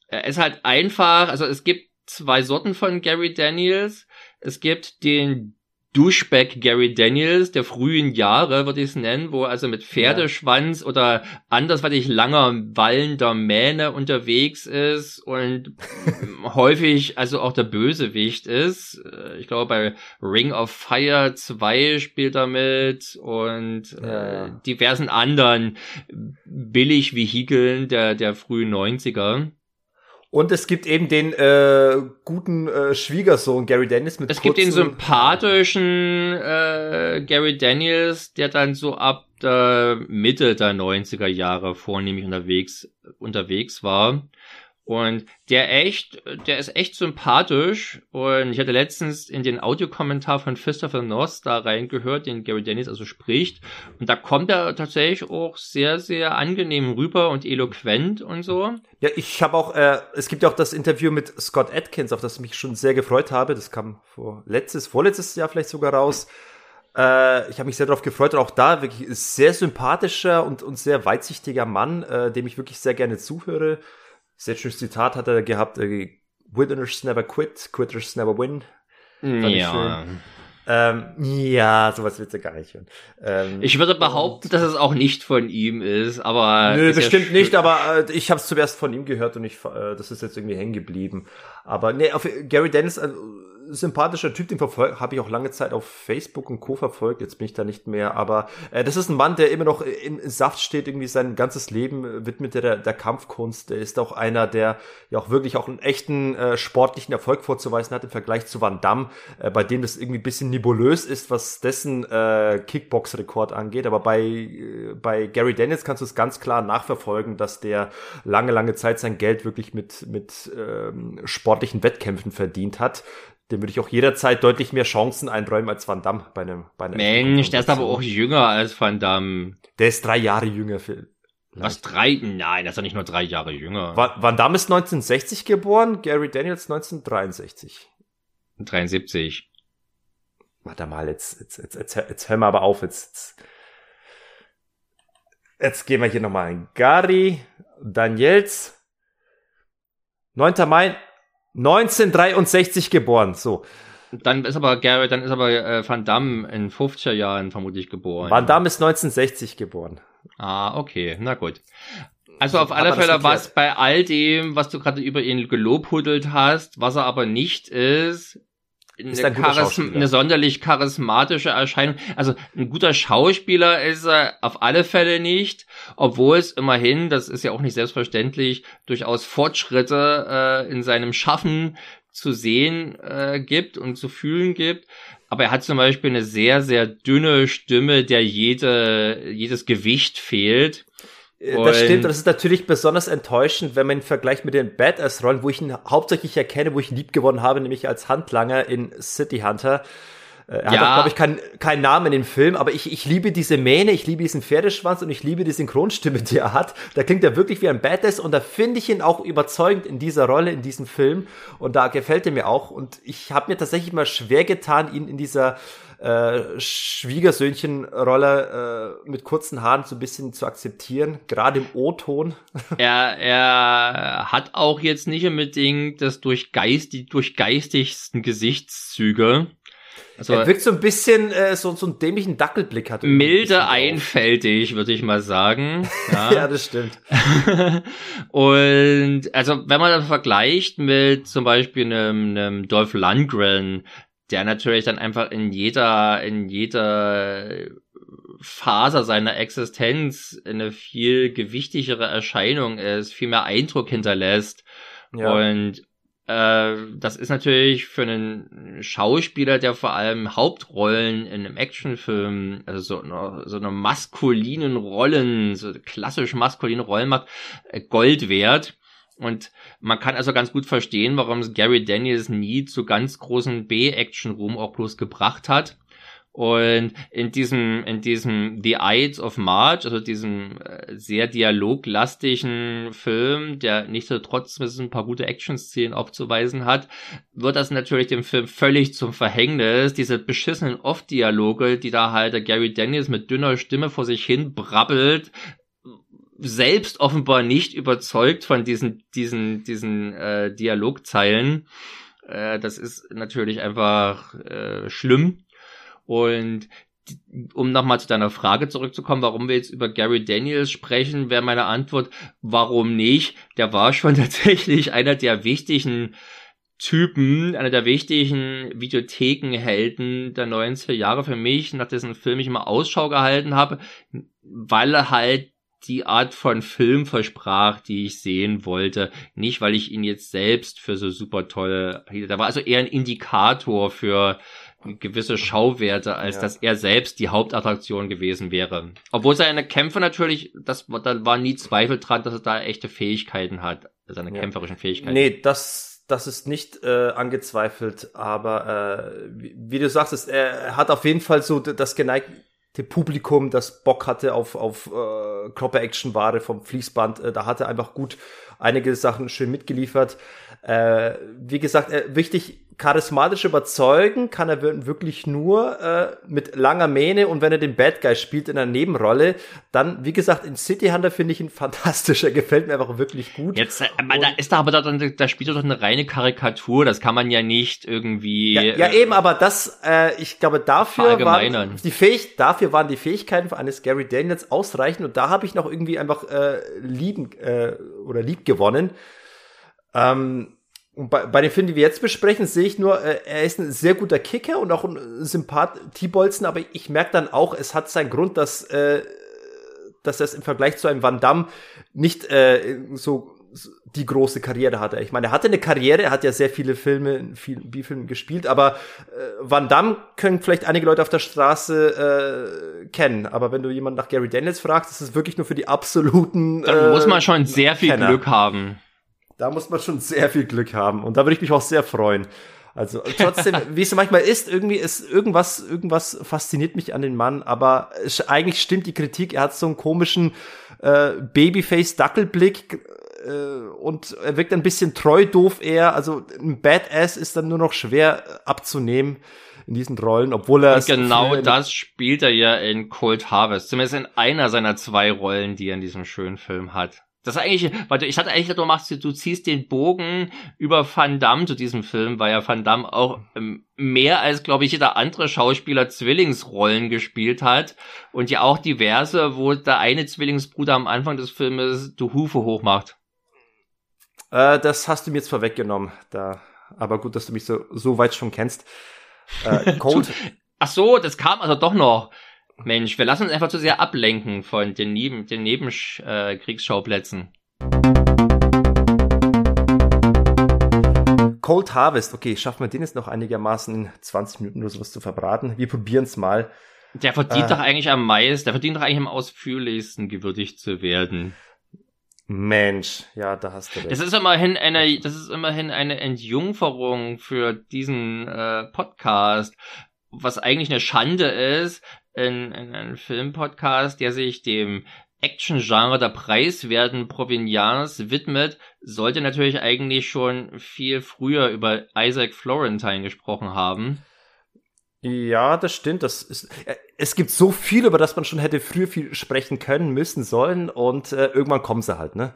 er ist halt einfach, also es gibt zwei Sorten von Gary Daniels. Es gibt den Duschback Gary Daniels der frühen Jahre, würde ich es nennen, wo er also mit Pferdeschwanz ja. oder andersweitig langer wallender Mähne unterwegs ist und häufig also auch der Bösewicht ist. Äh, ich glaube, bei Ring of Fire 2 spielt er mit und ja. äh, diversen anderen billig Vehikeln der, der frühen 90er. Und es gibt eben den äh, guten äh, Schwiegersohn Gary Daniels mit Es gibt den sympathischen äh, Gary Daniels, der dann so ab der Mitte der 90er Jahre vornehmlich unterwegs unterwegs war. Und der echt, der ist echt sympathisch. Und ich hatte letztens in den Audiokommentar von the North da reingehört, den Gary Dennis also spricht. Und da kommt er tatsächlich auch sehr, sehr angenehm rüber und eloquent und so. Ja, ich habe auch, äh, es gibt ja auch das Interview mit Scott Atkins, auf das ich mich schon sehr gefreut habe. Das kam vor letztes, vorletztes Jahr vielleicht sogar raus. Äh, ich habe mich sehr darauf gefreut und auch da wirklich sehr sympathischer und, und sehr weitsichtiger Mann, äh, dem ich wirklich sehr gerne zuhöre. Sehr schönes Zitat hat er gehabt, äh, Winners never quit, quitters never win. ja. Ähm, ja, sowas willst du gar nicht hören. Ähm, ich würde behaupten, dass es auch nicht von ihm ist, aber. Nö, bestimmt ja nicht, aber äh, ich habe es zuerst von ihm gehört und ich, äh, das ist jetzt irgendwie hängen geblieben. Aber nee, auf Gary Dennis, äh, sympathischer Typ, den habe ich auch lange Zeit auf Facebook und Co. verfolgt, jetzt bin ich da nicht mehr, aber äh, das ist ein Mann, der immer noch im Saft steht, irgendwie sein ganzes Leben äh, widmet der, der Kampfkunst. Er ist auch einer, der ja auch wirklich auch einen echten äh, sportlichen Erfolg vorzuweisen hat im Vergleich zu Van Damme, äh, bei dem das irgendwie bisschen nebulös ist, was dessen äh, Kickbox-Rekord angeht, aber bei, äh, bei Gary Daniels kannst du es ganz klar nachverfolgen, dass der lange, lange Zeit sein Geld wirklich mit, mit ähm, sportlichen Wettkämpfen verdient hat dem würde ich auch jederzeit deutlich mehr Chancen einräumen als Van Damme bei einem, bei einem Mensch, der ist aber auch jünger als Van Damme. Der ist drei Jahre jünger, Phil. Was drei? Nein, das ist doch nicht nur drei Jahre jünger. Van, Van Damme ist 1960 geboren, Gary Daniels 1963. 73. Warte mal, jetzt, jetzt, jetzt, jetzt, jetzt hören wir aber auf, jetzt, jetzt, jetzt gehen wir hier nochmal ein. Gary Daniels, 9. Mai 1963 geboren, so. Dann ist aber Gary, dann ist aber äh, Van Damme in 50er Jahren vermutlich geboren. Van Damme ist 1960 geboren. Ah, okay, na gut. Also auf alle Fälle was bei all dem, was du gerade über ihn gelobhudelt hast, was er aber nicht ist, ist eine, Charism eine sonderlich charismatische Erscheinung. Also ein guter Schauspieler ist er auf alle Fälle nicht, obwohl es immerhin, das ist ja auch nicht selbstverständlich, durchaus Fortschritte äh, in seinem Schaffen zu sehen äh, gibt und zu fühlen gibt. Aber er hat zum Beispiel eine sehr, sehr dünne Stimme, der jede, jedes Gewicht fehlt. Äh, das stimmt, und das ist natürlich besonders enttäuschend, wenn man ihn vergleicht mit den Badass-Rollen, wo ich ihn hauptsächlich erkenne, wo ich ihn lieb gewonnen habe, nämlich als Handlanger in City Hunter. Äh, er ja. hat glaube ich, keinen kein Namen in dem Film, aber ich, ich liebe diese Mähne, ich liebe diesen Pferdeschwanz und ich liebe die Synchronstimme, die er hat. Da klingt er wirklich wie ein Badass und da finde ich ihn auch überzeugend in dieser Rolle, in diesem Film. Und da gefällt er mir auch. Und ich habe mir tatsächlich mal schwer getan, ihn in dieser äh, Schwiegersöhnchen-Rolle äh, mit kurzen Haaren so ein bisschen zu akzeptieren, gerade im O-Ton. Er, er hat auch jetzt nicht unbedingt das durchgeist, die durchgeistigsten Gesichtszüge. Also, er wirkt so ein bisschen äh, so, so einen dämlichen Dackelblick hat. Milde einfältig, würde ich mal sagen. Ja, ja das stimmt. und also wenn man das vergleicht mit zum Beispiel einem, einem Dolph Lundgren, der natürlich dann einfach in jeder, in jeder Phase seiner Existenz eine viel gewichtigere Erscheinung ist, viel mehr Eindruck hinterlässt. Ja. Und äh, das ist natürlich für einen Schauspieler, der vor allem Hauptrollen in einem Actionfilm, also so, eine, so eine maskulinen Rollen, so klassisch maskuline Rollen macht, äh, Gold wert. Und man kann also ganz gut verstehen, warum Gary Daniels nie zu ganz großen B-Action-Ruhm auch bloß gebracht hat. Und in diesem, in diesem The Ides of March, also diesem äh, sehr dialoglastigen Film, der nichtsdestotrotz ein paar gute Action-Szenen aufzuweisen hat, wird das natürlich dem Film völlig zum Verhängnis. Diese beschissenen Off-Dialoge, die da halt der Gary Daniels mit dünner Stimme vor sich hin brabbelt, selbst offenbar nicht überzeugt von diesen, diesen, diesen äh, Dialogzeilen. Äh, das ist natürlich einfach äh, schlimm. Und um nochmal zu deiner Frage zurückzukommen, warum wir jetzt über Gary Daniels sprechen, wäre meine Antwort, warum nicht? Der war schon tatsächlich einer der wichtigen Typen, einer der wichtigen Videothekenhelden der 90er Jahre für mich, nach dessen Film ich immer Ausschau gehalten habe, weil er halt die Art von Film versprach, die ich sehen wollte. Nicht, weil ich ihn jetzt selbst für so super toll hielt. Da war also eher ein Indikator für gewisse Schauwerte, als ja. dass er selbst die Hauptattraktion gewesen wäre. Obwohl seine Kämpfe natürlich, das, da war nie Zweifel dran, dass er da echte Fähigkeiten hat. seine ja. kämpferischen Fähigkeiten. Nee, das, das ist nicht äh, angezweifelt, aber äh, wie, wie du sagst, er hat auf jeden Fall so das geneigte Publikum, das Bock hatte auf, auf äh, Klopper-Action-Ware vom Fließband. Äh, da hat er einfach gut einige Sachen schön mitgeliefert. Äh, wie gesagt, äh, wichtig, charismatisch überzeugen kann er wirklich nur äh, mit langer Mähne und wenn er den Bad Guy spielt in einer Nebenrolle, dann, wie gesagt, in City Hunter finde ich ihn fantastisch. Er gefällt mir einfach wirklich gut. Jetzt, äh, da ist da aber dann, da spielt er doch eine reine Karikatur. Das kann man ja nicht irgendwie. Ja, ja äh, eben, aber das, äh, ich glaube, dafür waren die Fähig dafür waren die Fähigkeiten eines Gary Daniels ausreichend und da habe ich noch irgendwie einfach äh, lieben äh, oder lieb gewonnen. Ähm, und bei, bei den Filmen, die wir jetzt besprechen, sehe ich nur, äh, er ist ein sehr guter Kicker und auch ein Sympath T-Bolzen, aber ich merke dann auch, es hat seinen Grund, dass, äh, dass das im Vergleich zu einem Van Damme nicht äh, so die große Karriere hatte. Ich meine, er hatte eine Karriere, er hat ja sehr viele Filme, viel B-Filme gespielt, aber äh, Van Damme können vielleicht einige Leute auf der Straße äh, kennen. Aber wenn du jemanden nach Gary Daniels fragst, ist es wirklich nur für die absoluten. Dann äh, muss man schon sehr viel Kenner. Glück haben. Da muss man schon sehr viel Glück haben. Und da würde ich mich auch sehr freuen. Also trotzdem, wie es manchmal ist, irgendwie ist irgendwas, irgendwas fasziniert mich an den Mann, aber eigentlich stimmt die Kritik, er hat so einen komischen äh, Babyface-Dackelblick äh, und er wirkt ein bisschen treu doof eher. Also ein Badass ist dann nur noch schwer abzunehmen in diesen Rollen, obwohl er und genau das spielt er ja in Cold Harvest, zumindest in einer seiner zwei Rollen, die er in diesem schönen Film hat. Das ist eigentlich, weil ich hatte eigentlich, du machst, du ziehst den Bogen über Van Damme zu diesem Film, weil ja Van Damme auch ähm, mehr als, glaube ich, jeder andere Schauspieler Zwillingsrollen gespielt hat und ja auch diverse, wo der eine Zwillingsbruder am Anfang des Filmes die Hufe hochmacht. Äh, das hast du mir jetzt vorweggenommen, da. Aber gut, dass du mich so, so weit schon kennst. Äh, Cold. Ach so, das kam also doch noch. Mensch, wir lassen uns einfach zu sehr ablenken von den, Neben den Nebenkriegsschauplätzen. Cold Harvest, okay, schaffen wir den jetzt noch einigermaßen in 20 Minuten oder sowas zu verbraten? Wir probieren es mal. Der verdient äh, doch eigentlich am meisten, der verdient doch eigentlich am ausführlichsten gewürdigt zu werden. Mensch, ja, da hast du recht. Das ist immerhin eine, das ist immerhin eine Entjungferung für diesen äh, Podcast, was eigentlich eine Schande ist, in, in einem Filmpodcast, der sich dem Action-Genre der preiswerten Provenience widmet, sollte natürlich eigentlich schon viel früher über Isaac Florentine gesprochen haben. Ja, das stimmt. Das ist, äh, es gibt so viel, über das man schon hätte früher viel sprechen können, müssen, sollen und äh, irgendwann kommen sie halt, ne?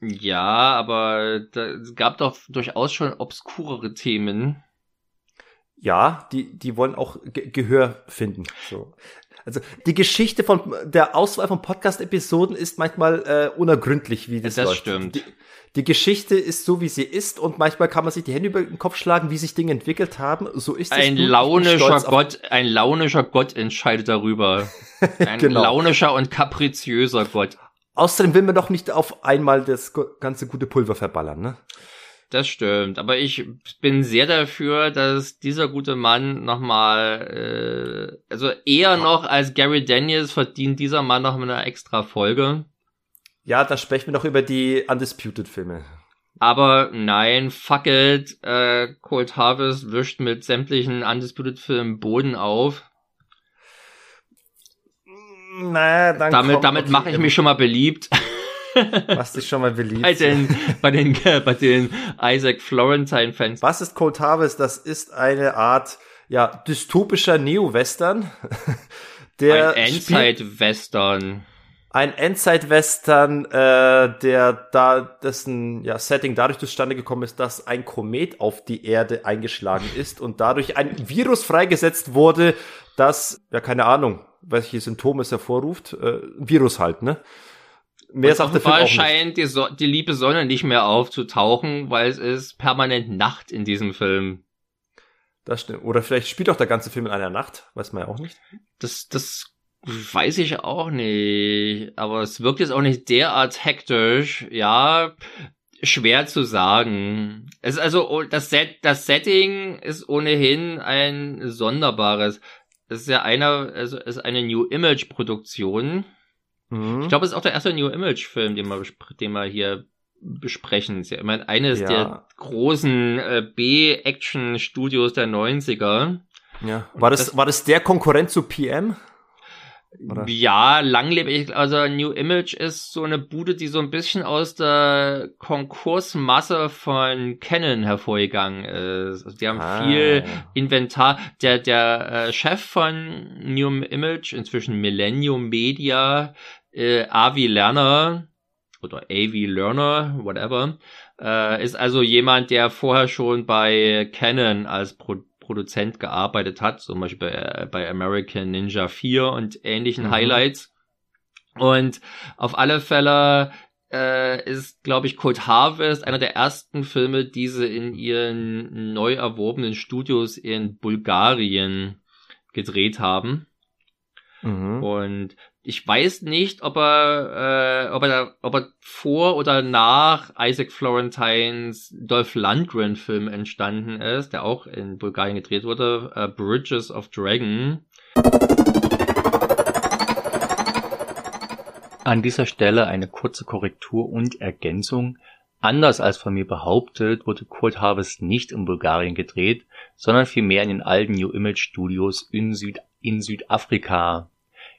Ja, aber es gab doch durchaus schon obskurere Themen ja, die, die wollen auch Ge Gehör finden. So. Also die Geschichte von der Auswahl von Podcast-Episoden ist manchmal äh, unergründlich, wie das, das läuft. stimmt. Die, die Geschichte ist so, wie sie ist und manchmal kann man sich die Hände über den Kopf schlagen, wie sich Dinge entwickelt haben. So ist es. Ein launischer Gott, ein launischer Gott entscheidet darüber. Ein genau. launischer und kapriziöser Gott. Außerdem will man doch nicht auf einmal das ganze gute Pulver verballern, ne? Das stimmt, aber ich bin sehr dafür, dass dieser gute Mann nochmal, äh, also eher noch als Gary Daniels verdient dieser Mann noch eine extra Folge. Ja, da sprechen wir noch über die Undisputed-Filme. Aber nein, fuck it, äh, Cold Harvest wischt mit sämtlichen Undisputed-Filmen Boden auf. Na, dann damit damit mache ich mich schon mal beliebt. Was dich schon mal beliebt. bei den, bei den, bei den Isaac Florentine Fans. Was ist Cold Harvest? Das ist eine Art, ja, dystopischer Neo-Western. Der ein Endzeit-Western. Ein Endzeit-Western, äh, der da dessen ja, Setting dadurch zustande gekommen ist, dass ein Komet auf die Erde eingeschlagen ist und dadurch ein Virus freigesetzt wurde, das, ja keine Ahnung, welche Symptome es hervorruft, äh, Virus halt, ne? Mehr sagt der Film auch scheint die, so die liebe Sonne nicht mehr aufzutauchen, weil es ist permanent Nacht in diesem Film. Das stimmt. Oder vielleicht spielt auch der ganze Film in einer Nacht, weiß man ja auch nicht. Das, das weiß ich auch nicht. Aber es wirkt jetzt auch nicht derart hektisch. Ja, schwer zu sagen. Es ist also, oh, das, Set, das Setting ist ohnehin ein sonderbares. Es ist ja einer, also ist eine New Image Produktion. Mhm. Ich glaube, es ist auch der erste New Image Film, den wir, den wir hier besprechen. Ich meine, eines ja. der großen äh, B-Action-Studios der 90er. Ja. War das, das, war das der Konkurrent zu PM? Oder? Ja, langlebig. Also New Image ist so eine Bude, die so ein bisschen aus der Konkursmasse von Canon hervorgegangen ist. Also die haben ah. viel Inventar. Der, der äh, Chef von New Image, inzwischen Millennium Media, äh, Avi Lerner oder Avi Lerner, whatever, äh, ist also jemand, der vorher schon bei Canon als Pro Produzent gearbeitet hat, zum Beispiel bei, äh, bei American Ninja 4 und ähnlichen mhm. Highlights. Und auf alle Fälle äh, ist, glaube ich, Cold Harvest einer der ersten Filme, die sie in ihren neu erworbenen Studios in Bulgarien gedreht haben. Mhm. Und ich weiß nicht, ob er, äh, ob er, ob er vor oder nach Isaac Florentines Dolph Lundgren Film entstanden ist, der auch in Bulgarien gedreht wurde, uh, Bridges of Dragon. An dieser Stelle eine kurze Korrektur und Ergänzung. Anders als von mir behauptet, wurde Cold Harvest nicht in Bulgarien gedreht, sondern vielmehr in den alten New Image Studios in, Süd in Südafrika.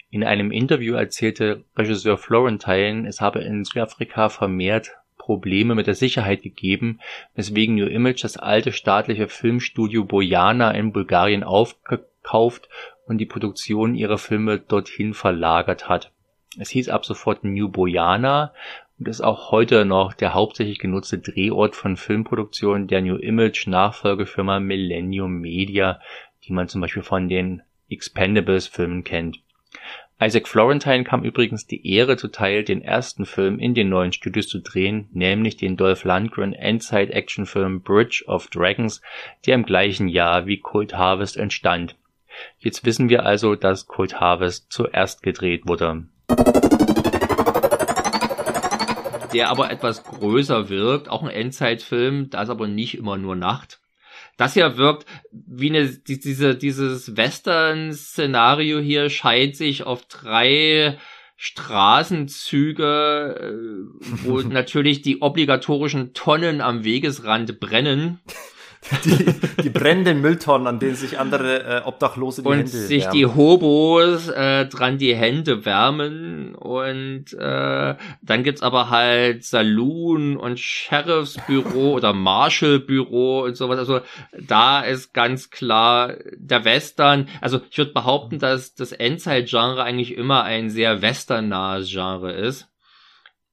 In einem Interview erzählte Regisseur Florentine, es habe in Südafrika vermehrt Probleme mit der Sicherheit gegeben, weswegen New Image das alte staatliche Filmstudio Bojana in Bulgarien aufgekauft und die Produktion ihrer Filme dorthin verlagert hat. Es hieß ab sofort New Bojana und ist auch heute noch der hauptsächlich genutzte Drehort von Filmproduktionen der New Image Nachfolgefirma Millennium Media, die man zum Beispiel von den Expendables Filmen kennt. Isaac Florentine kam übrigens die Ehre zuteil, den ersten Film in den neuen Studios zu drehen, nämlich den Dolph Lundgren Endzeit-Actionfilm Bridge of Dragons, der im gleichen Jahr wie Cold Harvest entstand. Jetzt wissen wir also, dass Cold Harvest zuerst gedreht wurde. Der aber etwas größer wirkt, auch ein Endzeitfilm, da ist aber nicht immer nur Nacht. Das hier wirkt wie eine, diese, dieses Western-Szenario hier scheint sich auf drei Straßenzüge, äh, wo natürlich die obligatorischen Tonnen am Wegesrand brennen. Die, die brennenden Mülltonnen, an denen sich andere äh, Obdachlose die und Hände sich wärmen. die Hobos äh, dran die Hände wärmen und äh, dann gibt's aber halt Saloon und Sheriffsbüro oder Marshallbüro und sowas. Also da ist ganz klar der Western. Also ich würde behaupten, dass das Endzeit-Genre eigentlich immer ein sehr westernnahes Genre ist.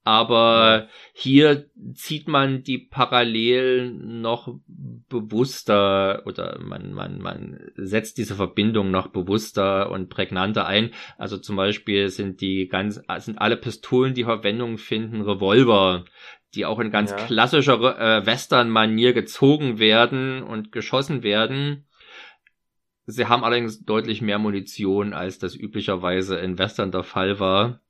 Aber hier zieht man die Parallelen noch bewusster oder man, man, man setzt diese Verbindung noch bewusster und prägnanter ein. Also zum Beispiel sind die ganz, sind alle Pistolen, die Verwendung finden, Revolver, die auch in ganz ja. klassischer äh, Western-Manier gezogen werden und geschossen werden. Sie haben allerdings deutlich mehr Munition, als das üblicherweise in Western der Fall war.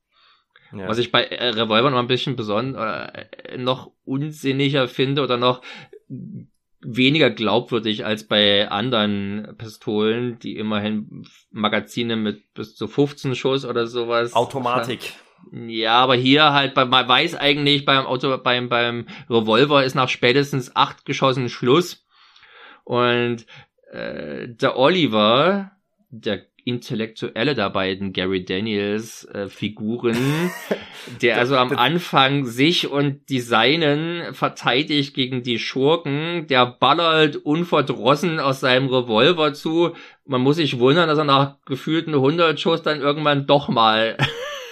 Ja. Was ich bei äh, Revolver noch ein bisschen besonders äh, noch unsinniger finde oder noch weniger glaubwürdig als bei anderen Pistolen, die immerhin Magazine mit bis zu 15 Schuss oder sowas. Automatik. Ja, aber hier halt, man weiß eigentlich beim Auto, beim, beim Revolver ist nach spätestens acht Geschossen Schluss. Und äh, der Oliver, der Intellektuelle der beiden Gary Daniels äh, Figuren, der also am Anfang sich und die Seinen verteidigt gegen die Schurken, der ballert unverdrossen aus seinem Revolver zu. Man muss sich wundern, dass er nach gefühlten 100 Schuss dann irgendwann doch mal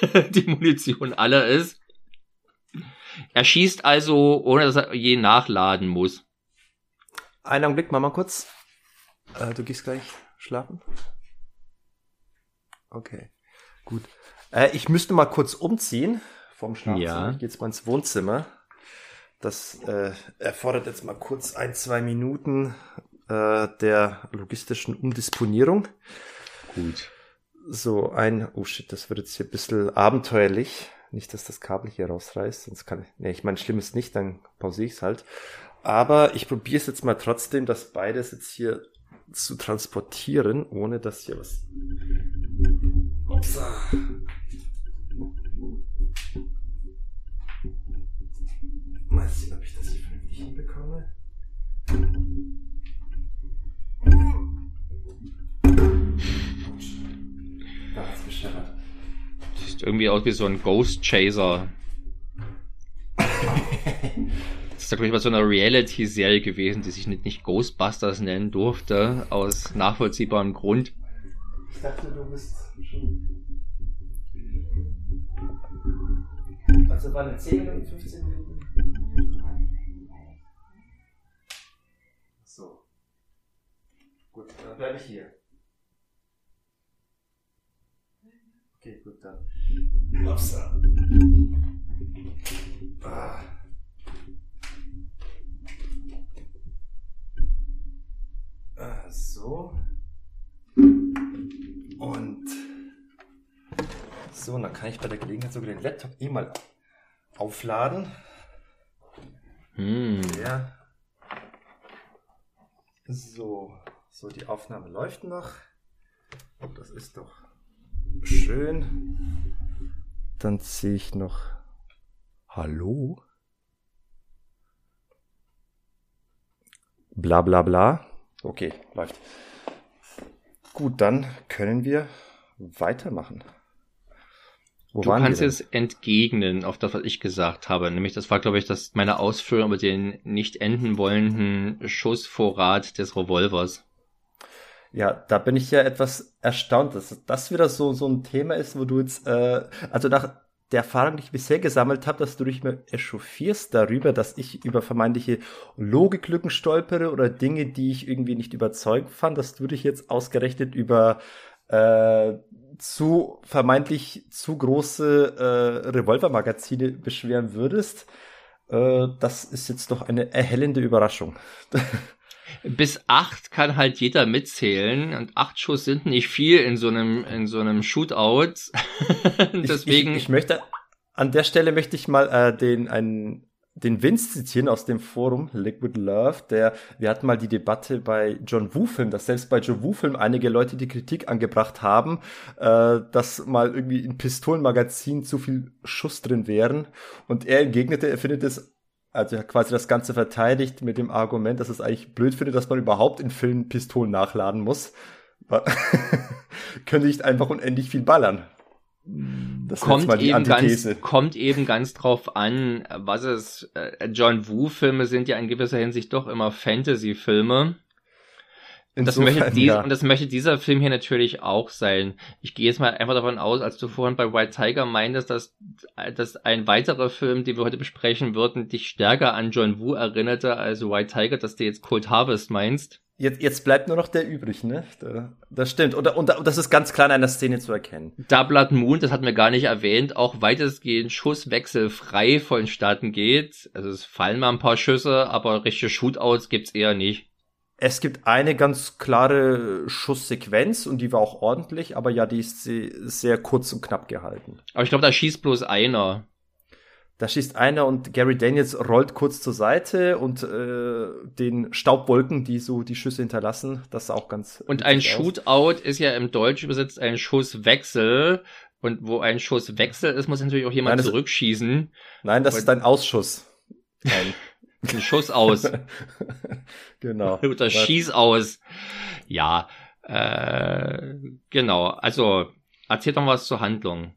die Munition alle ist. Er schießt also, ohne dass er je nachladen muss. Einen Augenblick, mal kurz. Äh, du gehst gleich schlafen. Okay, gut. Äh, ich müsste mal kurz umziehen vom Schlafzimmer. Ja. Ich gehe jetzt mal ins Wohnzimmer. Das äh, erfordert jetzt mal kurz ein, zwei Minuten äh, der logistischen Umdisponierung. Gut. So ein, oh shit, das wird jetzt hier ein bisschen abenteuerlich. Nicht, dass das Kabel hier rausreißt, sonst kann ich, nee, ich meine, schlimm ist nicht, dann pausiere ich es halt. Aber ich probiere es jetzt mal trotzdem, dass beides jetzt hier zu transportieren, ohne dass hier was so. Mal sehen, ob ich das hier vernünftig hinbekomme. Das. Sieht irgendwie aus wie so ein Ghost Chaser. Das ist, glaube ich, mal so eine Reality-Serie gewesen, die sich nicht, nicht Ghostbusters nennen durfte, aus nachvollziehbarem Grund. Ich dachte, du bist also waren 10 Minuten, 15 Minuten. So. Gut, dann bleibe ich hier. Okay, gut, dann. Upsa. Ah. Ah, so. Und so, dann kann ich bei der Gelegenheit sogar den Laptop eh mal aufladen. Hm. Ja. So, so die Aufnahme läuft noch. Das ist doch schön. Dann ziehe ich noch Hallo. Bla bla bla. Okay, läuft. Gut, dann können wir weitermachen. Wo du kannst jetzt entgegnen auf das, was ich gesagt habe. Nämlich, das war, glaube ich, das meine Ausführung über den nicht enden wollenden Schussvorrat des Revolvers. Ja, da bin ich ja etwas erstaunt, dass das wieder so, so ein Thema ist, wo du jetzt, äh, also nach der Erfahrung, die ich bisher gesammelt habe, dass du dich mir echauffierst darüber, dass ich über vermeintliche Logiklücken stolpere oder Dinge, die ich irgendwie nicht überzeugt fand, dass du dich jetzt ausgerechnet über äh, zu vermeintlich zu große äh, Revolvermagazine beschweren würdest. Äh, das ist jetzt doch eine erhellende Überraschung. Bis acht kann halt jeder mitzählen und acht Schuss sind nicht viel in so einem in so einem Shootout. Deswegen. Ich, ich, ich, möchte an der Stelle möchte ich mal äh, den einen den Vince zitieren aus dem Forum Liquid Love, der, wir hatten mal die Debatte bei John Woo-Film, dass selbst bei John Woo-Film einige Leute die Kritik angebracht haben, äh, dass mal irgendwie in Pistolenmagazin zu viel Schuss drin wären. Und er entgegnete, er findet es, also quasi das Ganze verteidigt mit dem Argument, dass es eigentlich blöd findet, dass man überhaupt in Filmen Pistolen nachladen muss. Könnte ich einfach unendlich viel ballern. Das kommt eben, ganz, kommt eben ganz drauf an, was es, äh, John Woo-Filme sind ja in gewisser Hinsicht doch immer Fantasy-Filme. Und das, möchte dies, ja. und das möchte dieser Film hier natürlich auch sein. Ich gehe jetzt mal einfach davon aus, als du vorhin bei White Tiger meintest, dass, dass ein weiterer Film, den wir heute besprechen würden, dich stärker an John Woo erinnerte als White Tiger, dass du jetzt Cold Harvest meinst. Jetzt, jetzt bleibt nur noch der übrig, ne? Das stimmt. Und, und, und das ist ganz klar in einer Szene zu erkennen. Da Blood Moon, das hatten wir gar nicht erwähnt, auch weitestgehend schusswechselfrei vonstatten geht. Also es fallen mal ein paar Schüsse, aber richtige Shootouts gibt's eher nicht. Es gibt eine ganz klare Schusssequenz und die war auch ordentlich, aber ja, die ist sehr kurz und knapp gehalten. Aber ich glaube, da schießt bloß einer. Da schießt einer und Gary Daniels rollt kurz zur Seite und äh, den Staubwolken, die so die Schüsse hinterlassen, das ist auch ganz. Und ein Shootout ist ja im Deutsch übersetzt ein Schusswechsel. Und wo ein Schusswechsel ist, muss natürlich auch jemand nein, zurückschießen. Nein, das und ist ein Ausschuss. Ein, ein Schuss aus. genau. Oder Schieß aus. Ja, äh, genau. Also, erzähl doch was zur Handlung.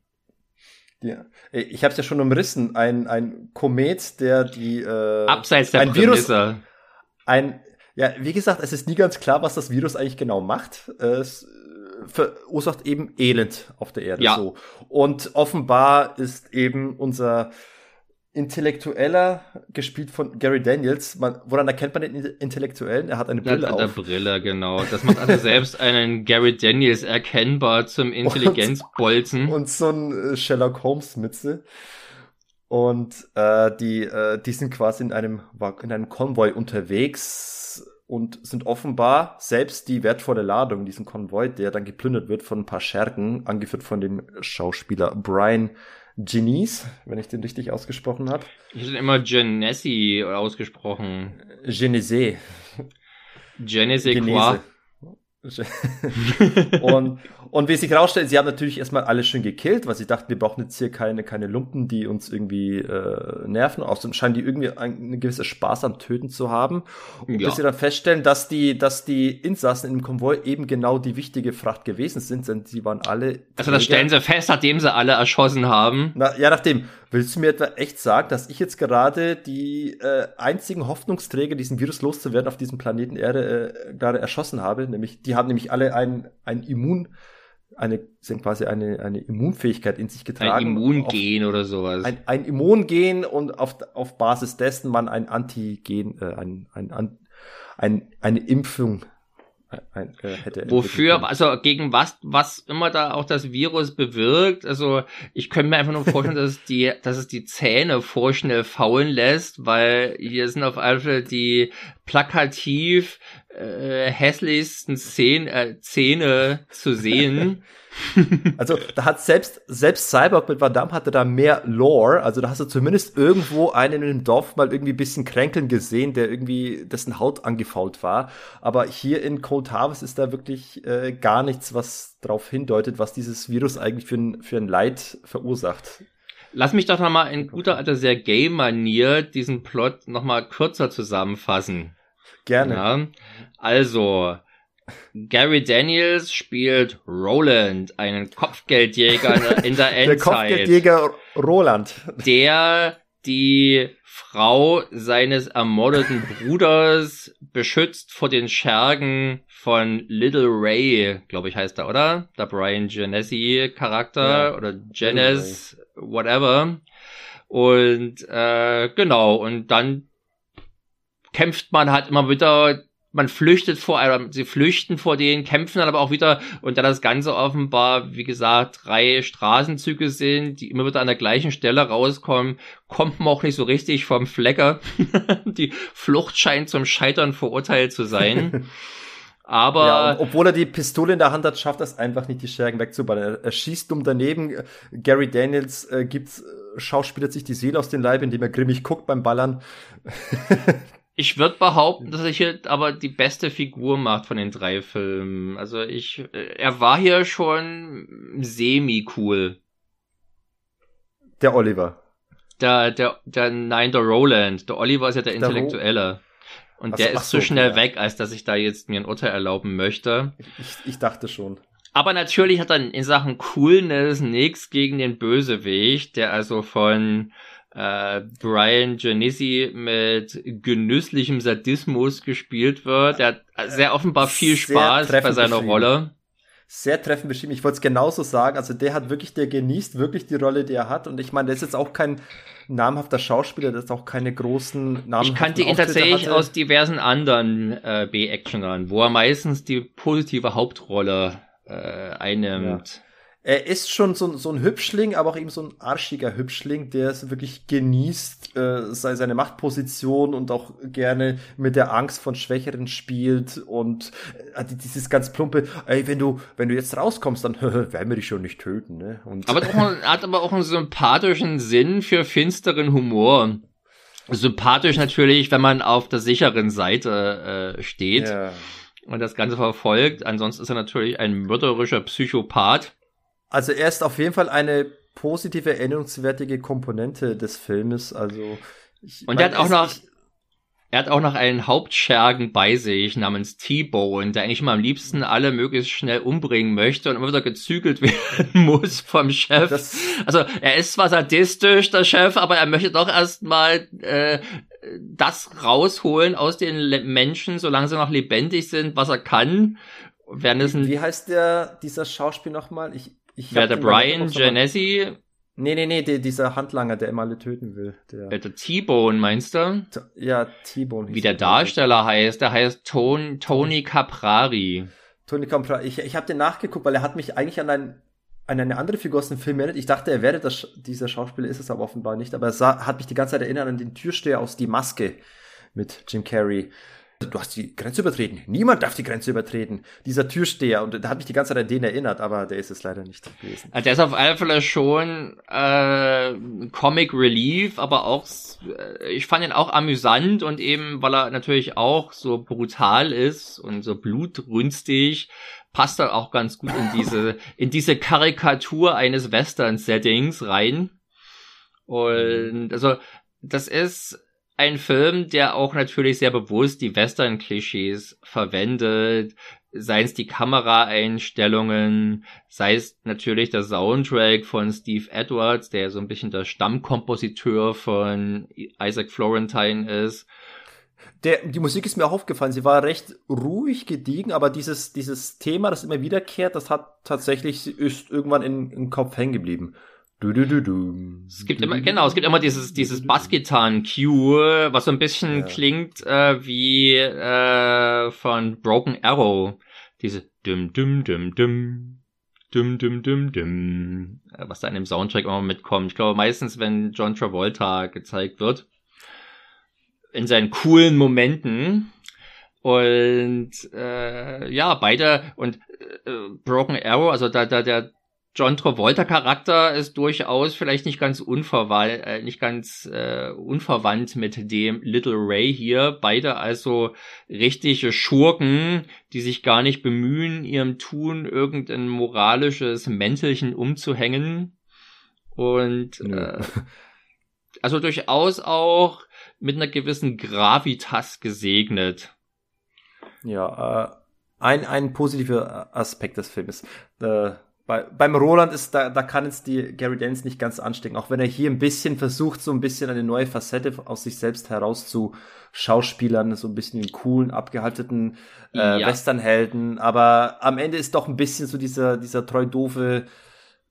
Ja. Ich habe es ja schon umrissen. Ein, ein Komet, der die äh, abseits der ein Virus, ein ja, wie gesagt, es ist nie ganz klar, was das Virus eigentlich genau macht. Es verursacht eben Elend auf der Erde. Ja. So. Und offenbar ist eben unser Intellektueller, gespielt von Gary Daniels. Man, woran erkennt man den Intellektuellen? Er hat eine Brille auf. Eine Brille, genau. Das macht also selbst einen Gary Daniels erkennbar zum Intelligenzbolzen. Und, und so ein äh, Sherlock Holmes Mütze. Und äh, die, äh, die sind quasi in einem, in einem Konvoi unterwegs und sind offenbar selbst die wertvolle Ladung, diesen Konvoi, der dann geplündert wird von ein paar Schergen, angeführt von dem Schauspieler Brian Genies, wenn ich den richtig ausgesprochen habe. Ich hätte immer Genesi ausgesprochen. Genese. Genese quoi? und, und wie sich herausstellt, sie haben natürlich erstmal alles schön gekillt, weil sie dachten, wir brauchen jetzt hier keine, keine Lumpen, die uns irgendwie äh, nerven. Außerdem scheinen die irgendwie eine gewisse Spaß am Töten zu haben. Und ja. bis sie dann feststellen, dass die, dass die Insassen im Konvoi eben genau die wichtige Fracht gewesen sind, denn sie waren alle. Also das stellen sie fest, nachdem sie alle erschossen haben. Na, ja, nachdem. Willst du mir etwa echt sagen, dass ich jetzt gerade die äh, einzigen Hoffnungsträger, diesen Virus loszuwerden auf diesem Planeten Erde, äh, gerade erschossen habe? Nämlich, die haben nämlich alle ein, ein Immun, eine, sind quasi eine, eine Immunfähigkeit in sich getragen. Ein Immungen oder sowas. Ein, ein Immungen und auf, auf Basis dessen man ein Antigen, äh, ein, ein, ein, ein, eine Impfung ein, äh, hätte. Wofür, also gegen was, was immer da auch das Virus bewirkt. Also ich könnte mir einfach nur vorstellen, dass es die, dass es die Zähne vorschnell faulen lässt, weil hier sind auf alle Fälle die plakativ äh, hässlichsten Szene, äh, Zähne zu sehen. also da hat selbst selbst Cyborg mit Van Damme hatte da mehr Lore. Also da hast du zumindest irgendwo einen in dem Dorf mal irgendwie ein bisschen kränkeln gesehen, der irgendwie dessen Haut angefault war. Aber hier in Cold Harvest ist da wirklich äh, gar nichts, was darauf hindeutet, was dieses Virus eigentlich für ein, für ein Leid verursacht. Lass mich doch noch mal in guter alter sehr gay Manier diesen Plot noch mal kürzer zusammenfassen. Gerne. Ja, also Gary Daniels spielt Roland, einen Kopfgeldjäger in der Endzeit. Der Kopfgeldjäger Roland. Der die Frau seines ermordeten Bruders beschützt vor den Schergen von Little Ray, glaube ich heißt er, oder? Der Brian Genesi Charakter ja. oder Genes, whatever. Und äh, genau, und dann kämpft man halt immer wieder man flüchtet vor, also sie flüchten vor denen, kämpfen dann aber auch wieder und da das Ganze offenbar, wie gesagt, drei Straßenzüge sind, die immer wieder an der gleichen Stelle rauskommen, kommt man auch nicht so richtig vom Flecker. die Flucht scheint zum Scheitern verurteilt zu sein. Aber. Ja, obwohl er die Pistole in der Hand hat, schafft er es einfach nicht, die Schergen wegzuballern. Er, schießt um daneben. Gary Daniels äh, gibt, äh, schauspielert sich die Seele aus den Leib, indem er grimmig guckt beim Ballern. Ich würde behaupten, dass er hier aber die beste Figur macht von den drei Filmen. Also ich, äh, er war hier schon semi cool. Der Oliver. Der, der, der, nein, der Roland. Der Oliver ist ja der, der Intellektuelle. Und ach der ist so, zu schnell ja. weg, als dass ich da jetzt mir ein Urteil erlauben möchte. Ich, ich dachte schon. Aber natürlich hat er in Sachen Coolness nichts gegen den Bösewicht, der also von äh, Brian Genesi mit genüsslichem Sadismus gespielt wird. Der hat sehr offenbar viel Spaß bei seiner Rolle. Sehr treffend beschrieben. Ich wollte es genauso sagen. Also der hat wirklich, der genießt wirklich die Rolle, die er hat. Und ich meine, der ist jetzt auch kein namhafter Schauspieler, der ist auch keine großen Namen. Ich kannte ihn tatsächlich hatte. aus diversen anderen äh, B-Actionern, wo er meistens die positive Hauptrolle äh, einnimmt. Ja er ist schon so, so ein Hübschling, aber auch eben so ein arschiger Hübschling, der es wirklich genießt, äh, seine Machtposition und auch gerne mit der Angst von Schwächeren spielt und äh, dieses ganz plumpe, ey, wenn du, wenn du jetzt rauskommst, dann werden wir dich schon nicht töten, ne? Und aber er hat aber auch einen sympathischen Sinn für finsteren Humor. Sympathisch natürlich, wenn man auf der sicheren Seite äh, steht. Ja. Und das Ganze verfolgt. Ansonsten ist er natürlich ein mörderischer Psychopath also er ist auf jeden Fall eine positive, erinnerungswertige Komponente des Filmes. Also ich, und er hat auch noch, er hat auch noch einen Hauptschergen bei sich namens T-Bone, der eigentlich immer am liebsten alle möglichst schnell umbringen möchte und immer wieder gezügelt werden muss vom Chef. Das, also er ist zwar sadistisch, der Chef, aber er möchte doch erstmal äh, das rausholen aus den Le Menschen, solange sie noch lebendig sind, was er kann. Wie, wie heißt der dieser Schauspiel nochmal? Ich ich Wer der Brian Genesi? Nee, nee, nee, der, dieser Handlanger, der immer alle töten will. Der, der T-Bone, meinst du? Ja, T-Bone. Wie der Darsteller heißt, der heißt Ton, Tony Caprari. Tony Caprari. Ich, ich habe den nachgeguckt, weil er hat mich eigentlich an, ein, an eine andere Figur aus dem Film erinnert. Ich dachte, er wäre das, dieser Schauspieler, ist es aber offenbar nicht. Aber er sah, hat mich die ganze Zeit erinnert an den Türsteher aus Die Maske mit Jim Carrey. Du hast die Grenze übertreten. Niemand darf die Grenze übertreten. Dieser Türsteher, und da hat mich die ganze Zeit an den erinnert, aber der ist es leider nicht gewesen. Also der ist auf alle Fälle schon äh, Comic Relief, aber auch, äh, ich fand ihn auch amüsant und eben, weil er natürlich auch so brutal ist und so blutrünstig, passt er auch ganz gut in diese, in diese Karikatur eines Western-Settings rein. Und also, das ist ein Film, der auch natürlich sehr bewusst die Western-Klischees verwendet, sei es die Kameraeinstellungen, sei es natürlich der Soundtrack von Steve Edwards, der so ein bisschen der Stammkompositeur von Isaac Florentine ist. Der, die Musik ist mir auch aufgefallen. Sie war recht ruhig gediegen, aber dieses, dieses Thema, das immer wiederkehrt, das hat tatsächlich, ist irgendwann in, im Kopf hängen geblieben. Du, du, du, du. Es gibt immer, genau, es gibt immer dieses, dieses Bassgitarren-Cue, was so ein bisschen ja. klingt äh, wie äh, von Broken Arrow. Diese dum dum dum dum dum dum dum dum, äh, was da in dem Soundtrack immer mitkommt. Ich glaube meistens, wenn John Travolta gezeigt wird, in seinen coolen Momenten. Und äh, ja, beide und äh, Broken Arrow, also da, da der John Travolta Charakter ist durchaus vielleicht nicht ganz unverwandt, äh, nicht ganz äh, unverwandt mit dem Little Ray hier. Beide also richtige Schurken, die sich gar nicht bemühen, ihrem Tun irgendein moralisches Mäntelchen umzuhängen. Und äh, also durchaus auch mit einer gewissen Gravitas gesegnet. Ja, äh, ein, ein positiver Aspekt des Films. Äh, bei, beim Roland ist, da, da kann jetzt die Gary Dance nicht ganz anstecken, auch wenn er hier ein bisschen versucht, so ein bisschen eine neue Facette aus sich selbst heraus zu schauspielern, so ein bisschen den coolen, abgehaltenen äh, ja. Westernhelden, aber am Ende ist doch ein bisschen so dieser, dieser treu doofe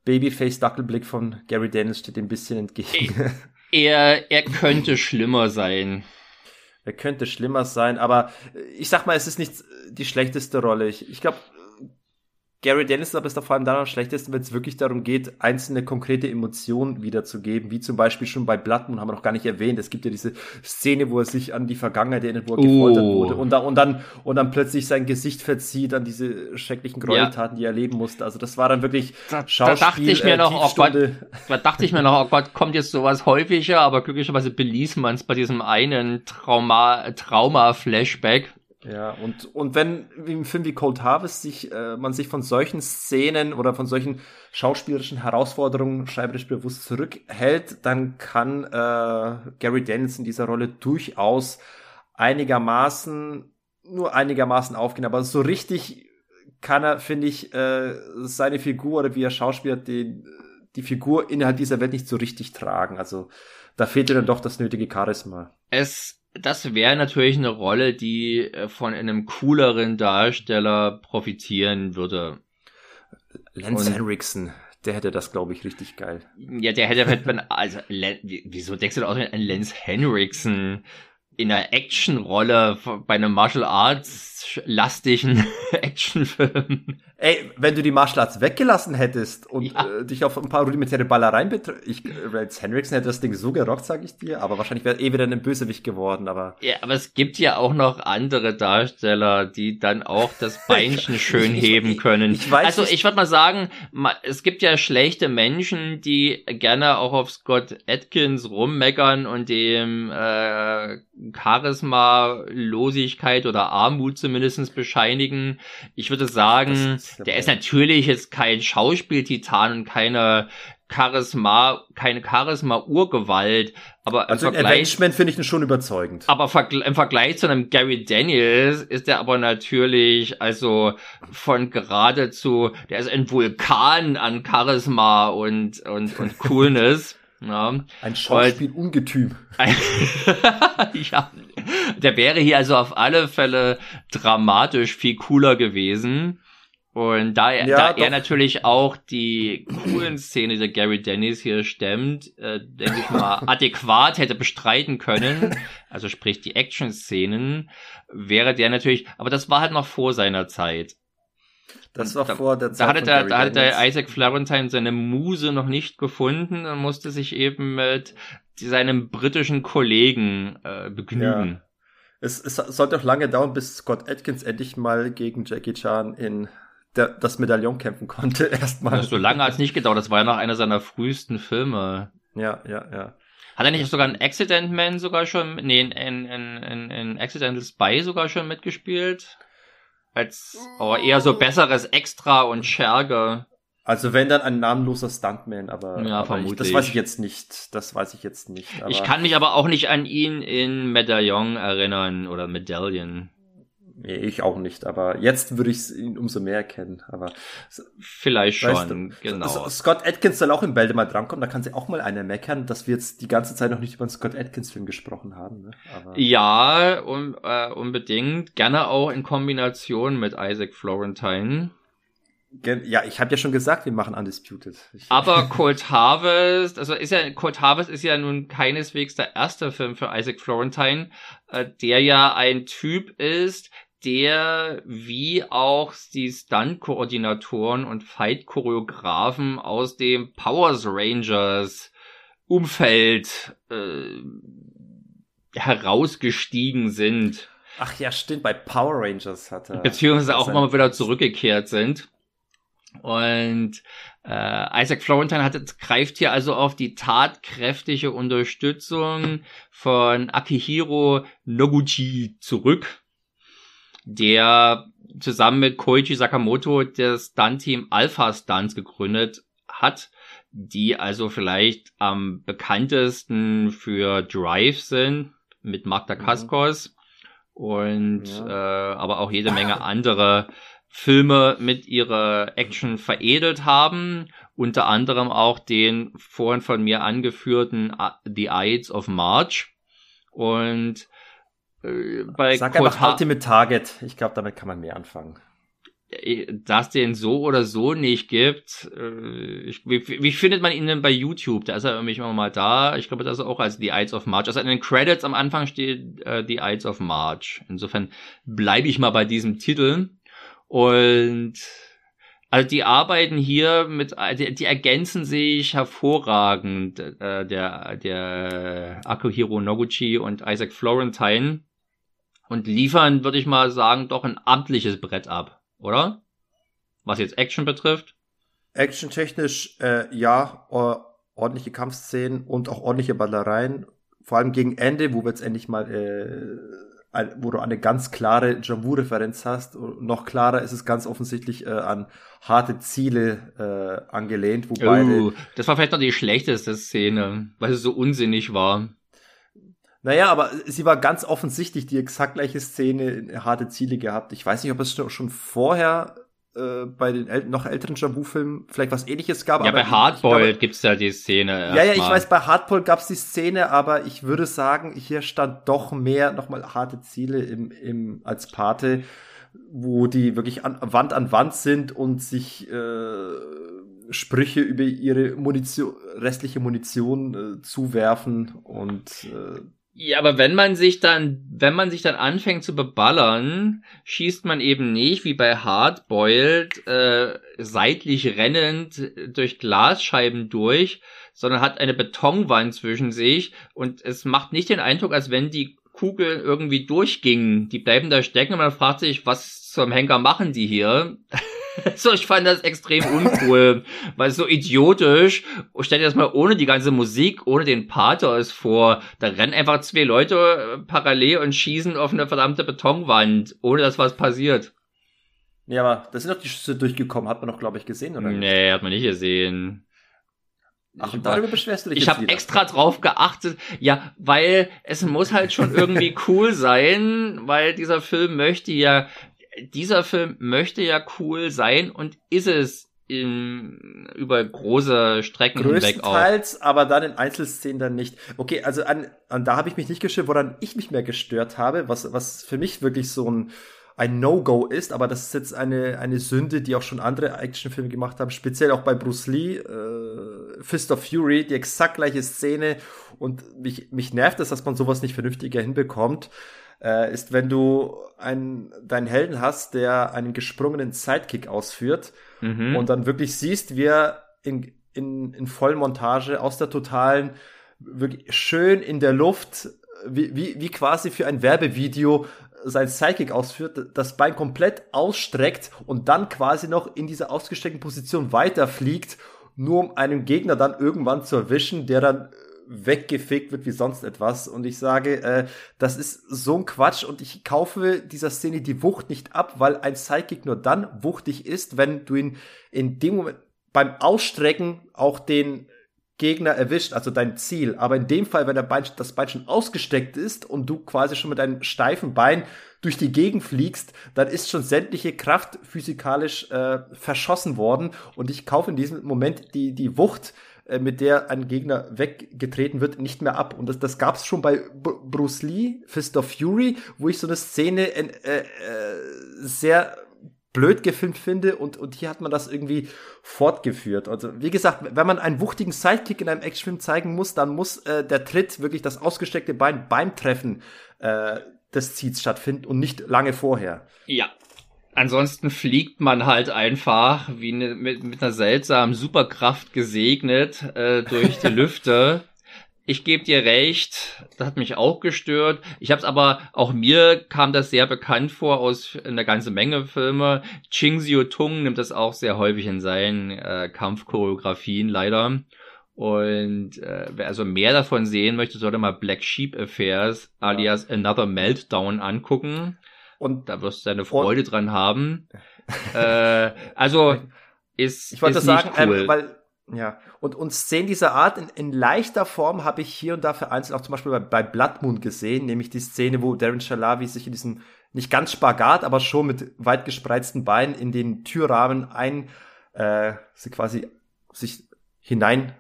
Babyface-Dackelblick von Gary Daniels steht ein bisschen entgegen. Er, er könnte schlimmer sein. Er könnte schlimmer sein, aber ich sag mal, es ist nicht die schlechteste Rolle. Ich, ich glaube, Gary Dennis ist aber ist da vor allem dann am schlechtesten, wenn es wirklich darum geht, einzelne konkrete Emotionen wiederzugeben, wie zum Beispiel schon bei Bloodmoon haben wir noch gar nicht erwähnt. Es gibt ja diese Szene, wo er sich an die Vergangenheit erinnert, wo er gefoltert oh. wurde und, da, und, dann, und dann plötzlich sein Gesicht verzieht an diese schrecklichen Gräueltaten, ja. die er erleben musste. Also das war dann wirklich da, Schauspiel. Da dachte ich mir äh, noch, oh Gott, da dachte ich mir noch, oh Gott, kommt jetzt sowas häufiger, aber glücklicherweise beließ man es bei diesem einen Trauma, Trauma-Flashback ja, und, und wenn im Film wie Cold Harvest sich, äh, man sich von solchen Szenen oder von solchen schauspielerischen Herausforderungen schreiberisch bewusst zurückhält, dann kann äh, Gary Daniels in dieser Rolle durchaus einigermaßen, nur einigermaßen aufgehen. Aber so richtig kann er, finde ich, äh, seine Figur oder wie er Schauspieler den, die Figur innerhalb dieser Welt nicht so richtig tragen. Also da fehlt dann doch das nötige Charisma. Es das wäre natürlich eine Rolle, die äh, von einem cooleren Darsteller profitieren würde. Lance Und, Henriksen, der hätte das, glaube ich, richtig geil. Ja, der hätte, hätte man, also, wieso denkst du da aus, ein Lance Henriksen in einer Actionrolle bei einem Martial Arts lastigen Actionfilm? Ey, wenn du die Martial Arts weggelassen hättest und ja. äh, dich auf ein paar rudimentäre Ballereien ich, Rance Henriksen hätte das Ding so gerockt, sag ich dir, aber wahrscheinlich wäre eh wieder ein Bösewicht geworden, aber. Ja, aber es gibt ja auch noch andere Darsteller, die dann auch das Beinchen schön heben können. Ich, weiß also ich würde mal sagen, es gibt ja schlechte Menschen, die gerne auch auf Scott Atkins rummeckern und dem äh, Charisma-Losigkeit oder Armut zumindestens bescheinigen. Ich würde sagen, der ist natürlich jetzt kein Schauspieltitan und keine Charisma, keine Charisma-Urgewalt, aber also im Vergleich, finde ich ihn schon überzeugend. Aber im Vergleich zu einem Gary Daniels ist er aber natürlich, also von geradezu, der ist ein Vulkan an Charisma und, und, und Coolness. Ja. Ein Schauspiel-Ungetüm. ja, der wäre hier also auf alle Fälle dramatisch viel cooler gewesen. Und da, er, ja, da er natürlich auch die coolen Szene der Gary Dennis hier stemmt, äh, denke ich mal, adäquat hätte bestreiten können, also sprich die Action-Szenen, wäre der natürlich, aber das war halt noch vor seiner Zeit. Das war da, vor der Zeit. Da hatte, der, da hatte der Isaac Florentine seine Muse noch nicht gefunden und musste sich eben mit seinem britischen Kollegen äh, begnügen. Ja. Es, es sollte auch lange dauern, bis Scott Atkins endlich mal gegen Jackie Chan in der, das Medaillon kämpfen konnte. Erstmal. So lange hat es nicht gedauert. Das war ja noch einer seiner frühesten Filme. Ja, ja, ja. Hat er nicht sogar in Accident Man sogar schon, nee, in, in, in, in Accidental Spy sogar schon mitgespielt? Als oh, eher so besseres Extra und Scherge. Also wenn dann ein namenloser Stuntman, aber, ja, aber vermutlich. Ich, das weiß ich jetzt nicht. Das weiß ich jetzt nicht. Aber ich kann mich aber auch nicht an ihn in Medaillon erinnern oder Medaillion. Nee, ich auch nicht, aber jetzt würde ich ihn umso mehr erkennen. Aber vielleicht schon, du, genau. Scott Atkins soll auch im Bälde mal drankommen, da kann sich auch mal einer meckern, dass wir jetzt die ganze Zeit noch nicht über einen Scott Atkins-Film gesprochen haben. Ne? Aber ja, um, äh, unbedingt. Gerne auch in Kombination mit Isaac Florentine. Ja, ich habe ja schon gesagt, wir machen Undisputed. Ich Aber Cold Harvest, also ist ja Cold Harvest ist ja nun keineswegs der erste Film für Isaac Florentine, äh, der ja ein Typ ist, der wie auch die Stunt-Koordinatoren und Fight-Choreografen aus dem Powers Rangers Umfeld äh, herausgestiegen sind. Ach ja, stimmt, bei Power Rangers hat er. Beziehungsweise auch immer wieder zurückgekehrt sind. Und äh, Isaac Florentine hat, greift hier also auf die tatkräftige Unterstützung von Akihiro Noguchi zurück, der zusammen mit Koichi Sakamoto das Stunt-Team Alpha Stunts gegründet hat, die also vielleicht am bekanntesten für Drive sind, mit Magda Kaskos mhm. und ja. äh, aber auch jede Menge andere Filme mit ihrer Action veredelt haben, unter anderem auch den vorhin von mir angeführten The Ides of March und äh, bei Sag Kurt einfach Ultimate Target. Ich glaube, damit kann man mehr anfangen. Äh, dass den so oder so nicht gibt, äh, ich, wie, wie, findet man ihn denn bei YouTube? Da ist er irgendwie immer mal da. Ich glaube, das ist auch als The Ides of March. Also in den Credits am Anfang steht äh, The Ides of March. Insofern bleibe ich mal bei diesem Titel. Und also die arbeiten hier mit, die, die ergänzen sich hervorragend, äh, der, der Akuhiro Noguchi und Isaac Florentine und liefern, würde ich mal sagen, doch ein amtliches Brett ab, oder? Was jetzt Action betrifft? Actiontechnisch, äh, ja, ordentliche Kampfszenen und auch ordentliche Ballereien. Vor allem gegen Ende, wo wir jetzt endlich mal äh, wo du eine ganz klare Jambu-Referenz hast. Und noch klarer ist es ganz offensichtlich äh, an harte Ziele äh, angelehnt, wobei. Oh, das war vielleicht noch die schlechteste Szene, weil es so unsinnig war. Naja, aber sie war ganz offensichtlich die exakt gleiche Szene, harte Ziele gehabt. Ich weiß nicht, ob es schon vorher äh, bei den äl noch älteren Jabu-Filmen vielleicht was ähnliches gab. Ja, bei Hardboiled gibt's ja die Szene. Ja, ja, ich mal. weiß, bei Hardboiled gab's die Szene, aber ich würde sagen, hier stand doch mehr nochmal harte Ziele im, im, als Pate, wo die wirklich an, Wand an Wand sind und sich äh, Sprüche über ihre Munition, restliche Munition äh, zuwerfen und äh, ja, aber wenn man sich dann, wenn man sich dann anfängt zu beballern, schießt man eben nicht wie bei Hardboiled äh, seitlich rennend durch Glasscheiben durch, sondern hat eine Betonwand zwischen sich und es macht nicht den Eindruck, als wenn die Kugeln irgendwie durchgingen. Die bleiben da stecken und man fragt sich, was zum Henker machen die hier? so, ich fand das extrem uncool, weil so idiotisch. Stell dir das mal ohne die ganze Musik, ohne den Pathos vor. Da rennen einfach zwei Leute äh, parallel und schießen auf eine verdammte Betonwand, ohne dass was passiert. Ja, aber da sind doch die Schüsse durchgekommen, hat man doch, glaube ich, gesehen, oder? Nee, hat man nicht gesehen. Ach, und darüber beschwerst du dich Ich habe extra drauf geachtet, ja, weil es muss halt schon irgendwie cool sein, weil dieser Film möchte ja dieser Film möchte ja cool sein und ist es in, über große Strecken hinweg auch. Größtenteils, aber dann in Einzelszenen dann nicht. Okay, also an, an da habe ich mich nicht gestört, woran ich mich mehr gestört habe, was, was für mich wirklich so ein, ein No-Go ist, aber das ist jetzt eine, eine Sünde, die auch schon andere Actionfilme gemacht haben, speziell auch bei Bruce Lee, äh, Fist of Fury, die exakt gleiche Szene und mich, mich nervt es, dass man sowas nicht vernünftiger hinbekommt äh, ist, wenn du einen, deinen Helden hast, der einen gesprungenen Sidekick ausführt mhm. und dann wirklich siehst, wie er in, in, in Vollmontage aus der totalen, wirklich schön in der Luft wie, wie, wie quasi für ein Werbevideo sein Psychic ausführt, das Bein komplett ausstreckt und dann quasi noch in dieser ausgestreckten Position weiterfliegt, nur um einen Gegner dann irgendwann zu erwischen, der dann weggefegt wird wie sonst etwas. Und ich sage, äh, das ist so ein Quatsch und ich kaufe dieser Szene die Wucht nicht ab, weil ein Psychic nur dann wuchtig ist, wenn du ihn in dem Moment beim Ausstrecken auch den Gegner erwischt, also dein Ziel. Aber in dem Fall, wenn der Bein, das Bein schon ausgesteckt ist und du quasi schon mit deinem steifen Bein durch die Gegend fliegst, dann ist schon sämtliche Kraft physikalisch äh, verschossen worden. Und ich kaufe in diesem Moment die, die Wucht, mit der ein Gegner weggetreten wird, nicht mehr ab. Und das, das gab es schon bei B Bruce Lee, Fist of Fury, wo ich so eine Szene äh, äh, sehr blöd gefilmt finde und, und hier hat man das irgendwie fortgeführt. Also wie gesagt, wenn man einen wuchtigen Sidekick in einem Actionfilm zeigen muss, dann muss äh, der Tritt wirklich das ausgesteckte Bein beim Treffen äh, des Ziels stattfinden und nicht lange vorher. Ja. Ansonsten fliegt man halt einfach wie ne, mit, mit einer seltsamen Superkraft gesegnet äh, durch die Lüfte ich gebe dir recht, das hat mich auch gestört. Ich habe es aber, auch mir kam das sehr bekannt vor aus einer ganzen Menge Filme. Ching Xiu Tung nimmt das auch sehr häufig in seinen äh, Kampfchoreografien leider. Und äh, wer also mehr davon sehen möchte, sollte mal Black Sheep Affairs alias Another Meltdown angucken. Und da wirst du deine Freude dran haben. äh, also ist ich wollte ist sagen, ähm, cool. ähm, weil ja, und, und Szenen dieser Art in, in leichter Form habe ich hier und da vereinzelt auch zum Beispiel bei, bei Blood Moon gesehen, nämlich die Szene, wo Darren Shalavi sich in diesem, nicht ganz Spagat, aber schon mit weit gespreizten Beinen in den Türrahmen ein, äh, sie quasi sich hinein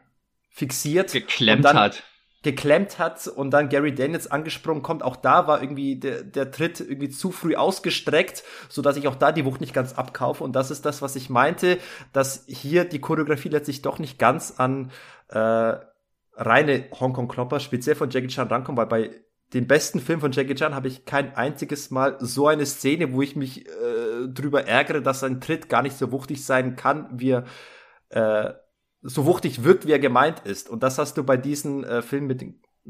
fixiert. Geklemmt hat geklemmt hat und dann Gary Daniels angesprungen kommt. Auch da war irgendwie der, der Tritt irgendwie zu früh ausgestreckt, so dass ich auch da die Wucht nicht ganz abkaufe. Und das ist das, was ich meinte, dass hier die Choreografie letztlich doch nicht ganz an äh, reine Hongkong-Klopper, speziell von Jackie Chan rankommt, weil bei den besten Film von Jackie Chan habe ich kein einziges Mal so eine Szene, wo ich mich äh, drüber ärgere, dass sein Tritt gar nicht so wuchtig sein kann, wie er äh, so wuchtig wirkt, wie er gemeint ist. Und das hast du bei diesen äh, Filmen mit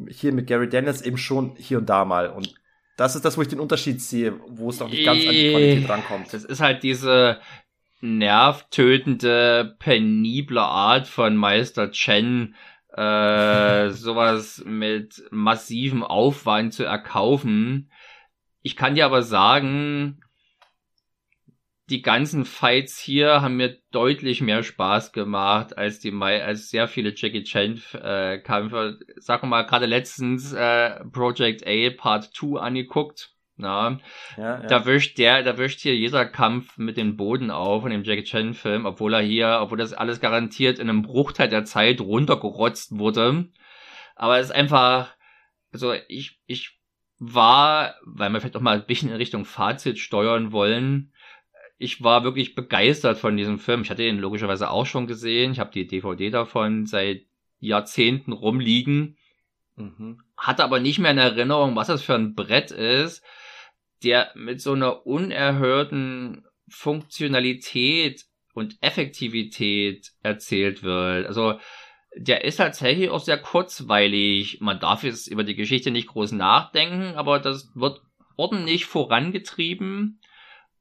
hier mit Gary Daniels eben schon hier und da mal. Und das ist das, wo ich den Unterschied sehe, wo es noch nicht ganz an die Qualität rankommt. Das ist halt diese nervtötende, penible Art von Meister Chen, äh, sowas mit massivem Aufwand zu erkaufen. Ich kann dir aber sagen, die ganzen Fights hier haben mir deutlich mehr Spaß gemacht als die als sehr viele Jackie Chan äh, Kämpfe. Sag mal gerade letztens äh, Project A Part 2 angeguckt. Na, ja, ja. da wischt der, da wischt hier jeder Kampf mit dem Boden auf in dem Jackie Chan Film, obwohl er hier, obwohl das alles garantiert in einem Bruchteil der Zeit runtergerotzt wurde. Aber es ist einfach, also ich, ich war, weil wir vielleicht auch mal ein bisschen in Richtung Fazit steuern wollen, ich war wirklich begeistert von diesem Film. Ich hatte ihn logischerweise auch schon gesehen. Ich habe die DVD davon seit Jahrzehnten rumliegen. Mhm. Hatte aber nicht mehr in Erinnerung, was das für ein Brett ist, der mit so einer unerhörten Funktionalität und Effektivität erzählt wird. Also der ist tatsächlich auch sehr kurzweilig. Man darf jetzt über die Geschichte nicht groß nachdenken, aber das wird ordentlich vorangetrieben.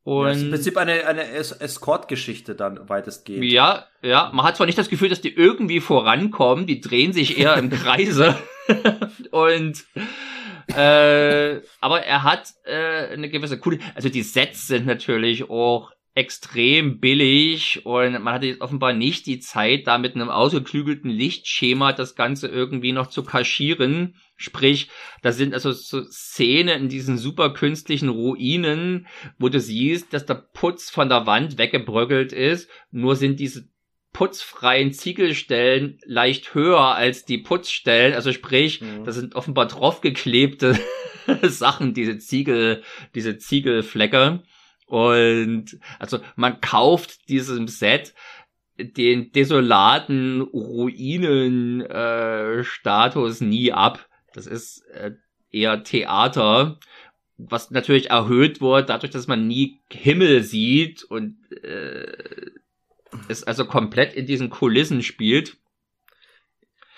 Und ja, ist im Prinzip eine, eine Escort-Geschichte dann weitestgehend. Ja, ja. Man hat zwar nicht das Gefühl, dass die irgendwie vorankommen, die drehen sich eher im Kreise. und äh, aber er hat äh, eine gewisse coole, also die Sets sind natürlich auch extrem billig und man hatte jetzt offenbar nicht die Zeit, da mit einem ausgeklügelten Lichtschema das Ganze irgendwie noch zu kaschieren. Sprich, da sind also so Szenen in diesen super künstlichen Ruinen, wo du siehst, dass der Putz von der Wand weggebröckelt ist, nur sind diese putzfreien Ziegelstellen leicht höher als die Putzstellen. Also sprich, mhm. das sind offenbar draufgeklebte Sachen, diese Ziegel, diese Ziegelflecke. Und also man kauft diesem Set den desolaten Ruinen-Status äh, nie ab. Das ist äh, eher Theater, was natürlich erhöht wird, dadurch, dass man nie Himmel sieht und äh, es also komplett in diesen Kulissen spielt.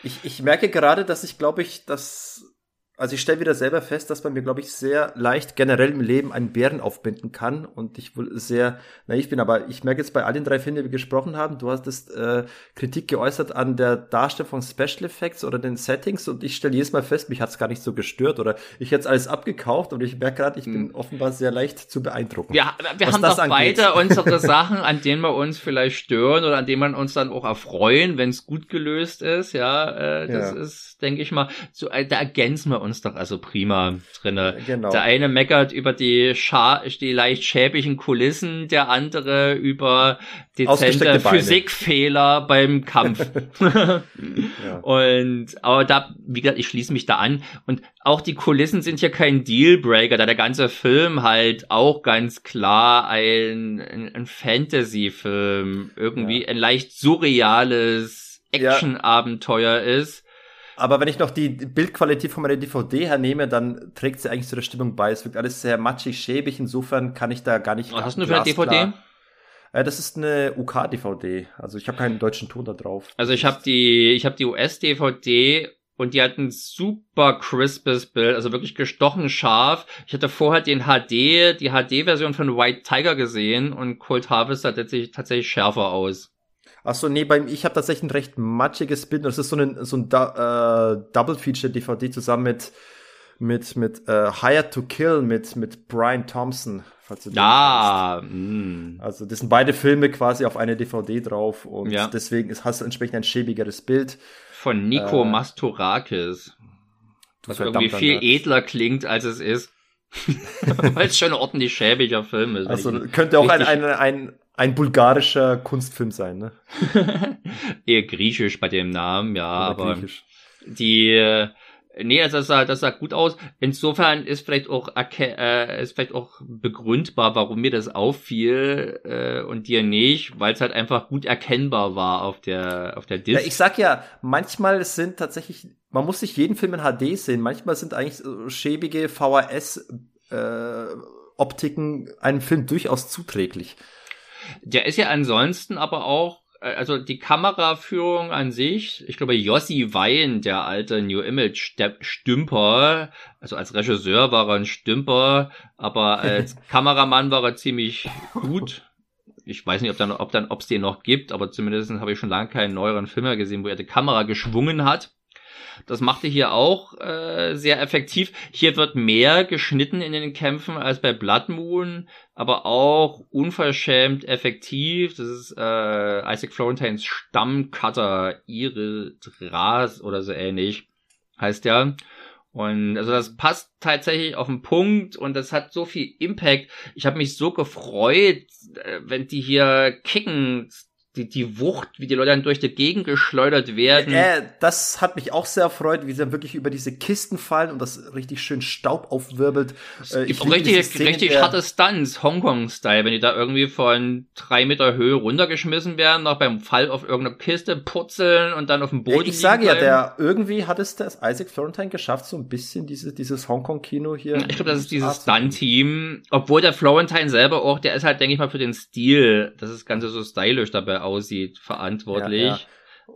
Ich, ich merke gerade, dass ich glaube ich, dass Also ich stelle wieder selber fest, dass man mir, glaube ich, sehr leicht generell im Leben einen Bären aufbinden kann und ich wohl sehr naiv bin. Aber ich merke jetzt bei all den drei Filmen, die wir gesprochen haben, du hast äh, Kritik geäußert an der Darstellung von Special Effects oder den Settings und ich stelle jedes Mal fest, mich hat es gar nicht so gestört oder ich hätte alles abgekauft und ich merke gerade, ich bin hm. offenbar sehr leicht zu beeindrucken. Ja, wir haben doch angeht. beide unsere Sachen, an denen wir uns vielleicht stören oder an denen man uns dann auch erfreuen, wenn es gut gelöst ist. Ja, äh, das ja. ist, denke ich mal, so, äh, da ergänzen wir uns doch also prima drinne. Genau. Der eine meckert über die, Scha die leicht schäbigen Kulissen, der andere über dezente Physikfehler beim Kampf. ja. Und aber da, wie gesagt, ich schließe mich da an. Und auch die Kulissen sind ja kein Dealbreaker, da der ganze Film halt auch ganz klar ein, ein, ein Fantasy-Film, irgendwie ja. ein leicht surreales Action-Abenteuer ist aber wenn ich noch die Bildqualität von meiner DVD hernehme, dann trägt sie eigentlich zu der Stimmung bei. Es wirkt alles sehr matschig, schäbig. Insofern kann ich da gar nicht. Was hast du für eine DVD? Äh, das ist eine UK-DVD. Also ich habe keinen deutschen Ton da drauf. Also ich habe die, ich habe die US-DVD und die hat ein super crispes Bild, also wirklich gestochen scharf. Ich hatte vorher den HD, die HD-Version von White Tiger gesehen und Cold Harvest sah tatsächlich, tatsächlich schärfer aus. Ach so, nee, beim, ich habe tatsächlich ein recht matschiges Bild. Das ist so ein, so ein äh, Double-Feature-DVD zusammen mit, mit, mit äh, Hired to Kill mit, mit Brian Thompson. Falls du ja, mm. Also das sind beide Filme quasi auf eine DVD drauf und ja. deswegen ist, hast du entsprechend ein schäbigeres Bild. Von Nico äh, Mastorakis. Was irgendwie viel edler klingt, als es ist. Weil es schon ordentlich schäbiger Film ist. Also könnte auch ein, ein, ein, ein bulgarischer Kunstfilm sein, ne? Eher griechisch bei dem Namen, ja, aber griechisch. die äh, Nee, also das sah, das sah gut aus. Insofern ist vielleicht auch äh, ist vielleicht auch begründbar, warum mir das auffiel äh, und dir nicht, weil es halt einfach gut erkennbar war auf der auf der Disc. Ja, ich sag ja, manchmal sind tatsächlich, man muss sich jeden Film in HD sehen. Manchmal sind eigentlich so schäbige VHS äh, Optiken einem Film durchaus zuträglich. Der ist ja ansonsten aber auch, äh, also die Kameraführung an sich, ich glaube, Jossi Wein, der alte New Image Stümper, also als Regisseur war er ein Stümper, aber als Kameramann war er ziemlich gut. Ich weiß nicht, ob dann, ob dann, ob es den noch gibt, aber zumindest habe ich schon lange keinen neueren Film mehr gesehen, wo er die Kamera geschwungen hat. Das machte hier auch äh, sehr effektiv. Hier wird mehr geschnitten in den Kämpfen als bei Blood Moon, aber auch unverschämt effektiv. Das ist äh, Isaac Florentines Stammcutter, Ihre Dras oder so ähnlich heißt der. Und also das passt tatsächlich auf den Punkt und das hat so viel Impact. Ich habe mich so gefreut, äh, wenn die hier kicken, die, die Wucht, wie die Leute dann durch die Gegend geschleudert werden. Äh, das hat mich auch sehr erfreut, wie sie dann wirklich über diese Kisten fallen und das richtig schön Staub aufwirbelt. Äh, ich richtig, richtig harte Stunts, Hongkong-Style, wenn die da irgendwie von drei Meter Höhe runtergeschmissen werden, noch beim Fall auf irgendeine Kiste purzeln und dann auf dem Boden. Ja, ich sage ja, der irgendwie hat es das Isaac Florentine geschafft, so ein bisschen diese, dieses Hongkong-Kino hier. Ich glaube, das ist dieses Stunt-Team, obwohl der Florentine selber auch, der ist halt, denke ich mal, für den Stil, das ist Ganze so stylisch dabei aussieht, verantwortlich. Ja, ja.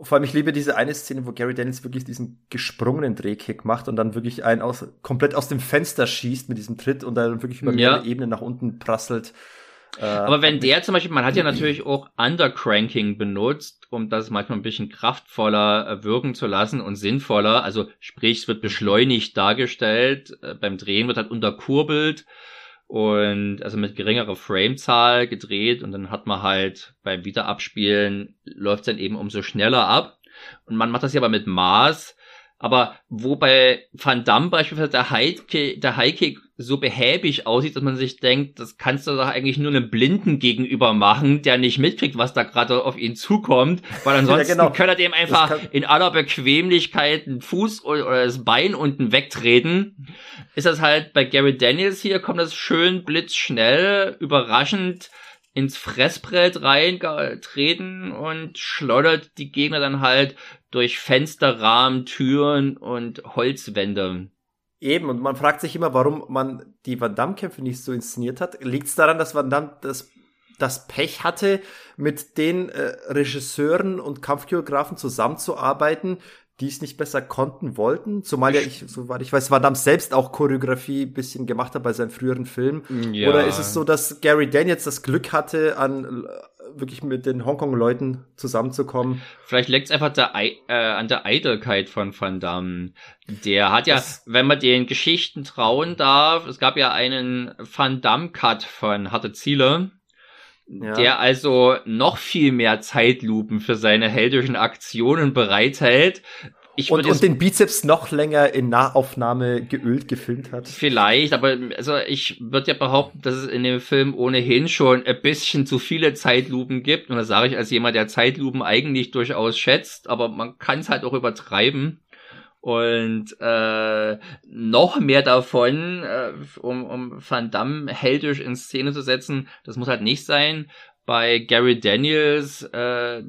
Vor allem, ich liebe diese eine Szene, wo Gary Daniels wirklich diesen gesprungenen Drehkick macht und dann wirklich einen aus, komplett aus dem Fenster schießt mit diesem Tritt und dann wirklich über mehrere ja. Ebenen nach unten prasselt. Äh, Aber wenn der zum Beispiel, man hat ja natürlich auch Undercranking benutzt, um das manchmal ein bisschen kraftvoller äh, wirken zu lassen und sinnvoller. Also sprich, es wird beschleunigt dargestellt, äh, beim Drehen wird halt unterkurbelt und also mit geringerer Framezahl gedreht und dann hat man halt beim Wiederabspielen läuft es dann eben umso schneller ab. Und man macht das ja aber mit Maß, aber wo bei Van Damme beispielsweise der Highkick, der Highkick so behäbig aussieht, dass man sich denkt, das kannst du doch eigentlich nur einem Blinden gegenüber machen, der nicht mitkriegt, was da gerade auf ihn zukommt, weil ansonsten ja, genau. kann er dem einfach in aller Bequemlichkeit einen Fuß oder das Bein unten wegtreten. Ist das halt bei Gary Daniels hier, kommt das schön blitzschnell, überraschend ins Fressbrett reintreten und schleudert die Gegner dann halt durch Fensterrahmen, Türen und Holzwände. Eben, und man fragt sich immer, warum man die Van Damme-Kämpfe nicht so inszeniert hat. Liegt es daran, dass Van Damme das, das Pech hatte, mit den äh, Regisseuren und Kampfchoreografen zusammenzuarbeiten, die es nicht besser konnten wollten. Zumal ja ich, soweit ich weiß, Van Damme selbst auch Choreografie bisschen gemacht hat bei seinen früheren Filmen. Ja. Oder ist es so, dass Gary Daniels das Glück hatte, an wirklich mit den Hongkong-Leuten zusammenzukommen? Vielleicht liegt es einfach der, äh, an der Eitelkeit von Van Damme. Der hat ja, das wenn man den Geschichten trauen darf, es gab ja einen Van Damme-Cut von Harte Ziele ja. der also noch viel mehr Zeitlupen für seine heldischen Aktionen bereithält. Ich und, und den Bizeps noch länger in Nahaufnahme geölt gefilmt hat. Vielleicht, aber also ich würde ja behaupten, dass es in dem Film ohnehin schon ein bisschen zu viele Zeitlupen gibt. Und das sage ich als jemand, der Zeitlupen eigentlich durchaus schätzt, aber man kann es halt auch übertreiben. Und äh, noch mehr davon, äh, um, um Van Damme heldisch in Szene zu setzen, das muss halt nicht sein. Bei Gary Daniels, äh,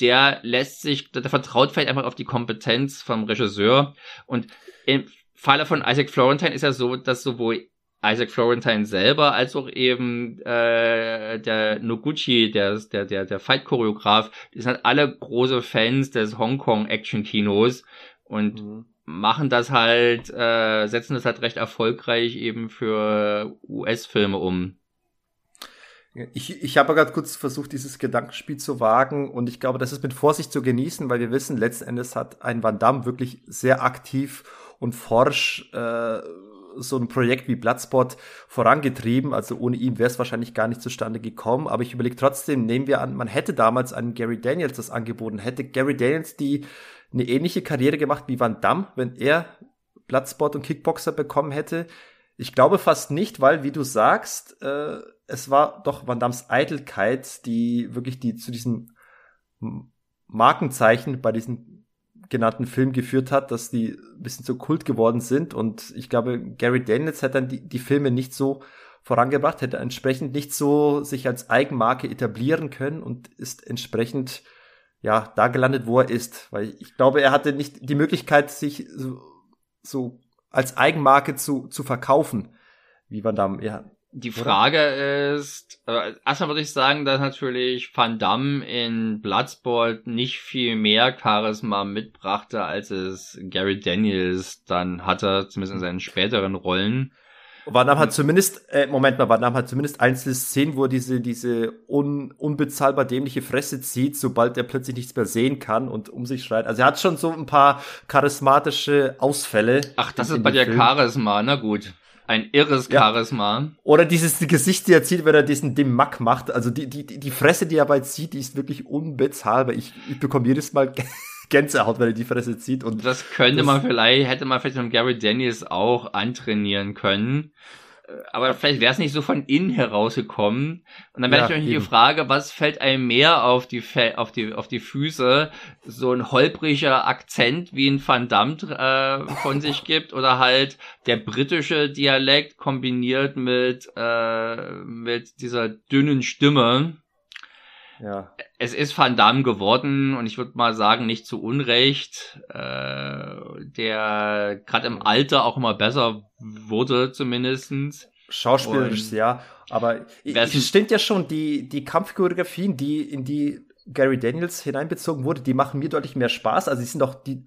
der lässt sich, der, vertraut vielleicht einfach auf die Kompetenz vom Regisseur. Und im Falle von Isaac Florentine ist ja so, dass sowohl Isaac Florentine selber als auch eben äh, der Noguchi, der der der der Fight Choreograf, die sind halt alle große Fans des Hongkong Action Kinos und mhm. machen das halt, äh, setzen das halt recht erfolgreich eben für US-Filme um. Ich, ich habe gerade kurz versucht, dieses Gedankenspiel zu wagen und ich glaube, das ist mit Vorsicht zu genießen, weil wir wissen, letzten Endes hat ein Van Damme wirklich sehr aktiv und forsch äh, so ein Projekt wie Bloodspot vorangetrieben. Also ohne ihn wäre es wahrscheinlich gar nicht zustande gekommen. Aber ich überlege trotzdem, nehmen wir an, man hätte damals einen Gary Daniels das angeboten, hätte Gary Daniels die eine ähnliche Karriere gemacht wie Van Damme, wenn er Bloodsport und Kickboxer bekommen hätte? Ich glaube fast nicht, weil, wie du sagst, äh, es war doch Van Dammes Eitelkeit, die wirklich die zu diesen Markenzeichen bei diesen genannten Film geführt hat, dass die ein bisschen zu Kult geworden sind. Und ich glaube, Gary Daniels hat dann die, die Filme nicht so vorangebracht, hätte entsprechend nicht so sich als Eigenmarke etablieren können und ist entsprechend ja, da gelandet, wo er ist. Weil ich glaube, er hatte nicht die Möglichkeit, sich so, so als Eigenmarke zu, zu verkaufen, wie Van Damme. Ja, die Frage oder? ist, äh, erstmal würde ich sagen, dass natürlich Van Damme in Bloodsport nicht viel mehr Charisma mitbrachte, als es Gary Daniels dann hatte, zumindest in seinen späteren Rollen. Van Damme hat zumindest, äh, Moment mal, Van Damme hat zumindest einzelne Szenen, wo er diese, diese un, unbezahlbar dämliche Fresse zieht, sobald er plötzlich nichts mehr sehen kann und um sich schreit. Also er hat schon so ein paar charismatische Ausfälle. Ach, das ist bei dir Charisma, na gut. Ein irres Charisma. Ja. Oder dieses die Gesicht, die er zieht, wenn er diesen dem Mack macht. Also die, die, die Fresse, die er bei zieht, die ist wirklich unbezahlbar. Ich, ich bekomme jedes Mal Gänsehaut, wenn er die Fresse zieht. Und das könnte das man vielleicht, hätte man vielleicht mit Gary Daniels auch antrainieren können. Aber vielleicht wäre es nicht so von innen herausgekommen. Und dann wäre ja, ich natürlich die Frage, was fällt einem mehr auf die, auf die, auf die Füße? So ein holpriger Akzent, wie ein Van Damme äh, von sich gibt, oder halt der britische Dialekt kombiniert mit, äh, mit dieser dünnen Stimme. Ja. Es ist Van Damme geworden und ich würde mal sagen, nicht zu Unrecht, äh, der gerade im Alter auch immer besser wurde zumindestens. Schauspielerisch, ja. Aber es stimmt ja schon, die, die Kampfchoreografien, die in die Gary Daniels hineinbezogen wurde, die machen mir deutlich mehr Spaß. Also sie sind auch, die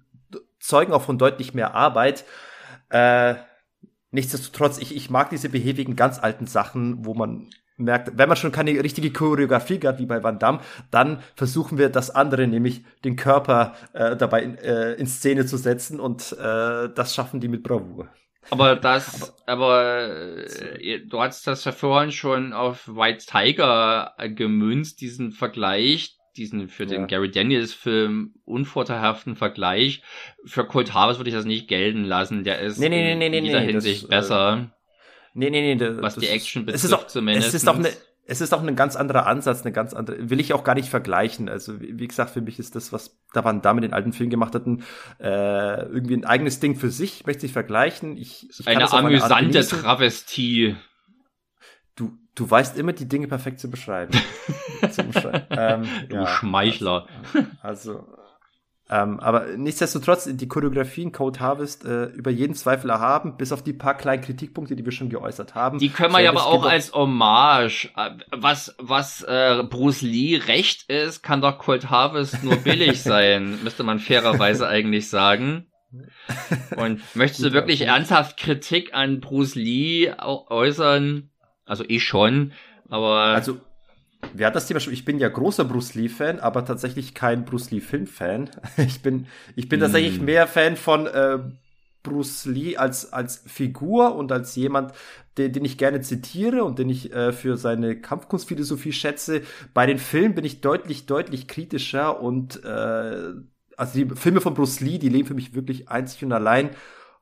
zeugen auch von deutlich mehr Arbeit. Äh, nichtsdestotrotz, ich, ich mag diese behäbigen, ganz alten Sachen, wo man merkt, wenn man schon keine richtige Choreografie hat, wie bei Van Damme, dann versuchen wir das andere, nämlich den Körper äh, dabei in, äh, in Szene zu setzen und äh, das schaffen die mit Bravour. Aber das, aber äh, du hast das ja vorhin schon auf White Tiger äh, gemünzt, diesen Vergleich, diesen für den ja. Gary Daniels Film unvorteilhaften Vergleich. Für Colt Harvest würde ich das nicht gelten lassen. Der ist nee, nee, nee, in jeder Hinsicht das, äh, besser. Nee, nee, nee. Das, was die Action betrifft, es ist auch, zumindest. Es ist auch eine, es ist auch ein ganz anderer Ansatz, eine ganz andere, will ich auch gar nicht vergleichen. Also, wie gesagt, für mich ist das, was da waren da mit den alten Film gemacht hatten, äh, irgendwie ein eigenes Ding für sich. Ich möchte es nicht vergleichen. Ich, ich eine amüsante Travestie. Du, du weißt immer, die Dinge perfekt zu beschreiben. zu beschreiben. Ähm, du ja, Schmeichler. Also, also Ähm, aber nichtsdestotrotz, die Choreografien Code Harvest äh, über jeden Zweifel erhaben, bis auf die paar kleinen Kritikpunkte, die wir schon geäußert haben. Die können wir ja aber auch als Hommage. Äh, was, was äh, Bruce Lee recht ist, kann doch Cold Harvest nur billig sein, müsste man fairerweise eigentlich sagen. Und möchtest du wirklich ernsthaft Kritik an Bruce Lee äußern? Also ich schon, aber. Also, wer hat das Thema schon? Ich bin ja großer Bruce Lee-Fan, aber tatsächlich kein Bruce Lee-Film-Fan. Ich bin, ich bin tatsächlich mm. mehr Fan von äh, Bruce Lee als, als Figur und als jemand, den, den ich gerne zitiere und den ich äh, für seine Kampfkunstphilosophie schätze. Bei den Filmen bin ich deutlich, deutlich kritischer und äh, also die Filme von Bruce Lee, die leben für mich wirklich einzig und allein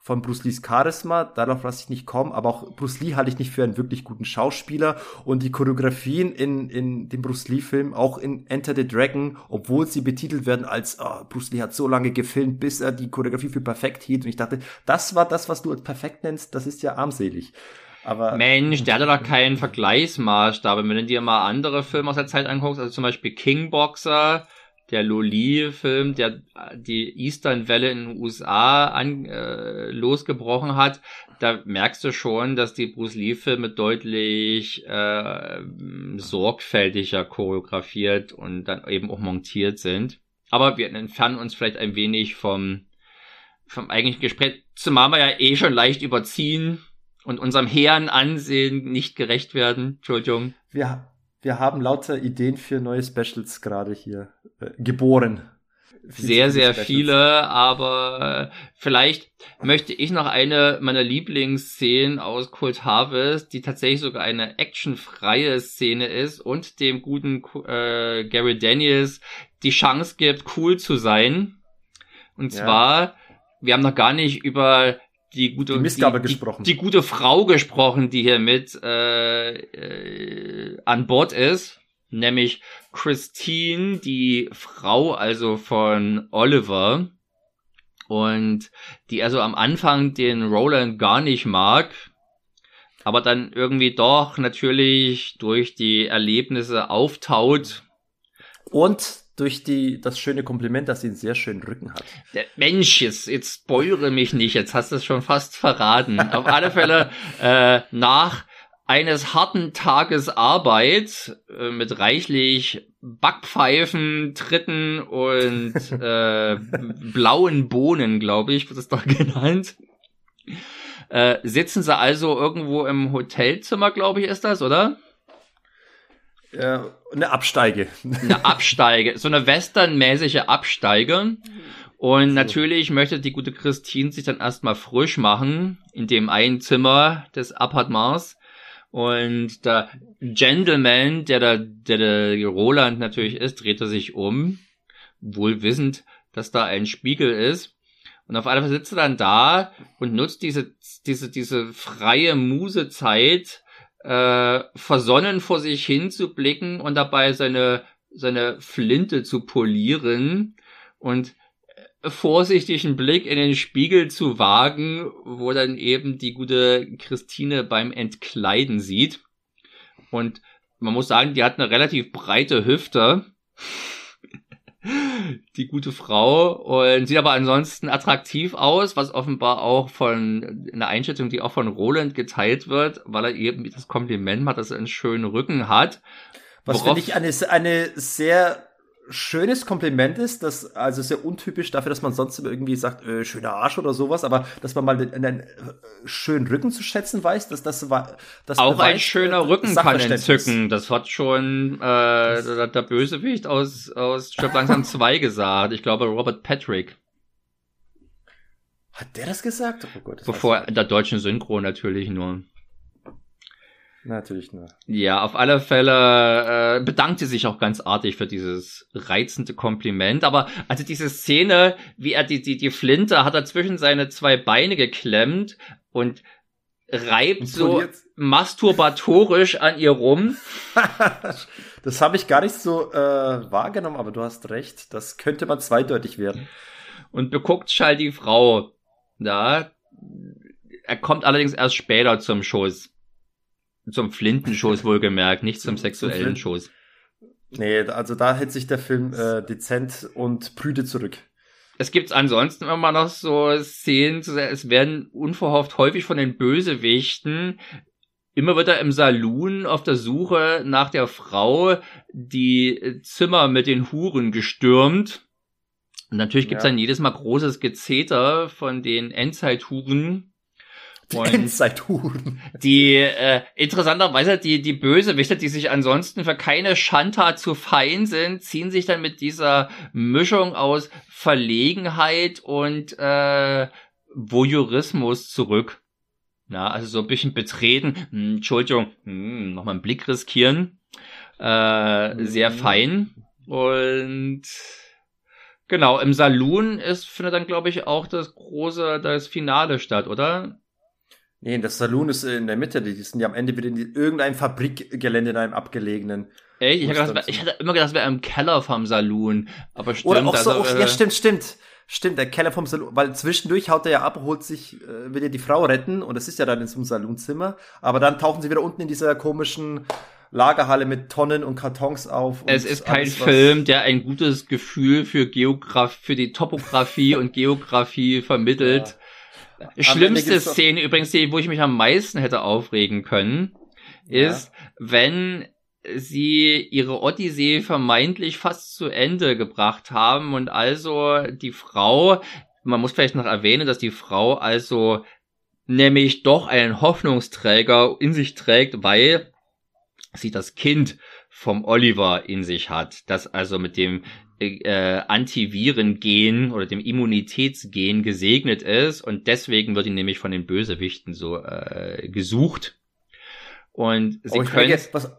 von Bruce Lees Charisma, darauf lasse ich nicht kommen, aber auch Bruce Lee halte ich nicht für einen wirklich guten Schauspieler und die Choreografien in, in dem Bruce Lee-Film, auch in Enter the Dragon, obwohl sie betitelt werden als oh, Bruce Lee hat so lange gefilmt, bis er die Choreografie für perfekt hielt und ich dachte, das war das, was du als perfekt nennst, das ist ja armselig. Aber Mensch, der hatte doch keinen Vergleichsmaßstab. Wenn du dir mal andere Filme aus der Zeit anguckst, also zum Beispiel Kingboxer, der Loli-Film, der die Eastern-Welle in den USA an, äh, losgebrochen hat, da merkst du schon, dass die Bruce Lee-Filme deutlich äh, sorgfältiger choreografiert und dann eben auch montiert sind. Aber wir entfernen uns vielleicht ein wenig vom, vom eigentlichen Gespräch, zumal wir ja eh schon leicht überziehen und unserem hehren Ansehen nicht gerecht werden. Entschuldigung. Wir, wir haben lauter Ideen für neue Specials gerade hier äh, geboren. Sehr, sehr viele, aber äh, vielleicht möchte ich noch eine meiner Lieblingsszenen aus Cold Harvest, die tatsächlich sogar eine actionfreie Szene ist und dem guten äh, Gary Daniels die Chance gibt, cool zu sein. Und ja. zwar, wir haben noch gar nicht über die gute die Missgabe die, gesprochen. Die, die, gute Frau gesprochen, die hier mit äh, äh, an Bord ist, nämlich Christine, die Frau also von Oliver und die also am Anfang den Roland gar nicht mag, aber dann irgendwie doch natürlich durch die Erlebnisse auftaut. Und durch die, das schöne Kompliment, dass sie einen sehr schönen Rücken hat. Der Mensch, jetzt, jetzt beure mich nicht, jetzt hast du es schon fast verraten. Auf alle Fälle, äh, nach eines harten Tages Arbeit äh, mit reichlich Backpfeifen, Tritten und äh, blauen Bohnen, glaube ich, wird es doch genannt. Äh, sitzen sie also irgendwo im Hotelzimmer, glaube ich, ist das, oder? Äh, eine Absteige. Eine Absteige, so eine westernmäßige Absteige. Und so. natürlich möchte die gute Christine sich dann erstmal frisch machen in dem einen Zimmer des Appartements. Und der Gentleman, der da, der der Roland natürlich ist, dreht er sich um, wohl wissend, dass da ein Spiegel ist. Und auf einmal sitzt er dann da und nutzt diese, diese, diese freie Musezeit, äh, versonnen vor sich hin zu blicken und dabei seine, seine Flinte zu polieren und äh, vorsichtigen Blick in den Spiegel zu wagen, wo dann eben die gute Christine beim Entkleiden sieht. Und man muss sagen, die hat eine relativ breite Hüfte die gute Frau und sieht aber ansonsten attraktiv aus, was offenbar auch von einer Einschätzung, die auch von Roland geteilt wird, weil er eben das Kompliment hat, dass er einen schönen Rücken hat. Was finde ich eine, eine sehr schönes Kompliment ist, das also sehr untypisch dafür, dass man sonst irgendwie sagt, äh, schöner Arsch oder sowas, aber dass man mal einen, einen äh, schönen Rücken zu schätzen weiß, dass das war das auch beweist, ein schöner äh, Rücken kann entzücken. Das hat schon äh, der, der Bösewicht aus aus Stirb langsam 2 gesagt. Ich glaube Robert Patrick. Hat der das gesagt? Oh Gott, Bevor der deutschen Synchro natürlich nur. Natürlich nur. Ja, auf alle Fälle äh, bedankte sich auch ganz artig für dieses reizende Kompliment. Aber also diese Szene, wie er die, die, die Flinte hat er zwischen seine zwei Beine geklemmt und reibt so masturbatorisch an ihr rum. das habe ich gar nicht so äh, wahrgenommen, aber du hast recht. Das könnte mal zweideutig werden. Und beguckt Schall die Frau. Da. Er kommt allerdings erst später zum Schuss. Zum Flintenschuss wohlgemerkt, nicht zum sexuellen Schuss. Nee, also da hält sich der Film äh, dezent und prüde zurück. es gibt ansonsten immer noch so Szenen, es werden unverhofft häufig von den Bösewichten immer wieder im Saloon auf der Suche nach der Frau die Zimmer mit den Huren gestürmt. Und natürlich gibt's ja. dann jedes Mal großes Gezeter von den Endzeithuren, Endzeithuren. Die äh, interessanterweise die die Bösewichter, die sich ansonsten für keine Schandtat zu fein sind, ziehen sich dann mit dieser Mischung aus Verlegenheit und äh, Voyeurismus zurück. Na, also so ein bisschen betreten, hm, Entschuldigung, hm, nochmal einen Blick riskieren. Äh, mhm. Sehr fein. Und genau, im Saloon ist, findet dann, glaube ich, auch das große, das Finale statt, oder? Nee, das Saloon ist in der Mitte. Die sind ja am Ende wieder in die, irgendein Fabrikgelände in einem abgelegenen. Echt? Ich, gedacht, ich hatte immer gedacht, es wäre im Keller vom Saloon. Aber stimmt. Oder auch so, also, auch, ja, stimmt, stimmt. Stimmt, der Keller vom Saloon, weil zwischendurch haut er ja ab, holt sich, äh, will ja die Frau retten und das ist ja dann in so einem Saloonzimmer. Aber dann tauchen sie wieder unten in dieser komischen Lagerhalle mit Tonnen und Kartons auf. es ist kein alles, Film, der ein gutes Gefühl für Geograf, für die Topografie und Geografie vermittelt. Ja. Schlimmste Szene übrigens, die, wo ich mich am meisten hätte aufregen können, ja. ist, wenn sie ihre Odyssee vermeintlich fast zu Ende gebracht haben und also die Frau, man muss vielleicht noch erwähnen, dass die Frau also nämlich doch einen Hoffnungsträger in sich trägt, weil sie das Kind vom Oliver in sich hat, das also mit dem äh, Antiviren-Gen oder dem Immunitätsgen gesegnet ist und deswegen wird ihn nämlich von den Bösewichten so äh, gesucht. Und sie oh, können jetzt, was,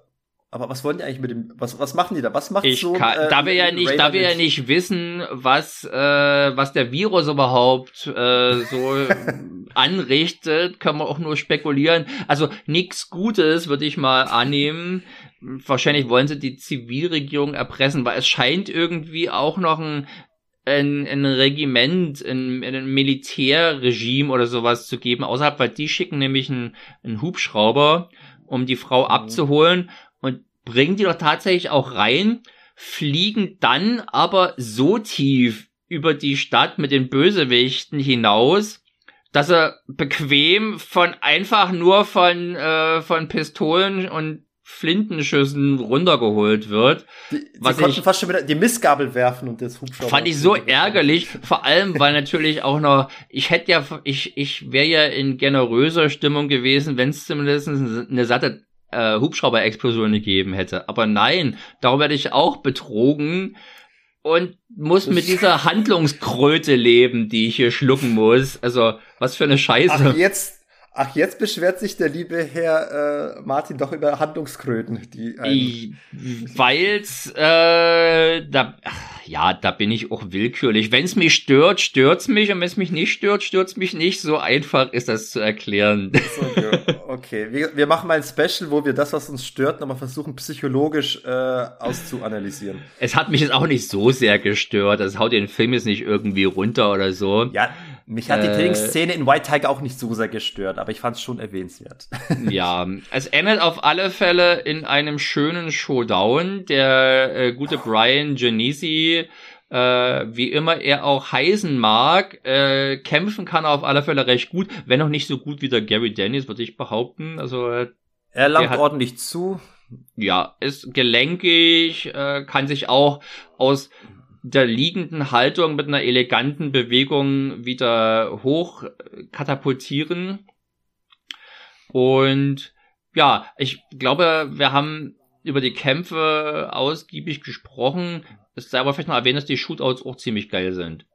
aber was wollen die eigentlich mit dem, was, was machen die da? Was macht ich so kann, äh, da wir ja nicht, da wir ja nicht wissen, was, äh, was der Virus überhaupt äh, so anrichtet, können wir auch nur spekulieren. Also nichts Gutes würde ich mal annehmen. Wahrscheinlich wollen sie die Zivilregierung erpressen, weil es scheint irgendwie auch noch ein ein, ein Regiment, ein, ein Militärregime oder sowas zu geben außerhalb, weil die schicken nämlich einen, einen Hubschrauber, um die Frau mhm. abzuholen bringen die doch tatsächlich auch rein, fliegen dann aber so tief über die Stadt mit den Bösewichten hinaus, dass er bequem von einfach nur von äh, von Pistolen und Flintenschüssen runtergeholt wird. Die, was sie konnten fast schon wieder die Missgabel werfen und das Hubschrauber. Fand ich so ärgerlich, vor allem weil natürlich auch noch, ich hätte ja, ich, ich wäre ja in generöser Stimmung gewesen, wenn es zumindest eine satte äh, Hubschrauber-Explosion gegeben hätte. Aber nein, darum werde ich auch betrogen und muss mit dieser Handlungskröte leben, die ich hier schlucken muss. Also, was für eine Scheiße. Ach, jetzt, ach, jetzt beschwert sich der liebe Herr äh, Martin doch über Handlungskröten, die. Weil's, äh, da, ach, ja, da bin ich auch willkürlich. Wenn es mich stört, stört's mich und wenn es mich nicht stört, stört's mich nicht. So einfach ist das zu erklären. Okay, okay. Wir, wir, machen mal ein Special, wo wir das, was uns stört, nochmal versuchen psychologisch äh, auszuanalysieren. Es hat mich jetzt auch nicht so sehr gestört. Das haut den Film jetzt nicht irgendwie runter oder so. Ja, mich hat die äh, Trainingsszene in White Tiger auch nicht so sehr gestört, aber ich fand es schon erwähnenswert. ja, es endet auf alle Fälle in einem schönen Showdown. Der äh, gute Brian Genesi, äh, wie immer er auch heißen mag, äh, kämpfen kann er auf alle Fälle recht gut, wenn auch nicht so gut wie der Gary Dennis, würde ich behaupten. Also äh, er langt ordentlich zu. Ja, ist gelenkig, äh, kann sich auch aus der liegenden Haltung mit einer eleganten Bewegung wieder hoch katapultieren. Und ja, ich glaube, wir haben über die Kämpfe ausgiebig gesprochen. Es sei aber vielleicht noch erwähnt, dass die Shootouts auch ziemlich geil sind.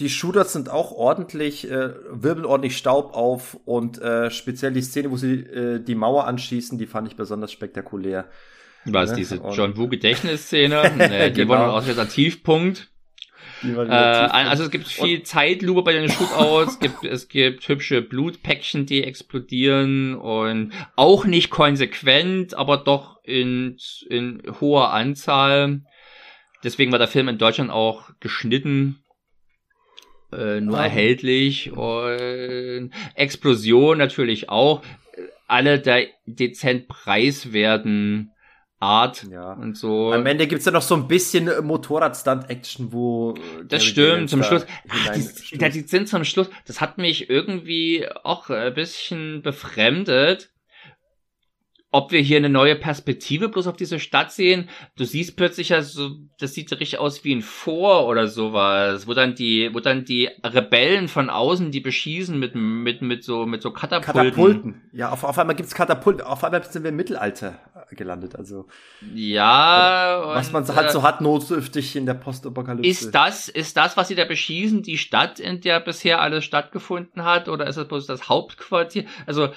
Die Shootouts sind auch ordentlich, äh, wirbeln ordentlich Staub auf und äh, speziell die Szene, wo sie äh, die Mauer anschießen, die fand ich besonders spektakulär. Was, ne? diese John Woo Gedächtnisszene? nee, die genau. war auch der Tiefpunkt. Äh, also es gibt viel Zeitlupe bei den Shootouts, es gibt, es gibt hübsche Blutpäckchen, die explodieren und auch nicht konsequent, aber doch in, in hoher Anzahl. Deswegen war der Film in Deutschland auch geschnitten, äh, nur oh. erhältlich und Explosion natürlich auch. Alle da dezent preiswerten Art Ja. und so. Am Ende gibt's ja noch so ein bisschen Motorrad-Stunt-Action, wo. äh, Das Gary stimmt, zum da Schluss. Ach, die, die sind zum Schluss. Das hat mich irgendwie auch ein bisschen befremdet. Ob wir hier eine neue Perspektive bloß auf diese Stadt sehen. Du siehst plötzlich ja so, das sieht richtig aus wie ein Vor oder sowas, wo dann die, wo dann die Rebellen von außen die beschießen mit, mit, mit so, mit so Katapulten. Katapulten. Ja, auf, auf einmal gibt's Katapulten. Auf einmal sind wir im Mittelalter gelandet. Also, Ja, was man halt äh, so hat, notdürftig in der Postapokalypse. Ist das, ist das, was sie da beschießen, die Stadt, in der bisher alles stattgefunden hat, oder ist das bloß das Hauptquartier? Also,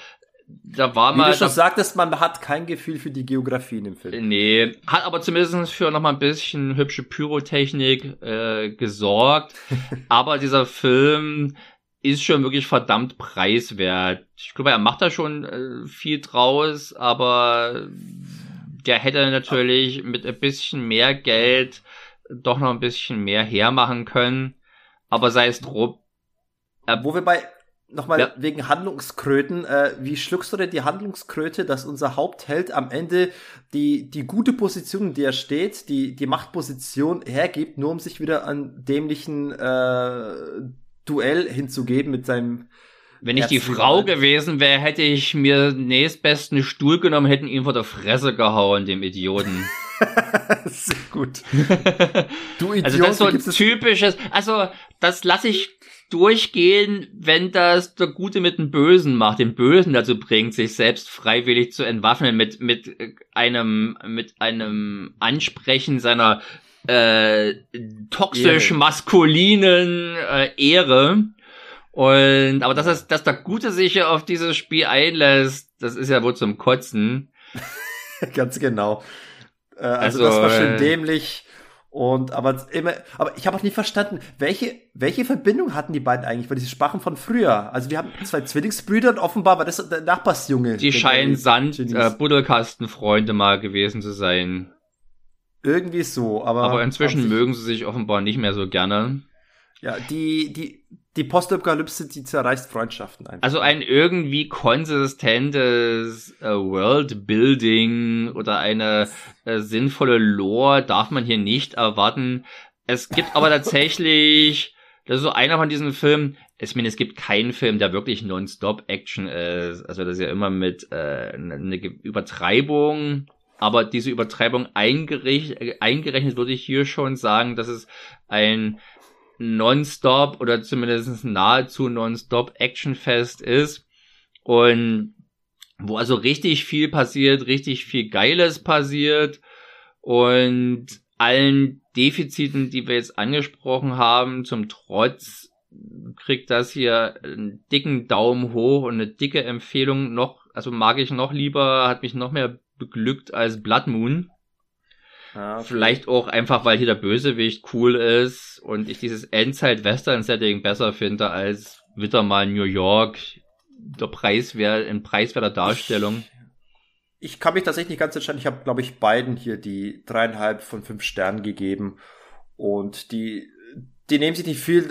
da war Wie mal. du schon Da, sagtest, man hat kein Gefühl für die Geografie in dem Film. nee, hat aber zumindest für noch mal ein bisschen hübsche Pyrotechnik äh, gesorgt. aber dieser Film ist schon wirklich verdammt preiswert. Ich glaube, er macht da schon äh, viel draus, aber der hätte natürlich mit ein bisschen mehr Geld doch noch ein bisschen mehr hermachen können. Aber sei es drum. Wo wir bei, nochmal Ja. wegen Handlungskröten, äh, wie schluckst du denn die Handlungskröte, dass unser Hauptheld am Ende die, die gute Position, in der er steht, die, die Machtposition hergibt, nur um sich wieder an dämlichen äh, Duell hinzugeben mit seinem Wenn ich die Frau gewesen wäre, hätte ich mir nächstbesten Stuhl genommen, hätten ihn vor der Fresse gehauen, dem Idioten. Sehr gut. Du Idiot, also das ist so ein typisches, also das lasse ich durchgehen, wenn das der Gute mit dem Bösen macht, den Bösen dazu bringt, sich selbst freiwillig zu entwaffnen mit mit äh, einem mit einem Ansprechen seiner äh, toxisch Ehre. maskulinen äh, Ehre. Und aber dass das, dass der Gute sich auf dieses Spiel einlässt, das ist ja wohl zum Kotzen. Ganz genau. Äh, also, Also, das war schön äh, dämlich. Und aber immer, aber ich habe auch nie verstanden, welche welche Verbindung hatten die beiden eigentlich? Weil diese sprachen von früher. Also wir haben zwei Zwillingsbrüder und offenbar war das der Nachbarsjunge. Die scheinen Sand äh, Buddelkastenfreunde mal gewesen zu sein. Irgendwie so, aber Aber inzwischen mögen sie sich offenbar nicht mehr so gerne. ja die die die Postapokalypse, die zerreißt Freundschaften einfach. Also ein irgendwie konsistentes äh, Worldbuilding oder eine äh, sinnvolle Lore darf man hier nicht erwarten. Es gibt aber tatsächlich, das ist so einer von diesen Filmen, ich meine, es gibt keinen Film, der wirklich Non-Stop-Action ist. Also das ist ja immer mit äh, eine Übertreibung. Aber diese Übertreibung eingerechnet, äh, eingerechnet würde ich hier schon sagen, dass es ein Nonstop oder zumindest nahezu Nonstop Actionfest ist und wo also richtig viel passiert, richtig viel Geiles passiert und allen Defiziten, die wir jetzt angesprochen haben, zum Trotz kriegt das hier einen dicken Daumen hoch und eine dicke Empfehlung noch, also mag ich noch lieber, hat mich noch mehr beglückt als Blood Moon. Ja, Vielleicht auch einfach, weil hier der Bösewicht cool ist und ich dieses Endzeit-Western-Setting besser finde als wieder mal New York. Der Preiswert, in preiswerter Darstellung. Ich kann mich tatsächlich nicht ganz entscheiden. Ich habe, glaube ich, beiden hier die dreieinhalb von fünf Sternen gegeben. Und die, die nehmen sich nicht viel.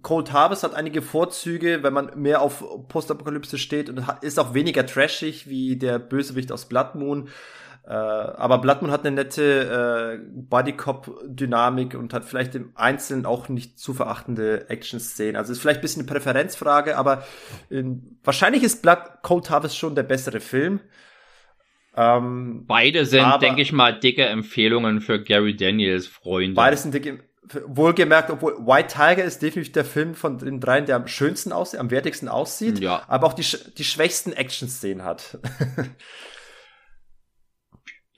Cold Harvest hat einige Vorzüge, wenn man mehr auf Postapokalypse steht und ist auch weniger trashig wie der Bösewicht aus Blood Moon. Äh, aber Blood Moon hat eine nette äh, Bodycop-Dynamik und hat vielleicht im Einzelnen auch nicht zu verachtende Action-Szenen. Also ist vielleicht ein bisschen eine Präferenzfrage, aber in, wahrscheinlich ist Blood Cold Harvest schon der bessere Film. Ähm, Beide sind, denke ich mal, dicke Empfehlungen für Gary Daniels Freunde. Beides sind dicke, wohlgemerkt, obwohl White Tiger ist definitiv der Film von den dreien, der am schönsten aussieht, am wertigsten aussieht, Ja. aber auch die, die schwächsten Action-Szenen hat.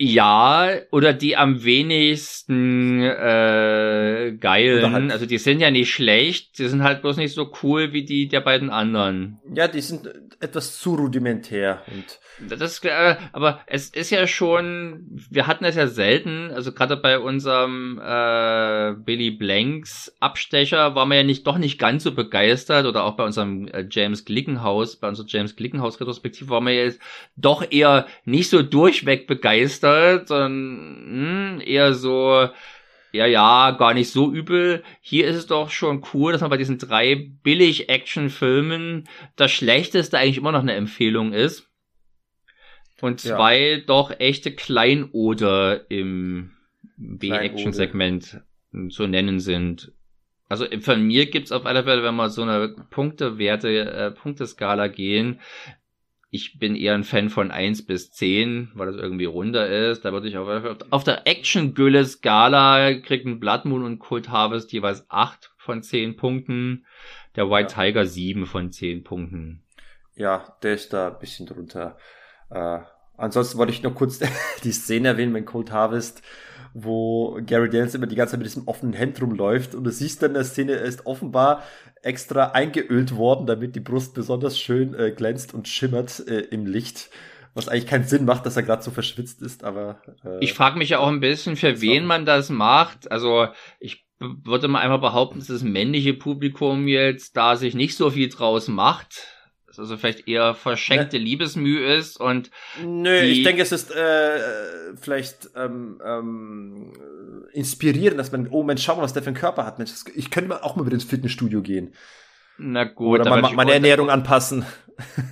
Ja, oder die am wenigsten äh, geilen. Halt- Also die sind ja nicht schlecht, die sind halt bloß nicht so cool wie die der beiden anderen. ja, die sind etwas zu rudimentär und Das, äh, aber es ist ja schon, wir hatten es ja selten, also gerade bei unserem äh, Billy Blanks Abstecher waren wir ja nicht doch nicht ganz so begeistert oder auch bei unserem äh, James Glickenhaus, bei unserer James Glickenhaus Retrospektive waren wir jetzt doch eher nicht so durchweg begeistert, sondern mh, eher so ja, ja, gar nicht so übel. Hier ist es doch schon cool, dass man bei diesen drei Billig-Action-Filmen das Schlechteste eigentlich immer noch eine Empfehlung ist. Und zwei ja. doch echte Kleinode im B-Action-Segment zu nennen sind. Also von mir gibt's auf alle Fälle, wenn wir so eine Punktewerte, äh, Punkteskala gehen, ich bin eher ein Fan von eins bis zehn, weil das irgendwie runder ist. Da würde ich auf, auf der Action-Gülle-Skala kriegen Blood Moon und Cult Harvest jeweils acht von zehn Punkten. Der White ja. Tiger sieben von zehn Punkten. Ja, der ist da ein bisschen drunter. Äh, ansonsten wollte ich noch kurz die Szene erwähnen, wenn Cold Harvest wo Gary Daniels immer die ganze Zeit mit diesem offenen Hemd rumläuft und du siehst dann in der Szene, er ist offenbar extra eingeölt worden, damit die Brust besonders schön äh, glänzt und schimmert äh, im Licht. Was eigentlich keinen Sinn macht, dass er gerade so verschwitzt ist, aber. Äh, ich frage mich ja auch ein bisschen, für wen man das macht. Also ich würde mal einmal behaupten, dass das männliche Publikum jetzt da sich nicht so viel draus macht also vielleicht eher verschenkte ne. Liebesmühe ist und Nö, ich denke, es ist äh, vielleicht ähm, ähm, inspirierend, dass man, oh Mensch, schau mal, was der für einen Körper hat. Mensch, ich könnte mal auch mal wieder ins Fitnessstudio gehen. Na gut, oder mal, meine Ernährung anpassen.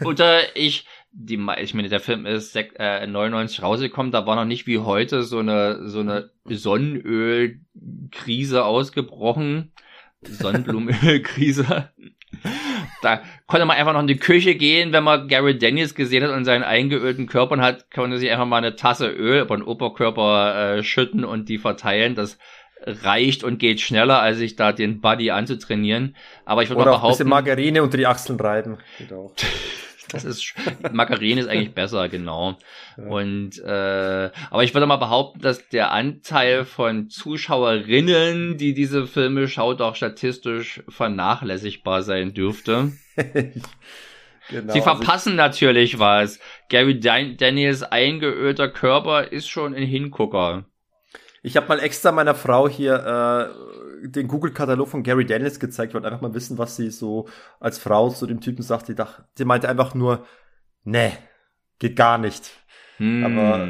Oder ich, die, ich meine, der Film ist äh, 99 rausgekommen, da war noch nicht wie heute so eine so eine Sonnenölkrise ausgebrochen. Sonnenblumenölkrise da konnte man einfach noch in die Küche gehen, wenn man Gary Daniels gesehen hat und seinen eingeölten Körpern hat, konnte sich einfach mal eine Tasse Öl über den Oberkörper äh, schütten und die verteilen. Das reicht und geht schneller, als sich da den Body anzutrainieren. Aber ich würde mal behaupten. Ein bisschen Margarine unter die Achseln reiben. Geht auch. Das ist Margarine ist eigentlich besser, genau. Ja. Und äh, aber ich würde mal behaupten, dass der Anteil von Zuschauerinnen, die diese Filme schaut, auch statistisch vernachlässigbar sein dürfte. Genau, Sie also verpassen also natürlich was. Gary Dan Daniels eingeölter Körper ist schon ein Hingucker. Ich habe mal extra meiner Frau hier äh, den Google-Katalog von Gary Daniels gezeigt, wollte einfach mal wissen, was sie so als Frau zu dem Typen sagt. Die, dachte, die meinte einfach nur, nee, geht gar nicht. Hm. Aber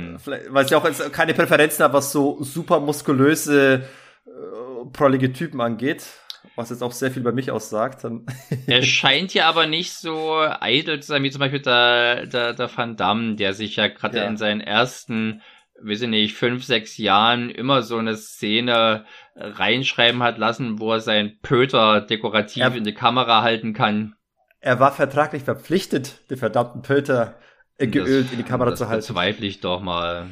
weil sie auch keine Präferenzen hat, was so super muskulöse, äh, prollige Typen angeht. Was jetzt auch sehr viel bei mich aussagt. er scheint ja aber nicht so eitel zu sein, wie zum Beispiel der, der, der Van Damme, der sich ja gerade ja. in seinen ersten weiß ich nicht, fünf, sechs Jahren immer so eine Szene reinschreiben hat lassen, wo er seinen Pöter dekorativ er, in die Kamera halten kann. Er war vertraglich verpflichtet, den verdammten Pöter äh, geölt das, in die Kamera zu halten. Das bezweifle ich doch mal.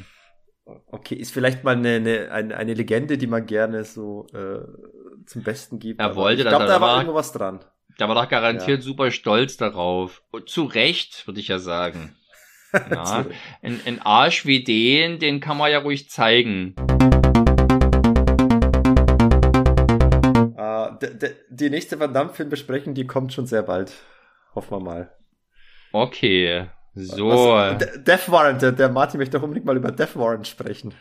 Okay, ist vielleicht mal eine, eine, eine, Legende, die man gerne so äh, zum Besten gibt. Er wollte ich glaube, da war irgendwo was dran. Da war doch garantiert ja. super stolz darauf. zu Recht, würde ich ja sagen. Ein, ein Arsch wie den, den kann man ja ruhig zeigen. Uh, die nächste Van Damme-Film besprechen, die kommt schon sehr bald. Hoffen wir mal. Okay, so. Was, Death Warrant, der, der Martin möchte doch unbedingt mal über Death Warrant sprechen.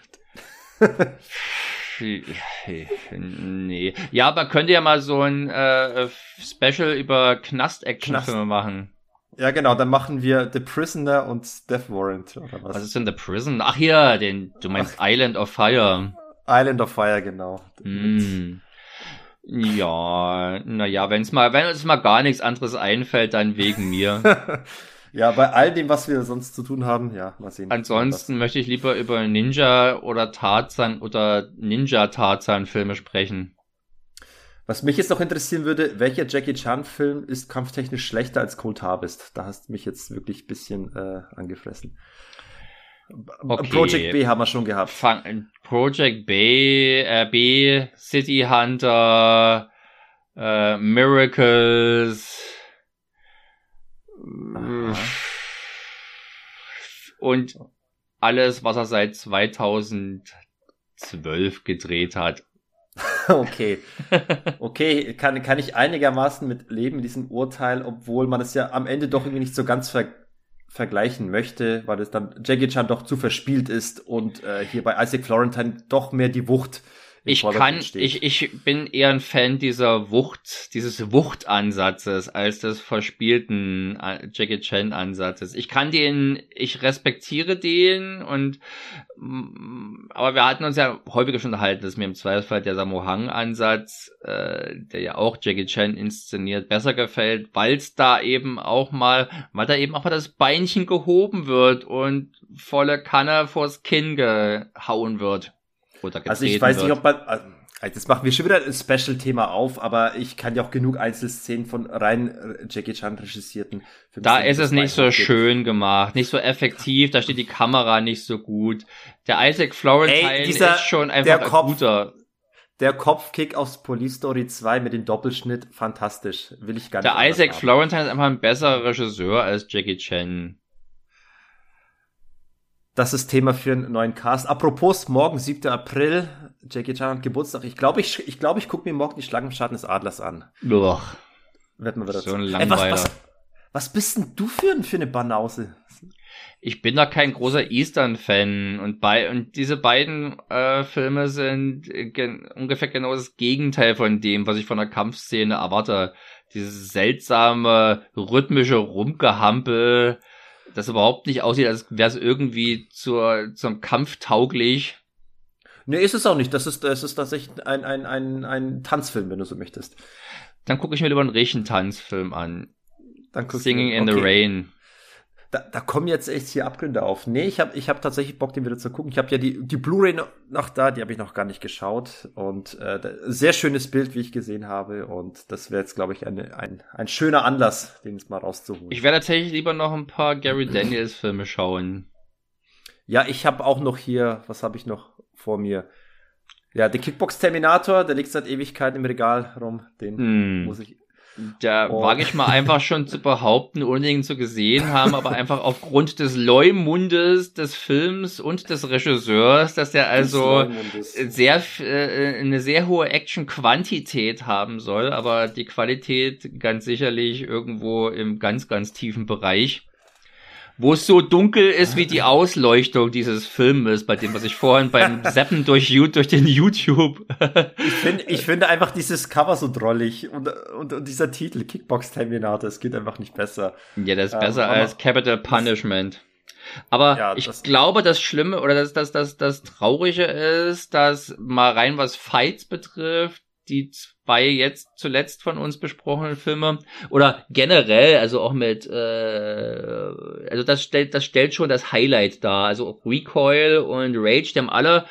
nee. Ja, aber könnt ihr ja mal so ein äh, Special über Knast-Action-Filme Knast. machen. Ja, genau, dann machen wir The Prisoner und Death Warrant, oder was? Was ist denn The Prison? Ach ja, den, du meinst Ach. Island of Fire. Island of Fire, genau. Mm. Ja, naja, wenn's mal, wenn uns mal gar nichts anderes einfällt, dann wegen mir. ja, bei all dem, was wir sonst zu tun haben, ja, mal sehen. Ansonsten möchte ich lieber über Ninja oder Tarzan oder Ninja Tarzan Filme sprechen. Was mich jetzt noch interessieren würde, welcher Jackie Chan-Film ist kampftechnisch schlechter als Cold Harvest? Da hast du mich jetzt wirklich ein bisschen äh, angefressen. Okay. Project B haben wir schon gehabt. Fang, Project B, äh, B, City Hunter, äh, Miracles Aha. und alles, was er seit 2012 gedreht hat. okay. Okay, kann, kann ich einigermaßen mit leben mit diesem Urteil, obwohl man es ja am Ende doch irgendwie nicht so ganz ver vergleichen möchte, weil es dann Jackie Chan doch zu verspielt ist und äh, hier bei Isaac Florentine doch mehr die Wucht ich kann, steht. ich, ich bin eher ein Fan dieser Wucht, dieses Wuchtansatzes als des verspielten äh, Jackie Chan Ansatzes. Ich kann den, ich respektiere den und, mm, aber wir hatten uns ja häufiger schon unterhalten, dass mir im Zweifelsfall der Samohang Ansatz, äh, der ja auch Jackie Chan inszeniert, besser gefällt, weil es da eben auch mal, weil da eben auch mal das Beinchen gehoben wird und volle Kanne vors Kinn gehauen wird. Oder also ich weiß wird. nicht, ob man. Also das machen wir schon wieder ein Special-Thema auf, aber ich kann ja auch genug Einzelszenen von rein äh, Jackie Chan regissierten. Da ist es nicht so schön gemacht, nicht so effektiv, da steht die Kamera nicht so gut. Der Isaac Florentine Ey, dieser, ist schon einfach ein Kopf, guter. Der Kopfkick aus Police Story 2 mit dem Doppelschnitt, fantastisch. Will ich gar nicht. Der Isaac haben. Florentine ist einfach ein besserer Regisseur als Jackie Chan. Das ist Thema für einen neuen Cast. Apropos, morgen, 7. April, Jackie Chan hat Geburtstag. Ich glaube, ich, ich, glaub, ich gucke mir morgen die Schlangenscharten des Adlers an. Boah. Wird man wieder so ein Langweiler. Ey, was, was, was bist denn du für, für eine Banause? Ich bin da kein großer Eastern-Fan und bei und diese beiden äh, Filme sind gen ungefähr genau das Gegenteil von dem, was ich von der Kampfszene erwarte. Dieses seltsame rhythmische Rumgehampel, das überhaupt nicht aussieht, als wäre es irgendwie zur, zum Kampf tauglich. Nee, ist es auch nicht. Das ist, das ist tatsächlich ein, ein, ein, ein Tanzfilm, wenn du so möchtest. Dann gucke ich mir lieber einen richtigen Tanzfilm an. Singing in okay. the Rain da, da kommen jetzt echt hier Abgründe auf. Nee, ich habe ich hab tatsächlich Bock, den wieder zu gucken. Ich habe ja die, die Blu-ray noch da, die habe ich noch gar nicht geschaut. Und äh, sehr schönes Bild, wie ich gesehen habe. Und das wäre jetzt, glaube ich, eine, ein, ein schöner Anlass, den jetzt mal rauszuholen. Ich werde tatsächlich lieber noch ein paar Gary Daniels Filme schauen. Ja, ich habe auch noch hier, was habe ich noch vor mir? Ja, der Kickbox Terminator, der liegt seit Ewigkeiten im Regal rum. Den hm. muss ich da oh. wage ich mal einfach schon zu behaupten, ohne ihn zu gesehen haben, aber einfach aufgrund des Leumundes des Films und des Regisseurs, dass er also sehr äh, eine sehr hohe Action-Quantität haben soll, aber die Qualität ganz sicherlich irgendwo im ganz, ganz tiefen Bereich wo es so dunkel ist wie die Ausleuchtung dieses Filmes, bei dem was ich vorhin beim Seppen durch, durch den YouTube. ich finde ich finde einfach dieses Cover so drollig und, und, und dieser Titel Kickbox Terminator, es geht einfach nicht besser. Ja, das ist besser ähm, als Capital Punishment. Aber ja, ich glaube, das Schlimme oder das, das, das, das Traurige ist, dass mal rein was Fights betrifft, die zwei jetzt zuletzt von uns besprochenen Filme oder generell, also auch mit, äh, also das stellt, das stellt schon das Highlight dar. Also Recoil und Rage, die haben alle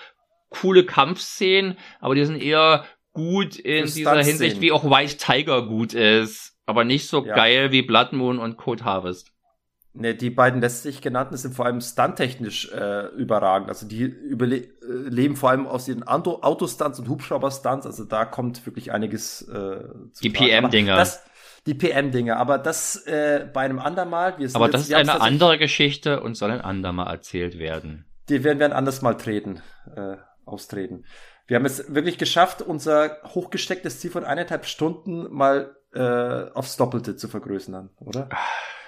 coole Kampfszenen, aber die sind eher gut in dieser Hinsicht, wie auch White Tiger gut ist, aber nicht so ja. geil wie Blood Moon und Code Harvest. Ne, die beiden letztlich genannten sind vor allem stunttechnisch äh, überragend. Also die überle äh, vor allem aus ihren Autostunts und Hubschrauber-Stunts. Also da kommt wirklich einiges äh, zu Die PM-Dinger. Die PM-Dinge, aber das äh, bei einem andermal. Wir sind aber das ist eine andere Geschichte und soll ein andermal erzählt werden. Die werden wir ein anderes Mal treten, äh, austreten. Wir haben es wirklich geschafft, unser hochgestecktes Ziel von eineinhalb Stunden mal äh, aufs Doppelte zu vergrößern, oder?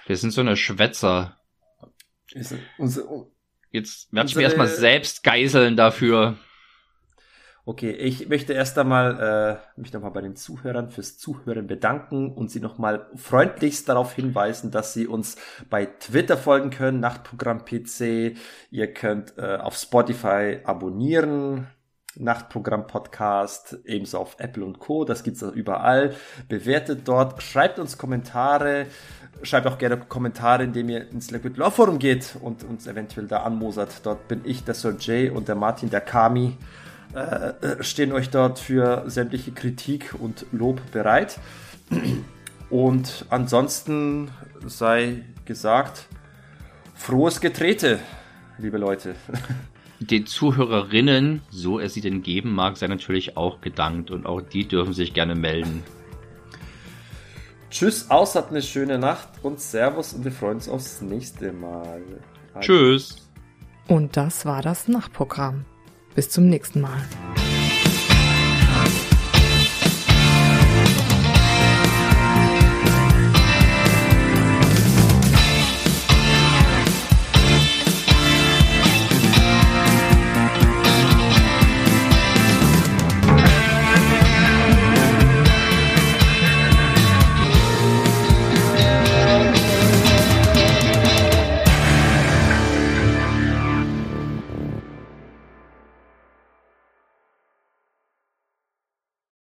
Wir sind so eine Schwätzer. Jetzt werde ich mir erstmal selbst geiseln dafür. Okay, ich möchte erst einmal äh, mich nochmal bei den Zuhörern fürs Zuhören bedanken und sie nochmal freundlichst darauf hinweisen, dass sie uns bei Twitter folgen können, Nachtprogramm PC. Ihr könnt äh, auf Spotify abonnieren, Nachtprogramm Podcast, ebenso auf Apple und Co. Das gibt's überall. Bewertet dort, schreibt uns Kommentare, schreibt auch gerne Kommentare, indem ihr ins Liquid Law Forum geht und uns eventuell da anmosert. Dort bin ich, der Sir Jay und der Martin, der Kami, äh, äh, stehen euch dort für sämtliche Kritik und Lob bereit. Und ansonsten sei gesagt, frohes Getrete, liebe Leute. Den Zuhörerinnen, so es sie denn geben mag, sei natürlich auch gedankt und auch die dürfen sich gerne melden. Tschüss, aus, habt eine schöne Nacht und Servus und wir freuen uns aufs nächste Mal. Tschüss. Und das war das Nachtprogramm. Bis zum nächsten Mal.